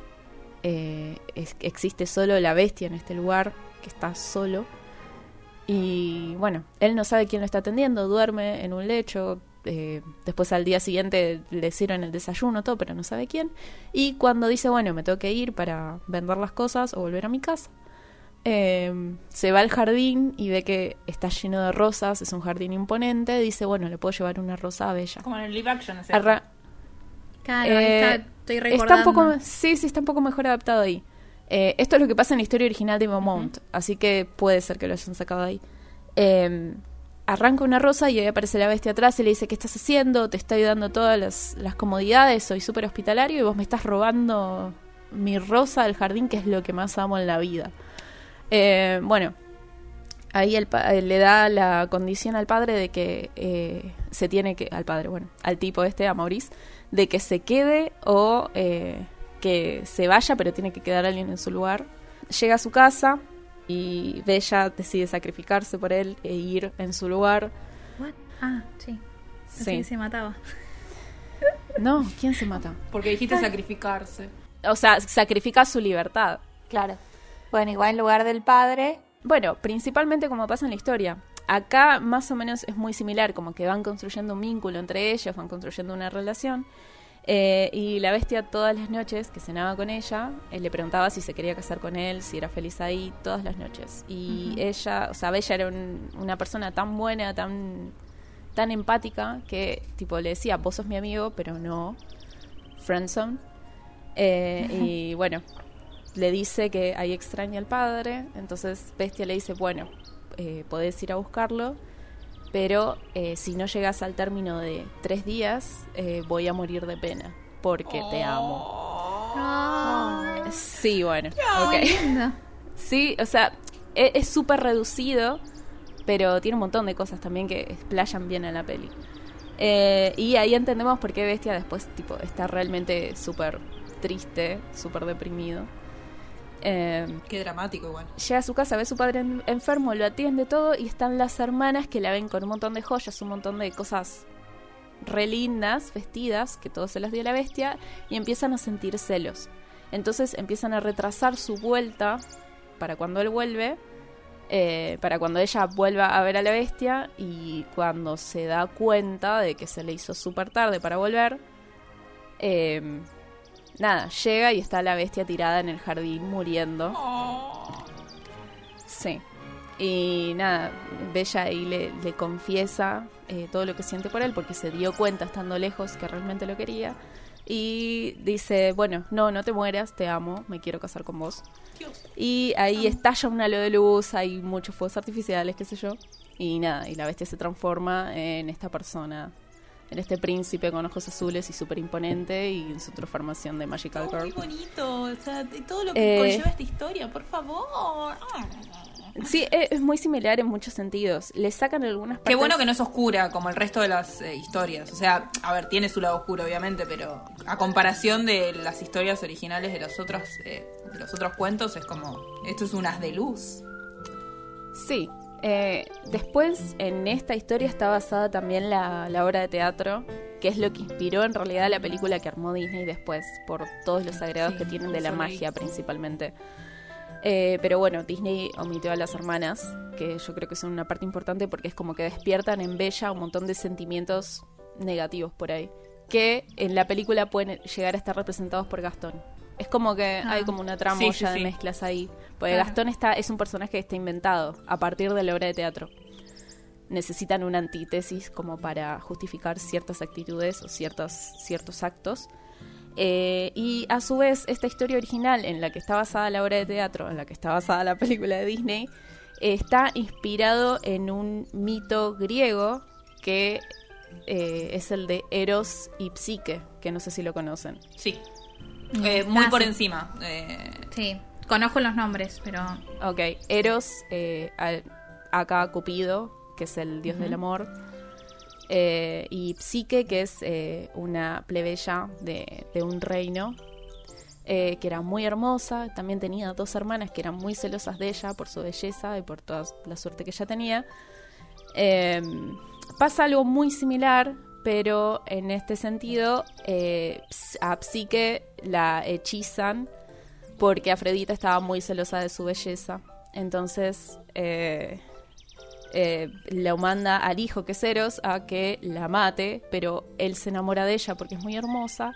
Existe solo la bestia en este lugar, que está solo. Y bueno, él no sabe quién lo está atendiendo, duerme en un lecho. eh, después al día siguiente le sirven el desayuno, todo, pero no sabe quién. Y cuando dice, bueno, me tengo que ir para vender las cosas o volver a mi casa, eh, se va al jardín y ve que está lleno de rosas, es un jardín imponente. Dice, bueno, le puedo llevar una rosa a Bella. Como en el live action. Arra- Claro, Eh, está- estoy Está recordando. un poco, sí, sí, está un poco mejor adaptado ahí. Eh, esto es lo que pasa en la historia original de Beaumont, así que puede ser que lo hayan sacado ahí. Eh, arranca una rosa y ahí aparece la bestia atrás y le dice, ¿qué estás haciendo? Te estoy dando todas las, las comodidades, soy súper hospitalario y vos me estás robando mi rosa del jardín, que es lo que más amo en la vida. Eh, bueno, ahí el eh, le da la condición al padre de que eh, se tiene que, al padre, bueno, al tipo este, a Maurice, de que se quede o eh, que se vaya, pero tiene que quedar alguien en su lugar. Llega a su casa y Bella decide sacrificarse por él e ir en su lugar. What? Ah, sí. Así Sí. que se mataba. No, ¿quién se mata? Porque dijiste sacrificarse. O sea, sacrifica su libertad. Claro. Bueno, igual en lugar del padre, Bueno, principalmente como pasa en la historia. Acá más o menos es muy similar, como que van construyendo un vínculo entre ellos, van construyendo una relación. Eh, y la bestia todas las noches que cenaba con ella, él le preguntaba si se quería casar con él, si era feliz ahí, todas las noches. Y ella, o sea, Bella era un- una persona tan buena, tan, tan empática, que tipo le decía, vos sos mi amigo, pero no friendzone. Eh, y bueno, le dice que ahí extraña al padre, entonces Bestia le dice, bueno, eh, podés ir a buscarlo, pero eh, si no llegas al término de tres días, eh, voy a morir de pena, porque te amo. Sí, bueno. Sí, o sea, e- es súper reducido, pero tiene un montón de cosas también que explayan bien en la peli. Eh, y ahí entendemos por qué Bestia después tipo está realmente súper triste, súper deprimido. Eh, Qué dramático igual. llega a su casa, ve a su padre en- enfermo, lo atiende todo y están las hermanas que la ven con un montón de joyas, un montón de cosas re lindas, vestidas, que todo se las dio la bestia, y empiezan a sentir celos. Entonces empiezan a retrasar su vuelta para cuando él vuelve, eh, para cuando ella vuelva a ver a la bestia, y cuando se da cuenta de que se le hizo súper tarde para volver, eh, nada, llega y está la bestia tirada en el jardín muriendo. Sí. Y nada, Bella ahí le, le confiesa eh, todo lo que siente por él porque se dio cuenta estando lejos que realmente lo quería. y dice, bueno, no, no te mueras, te amo, me quiero casar con vos. Y ahí estalla un halo de luz, hay muchos fuegos artificiales, qué sé yo. Y nada, y la bestia se transforma en esta persona, en este príncipe con ojos azules y súper imponente y en su transformación de Magical muy Girl. bonito, o sea, todo lo que Eh, conlleva esta historia, por favor. Sí, e- es muy similar en muchos sentidos. Le sacan algunas partes... Qué bueno que no es oscura como el resto de las eh, historias. O sea, a ver, tiene su lado oscuro, obviamente, pero a comparación de las historias originales de los otros, eh, de los otros cuentos, es como, esto es un haz de luz. Sí. Eh, después, en esta historia está basada también la, la obra de teatro, que es lo que inspiró en realidad la película que armó Disney después, por todos los agregados Sí, que tienen de la magia principalmente. Eh, pero bueno, Disney omitió a las hermanas, que yo creo que son una parte importante porque es como que despiertan en Bella un montón de sentimientos negativos por ahí, que en la película pueden llegar a estar representados por Gastón. Es como que Ah. hay como una trama Sí, sí, de sí. mezclas ahí. Porque Claro. Gastón está, es un personaje que está inventado a partir de la obra de teatro. Necesitan una antítesis como para justificar ciertas actitudes o ciertos, ciertos actos. Eh, y a su vez, esta historia original en la que está basada la obra de teatro, en la que está basada la película de Disney, eh, está inspirado en un mito griego que eh, es el de Eros y Psique, que no sé si lo conocen. Sí. Eh, muy Ah, por sí. encima. eh, Sí, conozco los nombres, pero Ok, Eros, eh, al- acá Cupido, que es el dios del amor, eh, y Psique, que es eh, una plebeya de, de un reino, eh, que era muy hermosa, también tenía dos hermanas que eran muy celosas de ella por su belleza y por toda la suerte que ella tenía. Eh, pasa algo muy similar, pero en este sentido eh, a Psique la hechizan porque Afrodita estaba muy celosa de su belleza. Entonces eh, eh, lo manda al hijo que es Eros a que la mate, pero él se enamora de ella porque es muy hermosa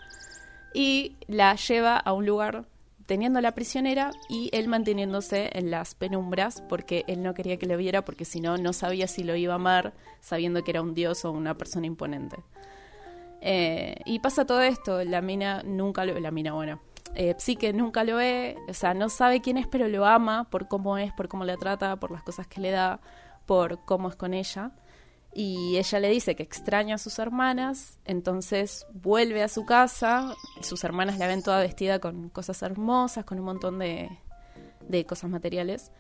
y la lleva a un lugar teniéndola prisionera y él manteniéndose en las penumbras porque él no quería que lo viera porque si no no sabía si lo iba a amar sabiendo que era un dios o una persona imponente. Eh, y pasa todo esto, la mina nunca lo la mina bueno, eh, Psique nunca lo ve, o sea, no sabe quién es, pero lo ama por cómo es, por cómo la trata, por las cosas que le da, por cómo es con ella. Y ella le dice que extraña a sus hermanas, entonces vuelve a su casa, sus hermanas la ven toda vestida con cosas hermosas, con un montón de, de cosas materiales.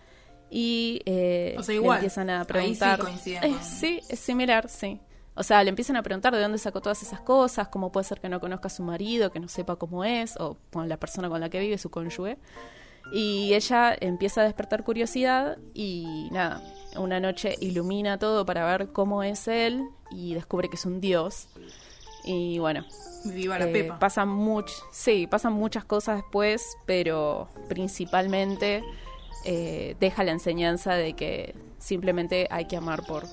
Y eh, O sea, le igual, empiezan a ahí sí preguntar. Eh, sí, es similar, sí. O sea, le empiezan a preguntar de dónde sacó todas esas cosas, cómo puede ser que no conozca a su marido, que no sepa cómo es, o con la persona con la que vive, su cónyuge. Y ella empieza a despertar curiosidad y nada, una noche ilumina todo para ver cómo es él y descubre que es un dios. Y bueno, Viva la eh, Pepa. Pasan much sí, pasan muchas cosas después, pero principalmente eh, deja la enseñanza de que simplemente hay que amar por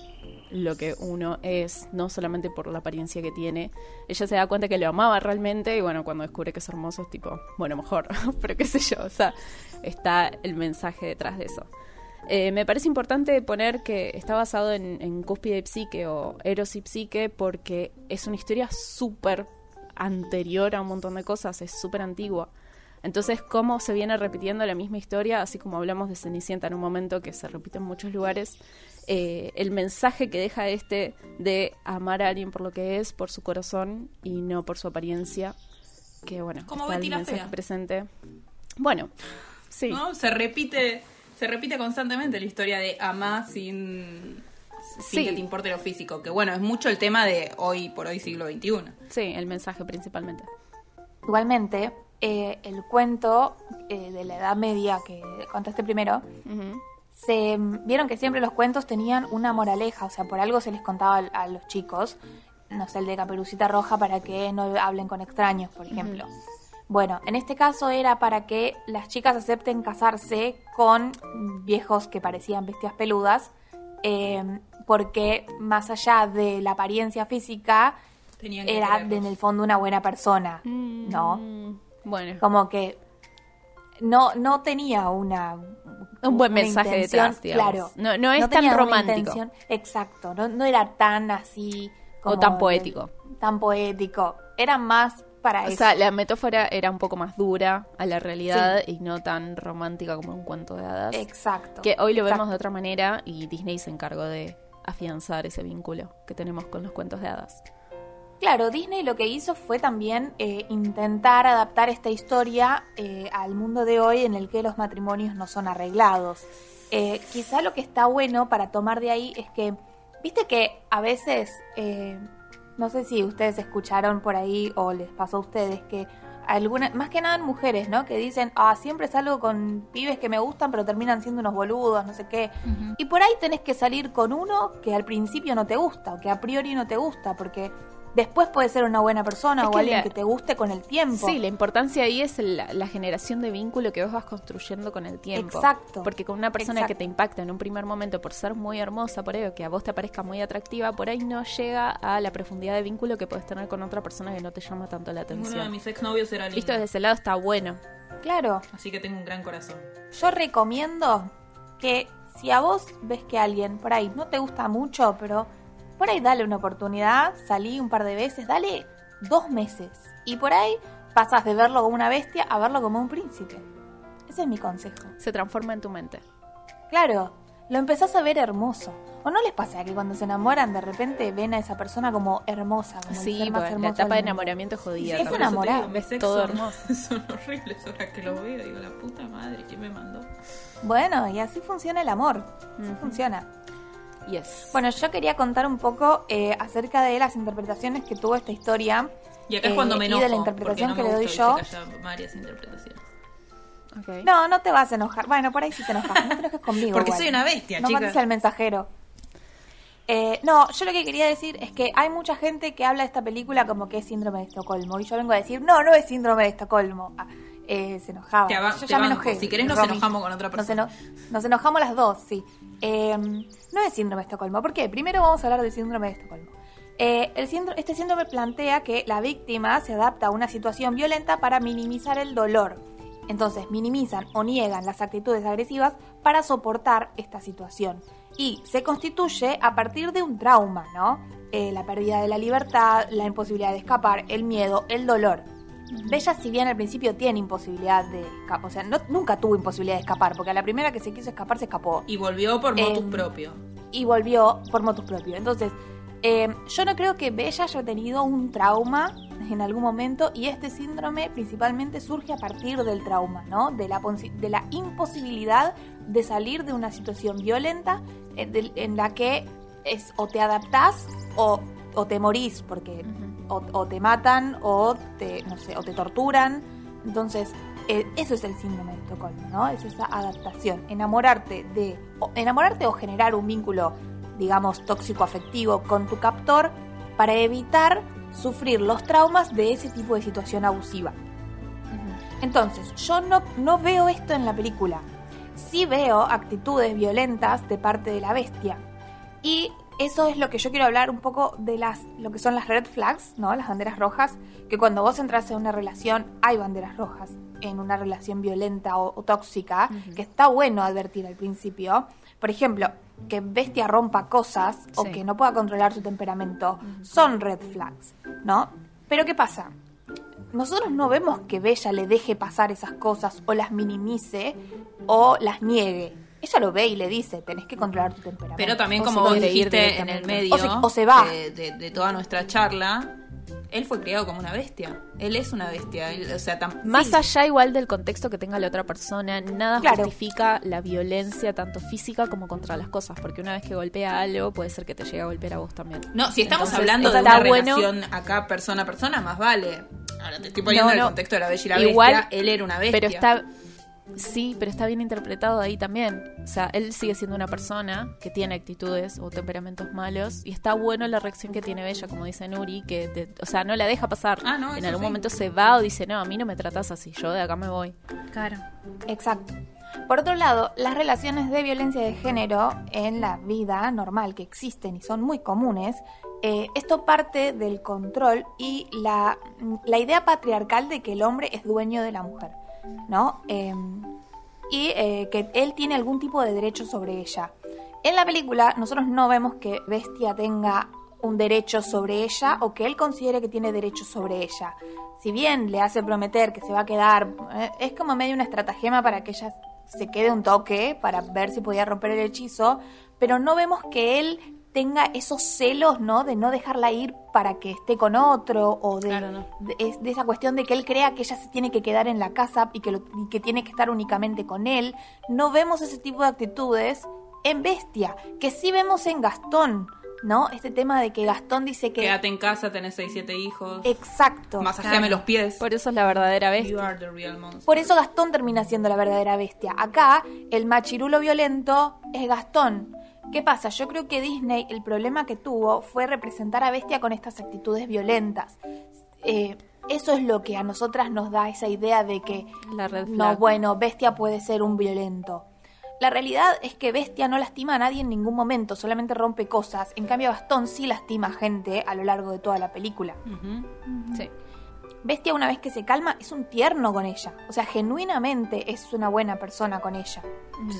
lo que uno es, no solamente por la apariencia que tiene. Ella se da cuenta que lo amaba realmente y bueno, cuando descubre que es hermoso es tipo, bueno, mejor, pero qué sé yo, o sea, está el mensaje detrás de eso. Eh, me parece importante poner que está basado en, en Cúspide y Psique o Eros y Psique porque es una historia súper anterior a un montón de cosas, es súper antigua. Entonces, cómo se viene repitiendo la misma historia, así como hablamos de Cenicienta en un momento que se repite en muchos lugares, eh, el mensaje que deja este de amar a alguien por lo que es, por su corazón y no por su apariencia, que bueno, Como está Betty el la mensaje Fea. presente. Bueno, sí. ¿no? Se repite, se repite constantemente la historia de amar sin, sin Sí. que te importe lo físico. Que bueno, es mucho el tema de hoy por hoy siglo XXI. Sí, el mensaje principalmente. Igualmente, eh, el cuento eh, de la Edad Media que contaste primero, se vieron que siempre los cuentos tenían una moraleja, o sea, por algo se les contaba a, a los chicos, no sé, el de Caperucita Roja para que no hablen con extraños, por ejemplo. Bueno, en este caso era para que las chicas acepten casarse con viejos que parecían bestias peludas, eh, porque más allá de la apariencia física, Tenían que era en el fondo una buena persona, ¿no? Mm, Bueno, Como que no, no tenía una... Un buen una mensaje detrás, digamos. Claro. No- no es tan romántico. exacto, no, no era tan así... O tan de- poético. tan poético. Era más para O eso. sea, la metáfora era un poco más dura a la realidad y no tan romántica como un cuento de hadas. Exacto. Que hoy lo exacto. vemos de otra manera y Disney se encargó de afianzar ese vínculo que tenemos con los cuentos de hadas. Claro, Disney lo que hizo fue también eh, intentar adaptar esta historia eh, al mundo de hoy en el que los matrimonios no son arreglados. Eh, quizá lo que está bueno para tomar de ahí es que, viste que a veces, no sé si ustedes escucharon por ahí o les pasó a ustedes que algunas, más que nada en mujeres, ¿no? Que dicen, ah, siempre salgo con pibes que me gustan pero terminan siendo unos boludos, no sé qué. Y por ahí tenés que salir con uno que al principio no te gusta o que a priori no te gusta porque después puede ser una buena persona Es o que alguien la- que te guste con el tiempo. Sí, la importancia ahí es la, la generación de vínculo que vos vas construyendo con el tiempo. Exacto. Porque con una persona que te impacta en un primer momento por ser muy hermosa, por ello que a vos te parezca muy atractiva, por ahí no llega a la profundidad de vínculo que puedes tener con otra persona que no te llama tanto la Ninguno de atención. mis exnovios era lindo. Visto desde ese lado está bueno. Claro. Así que tengo un gran corazón. Yo recomiendo que si a vos ves que alguien por ahí no te gusta mucho, pero por ahí dale una oportunidad, salí un par de veces, dale dos meses. Y por ahí pasas de verlo como una bestia a verlo como un príncipe. Ese es mi consejo. Se transforma en tu mente. Claro, lo empezás a ver hermoso. ¿O no les pasa que cuando se enamoran de repente ven a esa persona como hermosa? Como el Sí, ser más pues, la etapa de enamoramiento es jodida. Es enamorado. Todo son- hermoso. Son horribles ahora que lo veo. Digo, la puta madre, ¿quién me mandó? Bueno, y así funciona el amor. Así funciona. Yes. Bueno, yo quería contar un poco eh, acerca de las interpretaciones que tuvo esta historia. Y acá es Eh, cuando me y de la interpretación no que le doy haya varias interpretaciones. Ok. No, no te vas a enojar. Bueno, por ahí sí te enojas. No te enojes conmigo. Porque igual. soy una bestia, no chica. mandes al mensajero. Eh, no, yo lo que quería decir es que hay mucha gente que habla de esta película como que es síndrome de Estocolmo. Y yo vengo a decir, no, no es síndrome de Estocolmo. Ah, eh, se enojaba. Te yo te ya me enojé. Si querés nos Romy. enojamos con otra Nos, persona. eno- nos enojamos las dos, sí. Eh, no es síndrome de Estocolmo. ¿Por qué? Primero vamos a hablar del síndrome de Estocolmo. Eh, el síndrome- este síndrome plantea que la víctima se adapta a una situación violenta para minimizar el dolor. Entonces minimizan o niegan las actitudes agresivas para soportar esta situación. Y se constituye a partir de un trauma, ¿no? Eh, la pérdida de la libertad, la imposibilidad de escapar, el miedo, el dolor. Bella, si bien al principio tiene imposibilidad de escapar, o sea, no- nunca tuvo imposibilidad de escapar, porque a la primera que se quiso escapar se escapó Y volvió por motus Em, propio. y volvió por motus propio. Entonces, eh, yo no creo que Bella haya tenido un trauma en algún momento y este síndrome principalmente surge a partir del trauma, ¿no? De la, de la imposibilidad de salir de una situación violenta eh, en la que es o te adaptás o, o te morís porque o, o te matan o te, no sé, o te torturan. Entonces, eh, eso es el síndrome de Estocolmo, ¿no? Es esa adaptación, enamorarte de, o, enamorarte o generar un vínculo, digamos, tóxico afectivo con tu captor para evitar sufrir los traumas de ese tipo de situación abusiva. Entonces, yo no, no veo esto en la película. Sí veo actitudes violentas de parte de la bestia. Y eso es lo que yo quiero hablar un poco de las lo que son las red flags, ¿no? Las banderas rojas, que cuando vos entras en una relación hay banderas rojas en una relación violenta o, o tóxica, que está bueno advertir al principio. Por ejemplo, que bestia rompa cosas o que no pueda controlar su temperamento, son red flags, ¿no? Pero ¿qué pasa? nosotros no vemos que Bella le deje pasar esas cosas o las minimice o las niegue. Ella lo ve y le dice, tenés que controlar tu temperamento. Pero también, O como vos dijiste en el medio O se- o se va. De, de- de toda nuestra charla, él fue criado como una bestia. Él es una bestia. él- o sea, tam- Más sí, allá igual del contexto que tenga la otra persona, nada Claro. justifica la violencia tanto física como contra las cosas, porque una vez que golpea algo puede ser que te llegue a golpear a vos también. No, si estamos Entonces, hablando de una bueno- relación acá persona a persona, más vale. Ahora te estoy poniendo No, en el contexto de la bella y la Igual, bestia. Él era una bestia. Pero está sí, pero está bien interpretado ahí también. O sea, él sigue siendo una persona que tiene actitudes o temperamentos malos y está bueno la reacción que tiene Bella, como dice Nuri, que te- o sea, no la deja pasar. Ah, no, en algún sí. momento se va o dice, "No, a mí no me tratas así, yo de acá me voy." Claro. Exacto. Por otro lado, las relaciones de violencia de género en la vida normal que existen y son muy comunes, eh, esto parte del control y la, la idea patriarcal de que el hombre es dueño de la mujer, ¿no? Eh, y eh, que él tiene algún tipo de derecho sobre ella. En la película nosotros no vemos que Bestia tenga un derecho sobre ella o que él considere que tiene derecho sobre ella. Si bien le hace prometer que se va a quedar, eh, es como medio una estratagema para que ella se quede un toque, para ver si podía romper el hechizo, pero no vemos que él tenga esos celos, ¿no? De no dejarla ir para que esté con otro o de, Claro, no. de, es de esa cuestión de que él crea que ella se tiene que quedar en la casa y que, lo- y que tiene que estar únicamente con él. No vemos ese tipo de actitudes en Bestia, que sí vemos en Gastón, ¿no? Este tema de que Gastón dice que... Quédate en casa, tenés 6, 7 hijos. Exacto. Masajeame los pies. Por eso es la verdadera You bestia. are the real monster. Por eso Gastón termina siendo la verdadera bestia. Acá, el machirulo violento es Gastón. ¿Qué pasa? Yo creo que Disney, el problema que tuvo fue representar a Bestia con estas actitudes violentas. Eh, eso es lo que a nosotras nos da esa idea de que, La no, bueno, Bestia puede ser un violento. La realidad es que Bestia no lastima a nadie en ningún momento, solamente rompe cosas. En cambio, Gastón sí lastima a gente a lo largo de toda la película. Sí. Bestia una vez que se calma es un tierno con ella. O sea, genuinamente es una buena persona con ella.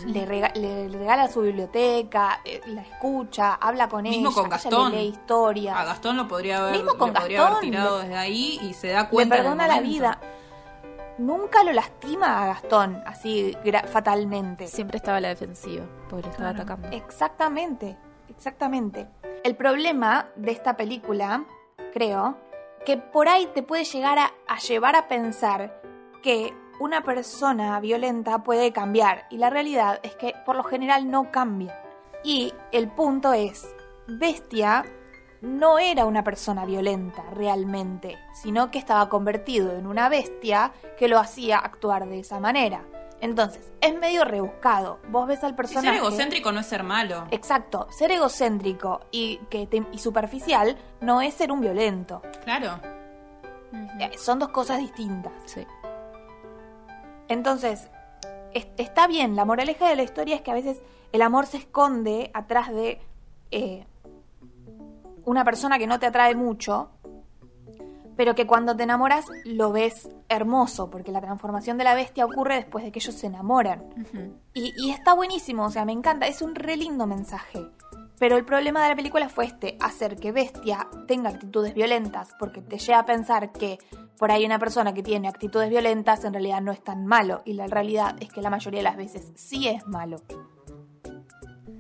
Le, rega- le- le regala su biblioteca, eh, la escucha, habla con Mismo ella, con ella Gastón. le lee historias. A Gastón lo podría haber, Mismo con le podría haber tirado le- desde ahí y se da le cuenta. en el perdona la vida. Nunca lo lastima a Gastón así fatalmente. Siempre estaba a la defensiva, porque lo estaba Claro. atacando. Exactamente, exactamente. El problema de esta película, creo, que por ahí te puede llegar a, a llevar a pensar que una persona violenta puede cambiar y la realidad es que por lo general no cambia. Y el punto es, Bestia no era una persona violenta realmente, sino que estaba convertido en una bestia que lo hacía actuar de esa manera. Entonces, es medio rebuscado. Vos ves al Y personaje... ser egocéntrico no es ser malo. Exacto, ser egocéntrico y, que te- y superficial no es ser un violento. Claro. Eh, Son dos cosas distintas. Sí. Entonces, es- está bien, la moraleja de la historia es que a veces el amor se esconde atrás de eh, una persona que no te atrae mucho, pero que cuando te enamoras lo ves hermoso, porque la transformación de la bestia ocurre después de que ellos se enamoran. Y está buenísimo, o sea, me encanta, es un re lindo mensaje. Pero el problema de la película fue este, hacer que Bestia tenga actitudes violentas, porque te lleva a pensar que por ahí una persona que tiene actitudes violentas en realidad no es tan malo, y la realidad es que la mayoría de las veces sí es malo.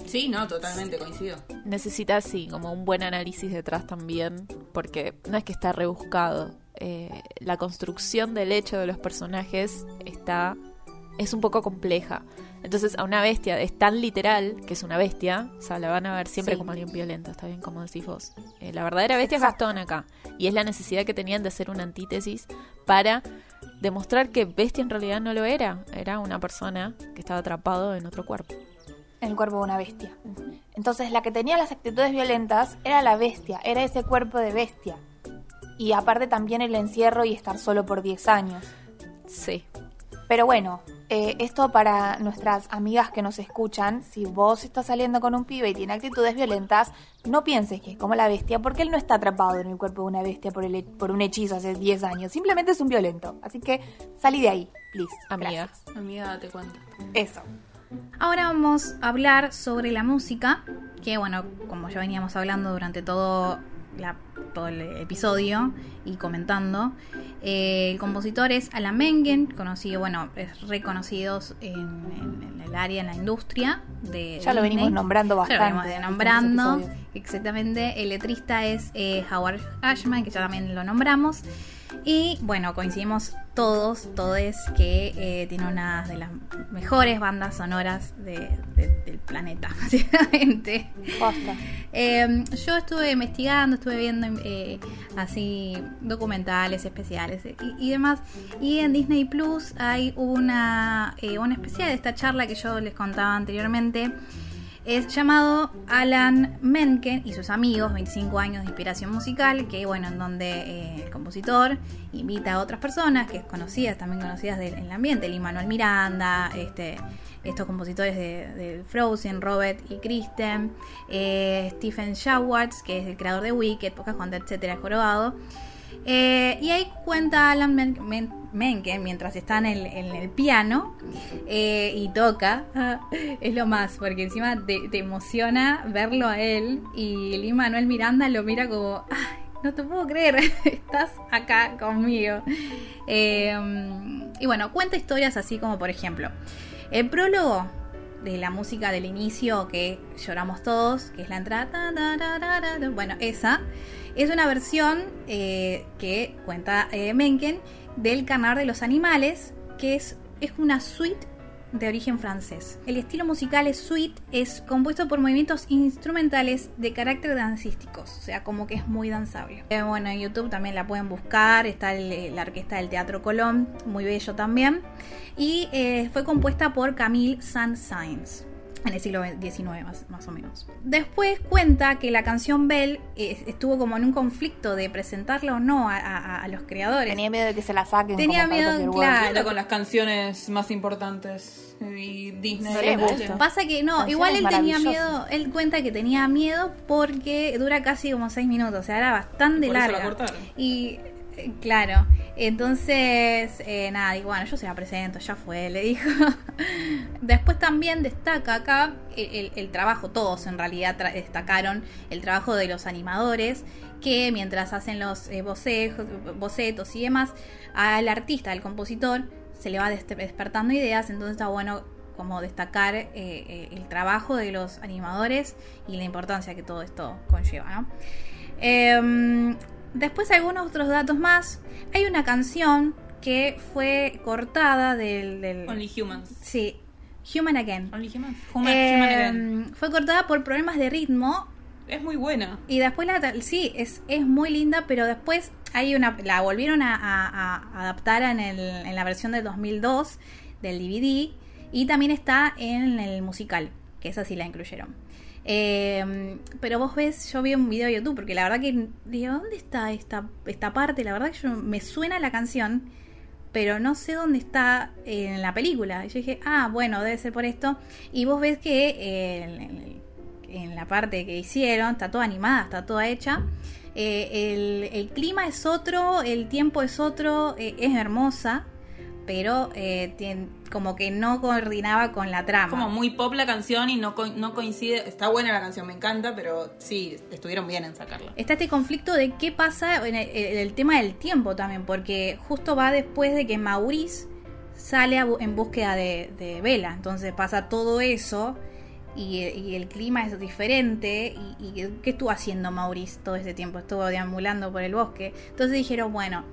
Sí, no, totalmente coincido. Necesita, sí, como un buen análisis detrás también, porque no es que está rebuscado. Eh, la construcción del hecho de los personajes está es un poco compleja. Entonces, a una bestia es tan literal que es una bestia, o sea, la van a ver siempre Sí. como alguien violento, está bien como decís vos. Eh, la verdadera bestia Exacto. es Gastón acá, y es la necesidad que tenían de hacer una antítesis para demostrar que bestia en realidad no lo era, era una persona que estaba atrapado en otro cuerpo. En el cuerpo de una bestia. Entonces la que tenía las actitudes violentas era la bestia, era ese cuerpo de bestia. Y aparte también el encierro y estar solo por 10 años. Sí, Pero bueno, eh, esto para nuestras amigas que nos escuchan, si vos estás saliendo con un pibe y tiene actitudes violentas, no pienses que es como la bestia, porque él no está atrapado en el cuerpo de una bestia por, el, por un hechizo hace 10 años, simplemente es un violento. Así que salí de ahí, please. Amiga. Gracias. Amiga, date cuenta. Eso. Ahora vamos a hablar sobre la música, que bueno, como ya veníamos hablando durante todo, la- todo el episodio y comentando, eh, el compositor es Alan Menken, conocido, bueno, es reconocido en, en- en el área, en la industria de Ya lo venimos nombrando Ya bastante. lo venimos nombrando, exactamente. El letrista es eh, Howard Ashman, que ya también lo nombramos. Y bueno, coincidimos todos, todes, que eh, tiene una de las mejores bandas sonoras de- de- del planeta, básicamente. Eh, yo estuve investigando, estuve viendo eh, así documentales especiales y, y demás. Y en Disney Plus hay una, eh, una especial de esta charla que yo les contaba anteriormente. Es llamado Alan Menken y sus amigos, 25 años de inspiración musical, que bueno, en donde eh, el compositor invita a otras personas que es conocidas, también conocidas del, el ambiente, Lin Manuel Miranda, este, estos compositores de, Frozen, Robert y Kristen, eh, Stephen Schwartz, que es el creador de Wicked, Pocahontas, etcétera, Jorobado. Eh, y ahí cuenta Alan Men- Men- Menken mientras está en el, piano eh, y toca. es lo más, porque encima te, emociona verlo a él y Lin Manuel Miranda lo mira como, "Ay, no te puedo creer, estás acá conmigo. Eh, y bueno, cuenta historias así como por ejemplo, el prólogo de la música del inicio que lloramos todos, que es la entrada, bueno, esa es una versión eh, que cuenta eh, Mencken del Carnaval de los Animales, que es, es una suite de origen francés. El estilo musical es suite, es compuesto por movimientos instrumentales de carácter dancísticos, o sea, como que es muy danzable. Eh, bueno, en YouTube también la pueden buscar, está la orquesta del Teatro Colón, muy bello también, y eh, fue compuesta por Camille Saint-Saëns en el siglo XIX más, más o menos. Después cuenta que la canción Belle eh, estuvo como en un conflicto de presentarla o no a, a- a los creadores. Tenía miedo de que se la saquen. Tenía como miedo, claro. ¿Qué onda con las canciones más importantes y Disney? No. Pasa que no, Canciones igual él tenía miedo, él cuenta que tenía miedo porque dura casi como seis minutos, o sea, era bastante la larga. Y claro, entonces, eh, nada, y bueno, yo se la presento, ya fue, le dijo. Después también destaca acá el, el- trabajo, todos en realidad destacaron el trabajo de los animadores, que mientras hacen los eh, bocetos y demás, al artista, al compositor, se le va des- despertando ideas, entonces está bueno como destacar eh, eh, el trabajo de los animadores y la importancia que todo esto conlleva, ¿no? Em, después algunos otros datos más. Hay una canción que fue cortada del... del- Only Humans. sí, Human Again. Only Humans. Human, Em, Human Again. fue cortada por problemas de ritmo Es muy buena. y después la sí es, es muy linda pero después hay una la volvieron a, a- a adaptar en, el, en la versión del 2002 del DVD y también está en el musical que esa sí la incluyeron Eh, pero vos ves yo vi un video de YouTube porque la verdad que digo dónde está esta esta parte la verdad que yo me suena la canción pero no sé dónde está en la película. Y yo dije, ah, bueno, debe ser por esto. Y vos ves que eh, en, la parte que hicieron está toda animada, está toda hecha. Eh, el, clima es otro, el tiempo es otro, eh, es hermosa, pero eh, como que no coordinaba con la trama. Como muy pop la canción y no, co- no coincide. Está buena la canción, me encanta, pero sí, estuvieron bien en sacarla. está este conflicto de qué pasa en el, en el tema del tiempo también, porque justo va después de que Maurice sale a en búsqueda de, de Vela, entonces pasa todo eso y, y el clima es diferente y, y ¿qué estuvo haciendo Maurice todo ese tiempo? Estuvo deambulando por el bosque, entonces dijeron, bueno,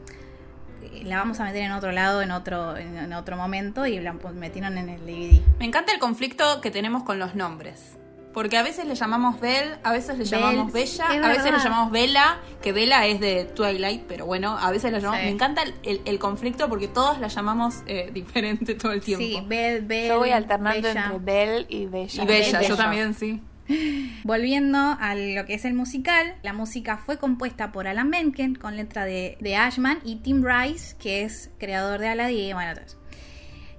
la vamos a meter en otro lado, en otro, en, en otro momento y la pu- metieron en el DVD. Me encanta el conflicto que tenemos con los nombres. Porque a veces le llamamos Belle, a veces le Belle, llamamos Bella, a veces le llamamos Bella, que Bella es de Twilight, pero bueno, a veces la llamamos... Sí. Me encanta el, el- el conflicto porque todos la llamamos eh, diferente todo el tiempo. Sí, Bell, Bell, Yo voy alternando Bella. entre Belle y Bella. y Bella, Bella. yo también, sí. Volviendo a lo que es el musical, la música fue compuesta por Alan Menken con letra de, de Ashman y Tim Rice, que es creador de Aladdin y bueno, todo eso.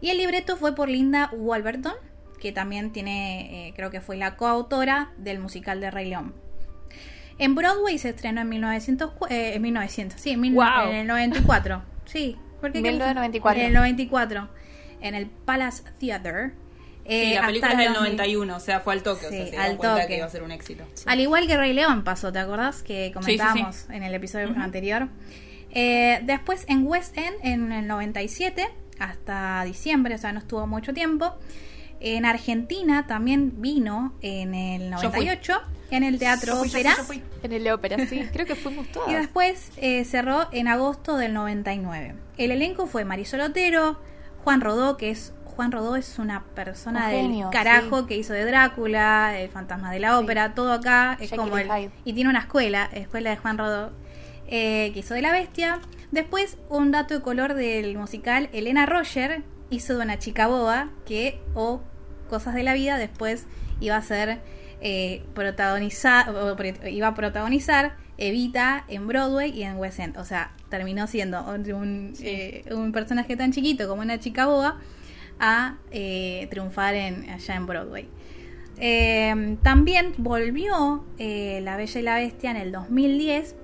Y el libreto fue por Linda Wolverton, que también tiene, eh, creo que fue la coautora del musical de Rey León. En Broadway se estrenó en 1900, cu- eh, en 1900, sí, en, mil- Wow. en el 94. Sí, ¿por qué? 1994. En el 94, en el Palace Theatre. Sí, Eh, la película es el del 2000. 91, o sea, fue al toque, o sea, se al cuenta toque. que iba a ser un éxito. Al igual que Rey León pasó, ¿te acordás? Que comentábamos en el episodio anterior. Eh, después en West End, en el 97, hasta diciembre, o sea, no estuvo mucho tiempo. En Argentina también vino en el Yo fui. 98, en el Teatro Yo fui, yo fui, Ópera. yo fui. En el ópera, sí. Creo que fuimos Y todas. después eh, cerró en agosto del 99. El elenco fue Marisol Otero, Juan Rodó, que es Juan Rodó es una persona Un del carajo que hizo de Drácula, el fantasma de la ópera, todo acá es como el, y tiene una escuela, escuela de Juan Rodó, eh, que hizo de la bestia. Después un dato de color del musical, Elena Roger hizo de una chica boba que o cosas de la vida después iba a ser eh, protagonizar iba a protagonizar Evita en Broadway y en West End. O sea, terminó siendo un, un, eh, un personaje tan chiquito como una chica boba a eh, triunfar en, allá en Broadway. Eh, también volvió eh, La Bella y la Bestia en el 2010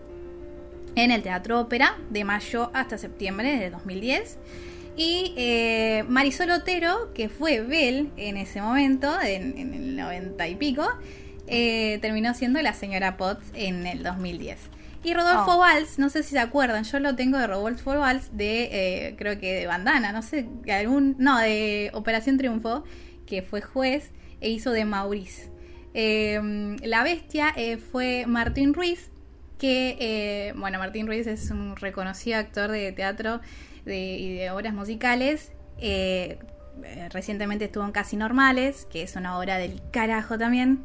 en el Teatro Ópera de mayo hasta septiembre de 2010. Y Marisol Otero, que fue Belle en ese momento, en, en el 90 y pico, terminó siendo la señora Potts en el 2010. Y Rodolfo Oh. Valls, no sé si se acuerdan, yo lo tengo de Rodolfo Valls de, eh, creo que de Bandana, no sé, algún, no, de Operación Triunfo, que fue juez e hizo de Maurice. Eh, la bestia eh, fue Martín Ruiz, que, eh, bueno, Martín Ruiz es un reconocido actor de teatro de- y de obras musicales. Eh, recientemente estuvo en Casi Normales, que es una obra del carajo también,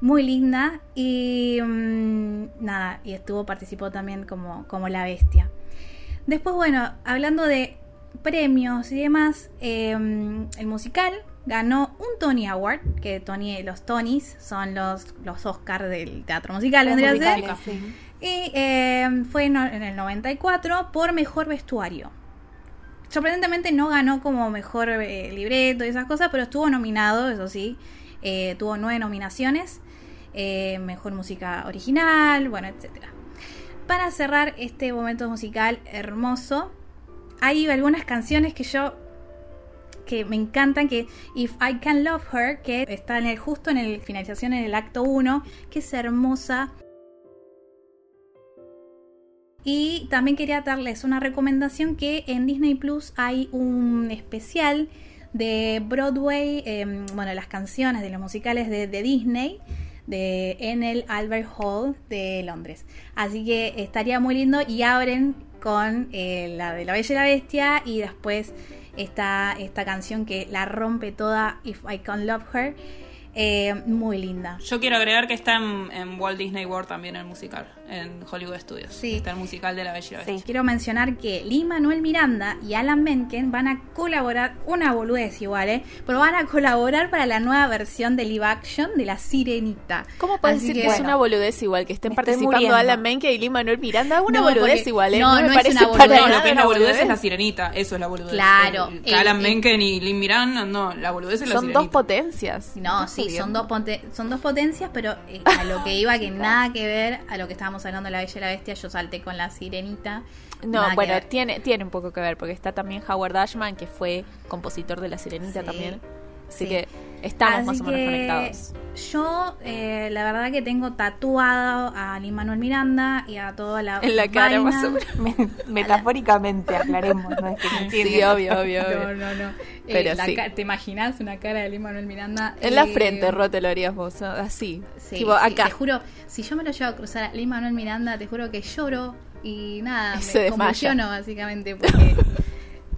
muy linda. Y mm, nada, y estuvo, participó también como, como la bestia. Después, bueno, hablando de premios y demás, eh, el musical ganó un Tony Award, que Tony, los Tonys son los, los Oscars del teatro musical, vendría a ser. Y eh, fue en, en el 94 por mejor vestuario. Sorprendentemente no ganó como mejor eh, libreto y esas cosas, pero estuvo nominado, eso sí. Eh, tuvo nueve nominaciones. Eh, mejor música original, bueno, etcétera. Para cerrar este momento musical hermoso, hay algunas canciones que yo que me encantan que If I Can Love Her que está en el justo en el finalización en el acto 1 que es hermosa y también quería darles una recomendación que en Disney Plus hay un especial de Broadway, eh, bueno, las canciones de los musicales de Disney de, en el Albert Hall de Londres. Así que estaría muy lindo y abren con eh, la de La Bella y la Bestia y después está esta canción que la rompe toda, If I Can Love Her. Eh, muy linda. Yo quiero agregar que está en, en Walt Disney World también el musical, en Hollywood Studios. Sí. Está el musical de la Bella y la Bestia. Sí. Quiero mencionar que Lee Manuel Miranda y Alan Menken van a colaborar, una boludez igual, ¿eh? Pero van a colaborar para la nueva versión de live action de La Sirenita. ¿Cómo puedes Así decir que, que, es bueno, una boludez igual? Que estén me participando muriendo. Alan Menke y Lee Manuel Miranda. Una No, boludez porque- igual, ¿eh? no, me no es parece una para boludez. No, lo que es una la boludez es la sirenita, eso es la boludez. Claro, El- el- Alan el- Menken y Lin Miranda, no, la boludez es la Son sirenita. dos potencias. No, ¿Estás sí, son dos, son dos potencias, pero eh, a lo que iba, que nada que ver a lo que estábamos hablando de La Bella y la Bestia, yo salté con La Sirenita. No, Nada bueno, tiene, tiene un poco que ver, porque está también Howard Ashman, que fue compositor de La Sirenita Sí, también. Así sí. que estamos Así más o menos que conectados. Yo, eh, la verdad que tengo tatuado a Lin Manuel Miranda y a toda la. En la cara, vaina. más o menos. Me- Metafóricamente, aclaremos, no es que Sí, obvio, obvio, obvio. No, no, no. Pero Eh, la sí. ¿Te imaginas una cara de Lin Manuel Miranda? En la Eh, frente, Ro, te lo harías vos, ¿no? así. Sí, tipo, sí, acá. te juro, si yo me lo llevo a cruzar a Lin Manuel Miranda, te juro que lloro y nada, se me desmaya. convulsiono básicamente porque.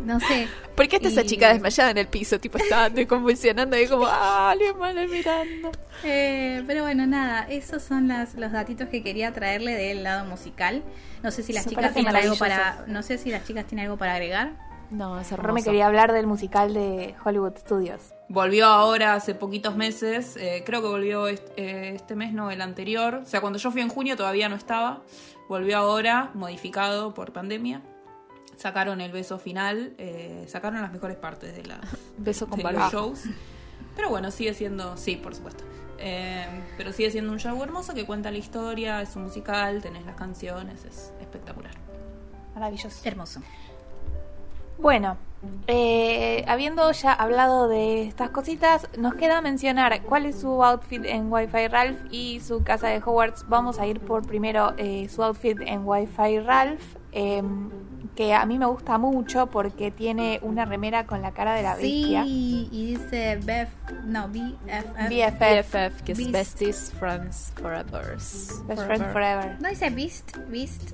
No sé. ¿Por qué está esa Y- chica desmayada en el piso? Tipo, estaba convulsionando y como, ah, Lee Manuel Miranda. Eh, pero bueno, nada, esos son las, los datitos que quería traerle del lado musical. No sé si las Eso chicas tienen algo para, no sé si las chicas tienen algo para agregar. No, es me quería hablar del musical de Hollywood Studios. Volvió ahora hace poquitos meses, eh, creo que volvió eh, este mes, no el anterior. O sea, cuando yo fui en junio todavía no estaba. Volvió ahora, modificado por pandemia. Sacaron el beso final, eh, sacaron las mejores partes de, la, Beso con de los shows. Pero bueno, sigue siendo, sí, por supuesto. Eh, pero sigue siendo un show hermoso que cuenta la historia, es un musical, tenés las canciones, es espectacular. Maravilloso. Hermoso. Bueno, eh, habiendo ya hablado de estas cositas, nos queda mencionar cuál es su outfit en Wi-Fi Ralph y su casa de Hogwarts. Vamos a ir por primero eh, su outfit en Wi-Fi Ralph, eh, que a mí me gusta mucho porque tiene una remera con la cara de la bestia. Sí, y dice Bef, no, BFF. BFF, BFF, que es Beast. Besties Friends Forever. Best Friend Forever. ¿No dice Beast? Beast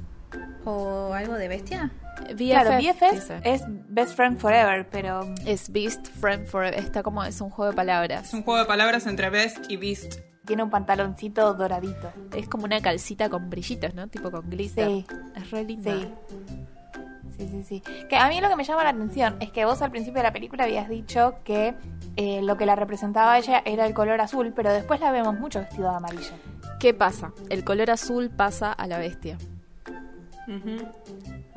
o algo de bestia? Claro, BFF dice. es Best Friend Forever, pero Es Beast Friend Forever. Está como, es un juego de palabras. Es un juego de palabras entre Best y Beast. Tiene un pantaloncito doradito. Es como una calcita con brillitos, ¿no? Tipo con glitter. Sí. Es re linda. Sí. Sí, sí, sí. Que a mí lo que me llama la atención es que vos al principio de la película habías dicho que eh, lo que la representaba a ella era el color azul, pero después la vemos mucho vestida de amarillo. ¿Qué pasa? El color azul pasa a la bestia. Ujú.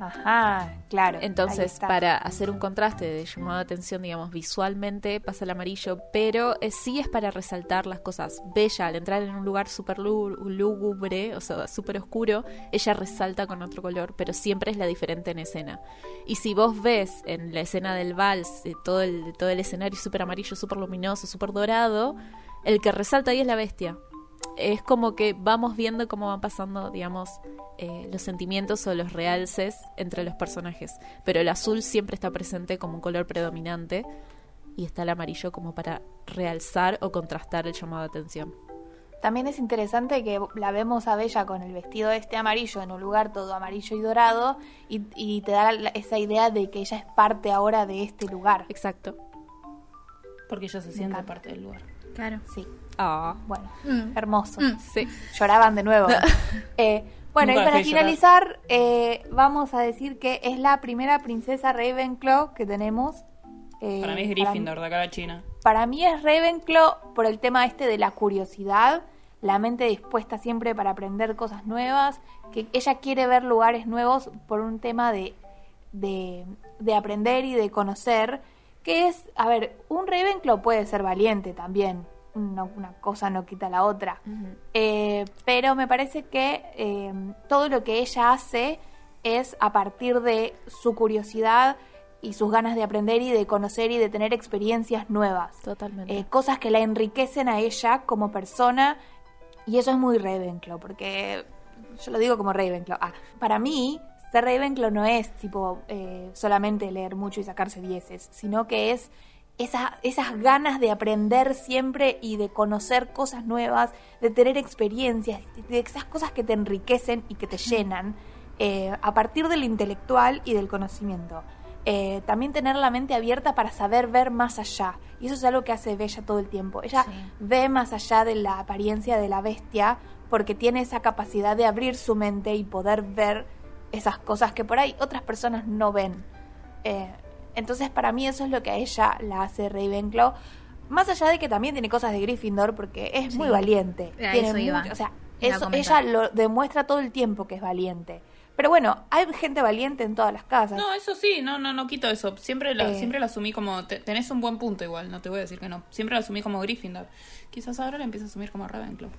Ajá, claro. Entonces, para hacer un contraste de llamado de atención, digamos, visualmente pasa el amarillo, pero eh, sí es para resaltar las cosas. Bella, al entrar en un lugar súper lú- lúgubre, o sea, súper oscuro, ella resalta con otro color, pero siempre es la diferente en escena. Y si vos ves en la escena del vals eh, todo, el, todo el escenario súper amarillo, súper luminoso, súper dorado, el que resalta ahí es la bestia. Es como que vamos viendo cómo van pasando, digamos, eh, los sentimientos o los realces entre los personajes. Pero el azul siempre está presente como un color predominante y está el amarillo como para realzar o contrastar el llamado de atención. También es interesante que la vemos a Bella con el vestido este amarillo en un lugar todo amarillo y dorado y, y te da la- esa idea de que ella es parte ahora de este lugar. Exacto. Porque ella se siente parte del lugar. Claro. Sí, Ah, bueno, Mm. hermoso. Mm. sí. Lloraban de nuevo. Eh, bueno, Nunca y para finalizar, eh, vamos a decir que es la primera princesa Ravenclaw que tenemos. Eh, Para mí es Gryffindor, de acá a la China. Para mí es Ravenclaw por el tema este de la curiosidad, la mente dispuesta siempre para aprender cosas nuevas, que ella quiere ver lugares nuevos por un tema de, de, de aprender y de conocer, que es, a ver, un Ravenclaw puede ser valiente también, no- una cosa no quita la otra, Eh, pero me parece que eh, todo lo que ella hace es a partir de su curiosidad y sus ganas de aprender y de conocer y de tener experiencias nuevas. Totalmente. Eh, cosas que la enriquecen a ella como persona y eso es muy Ravenclaw, porque yo lo digo como Ravenclaw. Ah, para mí, ser Ravenclaw no es tipo solamente leer mucho y sacarse dieces, sino que es esa- esas ganas de aprender siempre y de conocer cosas nuevas, de tener experiencias, de esas cosas que te enriquecen y que te llenan eh, a partir del intelectual y del conocimiento. Eh, también tener la mente abierta para saber ver más allá. Y eso es algo que hace Bella todo el tiempo. Ella Sí. ve más allá de la apariencia de la bestia porque tiene esa capacidad de abrir su mente y poder ver esas cosas que por ahí otras personas no ven. Eh, entonces para mí eso es lo que a ella la hace Ravenclaw. Más allá de que también tiene cosas de Gryffindor porque es Sí. muy valiente. A Tiene eso iba. mucho- o sea, eso, ella lo demuestra todo el tiempo que es valiente. Pero bueno, hay gente valiente en todas las casas. No, eso sí, no, no, no quito eso. Siempre la, Eh. siempre la asumí como. te- tenés un buen punto igual, no te voy a decir que no. Siempre la asumí como Gryffindor. Quizás ahora la empiezo a asumir como Ravenclaw.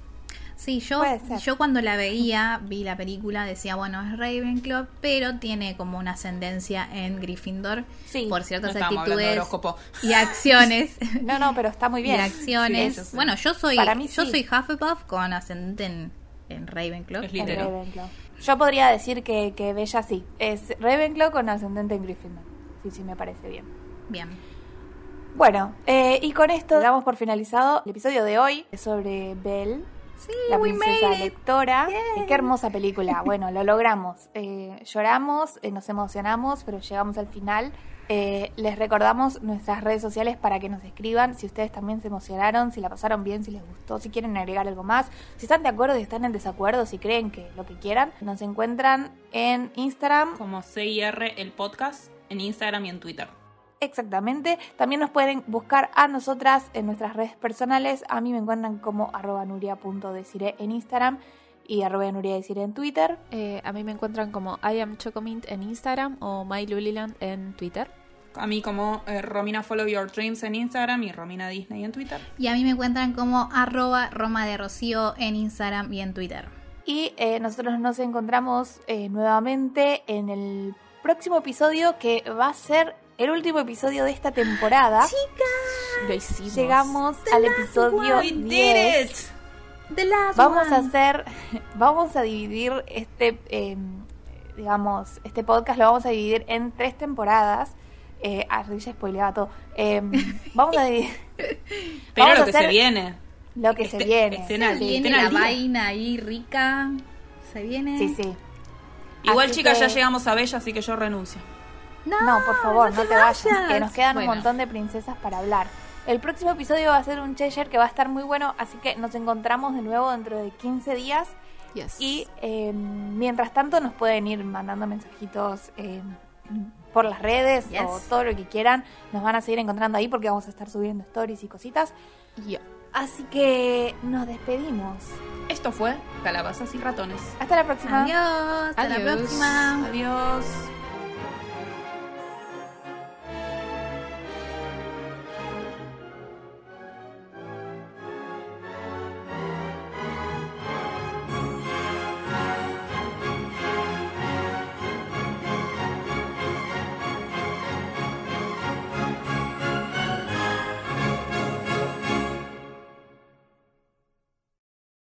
Sí, yo, yo cuando la veía, vi la película, decía, bueno, es Ravenclaw, pero tiene como una ascendencia en Gryffindor Sí. por ciertas No estábamos hablando de actitudes horóscopo. y acciones. No, no, pero está muy y bien. acciones. Sí, eso sí. Bueno, yo soy Para mí yo sí. soy Hufflepuff con ascendente en, en Ravenclaw. Es En Literal. Ravenclaw. Yo podría decir que, que Bella sí. Es Ravenclaw con ascendente en Gryffindor. Sí, sí, me parece bien. Bien. Bueno, eh, y con esto damos por finalizado el episodio de hoy sobre Belle, Sí, la princesa lectora. Eh, qué hermosa película. Bueno, lo logramos. Eh, lloramos, eh, nos emocionamos, pero llegamos al final. Eh, les recordamos nuestras redes sociales para que nos escriban si ustedes también se emocionaron, si la pasaron bien, si les gustó, si quieren agregar algo más, si están de acuerdo, si están en desacuerdo, si creen que lo que quieran. Nos encuentran en Instagram Como CIR el podcast en Instagram y en Twitter. Exactamente. También nos pueden buscar a nosotras en nuestras redes personales. A mí me encuentran como arroba nuria.decire en Instagram y arroba nuria.decire en Twitter. Eh, a mí me encuentran como I am Chocomint en Instagram o MyLuliland en Twitter. A mí como eh, Romina Follow Your Dreams en Instagram y Romina Disney en Twitter. Y a mí me encuentran como arroba Roma de Rocío en Instagram y en Twitter. Y eh, nosotros nos encontramos eh, nuevamente en el próximo episodio que va a ser el último episodio de esta temporada. Lo hicimos. Llegamos al episodio 10. The last Vamos a one. hacer, vamos a dividir este, eh, digamos, este podcast lo vamos a dividir en tres temporadas. Eh, ah, ya spoileaba todo. Eh, vamos a dividir Pero Vamos lo a que hacer se viene. lo que se Este- viene. estén al- Sí, Viene la día. vaina ahí rica. Se viene. sí, sí. Igual, Así chicas, que- ya llegamos a Bella, así que yo renuncio. No, No, por favor, no, te vayas, vayas. que nos quedan Bueno. un montón de princesas para hablar. El próximo episodio va a ser un Cheshire que va a estar muy bueno, así que nos encontramos de nuevo dentro de 15 días. Yes. Y eh, mientras tanto nos pueden ir mandando mensajitos eh, por las redes Yes. o todo lo que quieran. Nos van a seguir encontrando ahí porque vamos a estar subiendo stories y cositas. Así que nos despedimos. Esto fue Calabazas y Ratones. Hasta la próxima. Adiós. Hasta la próxima. Adiós.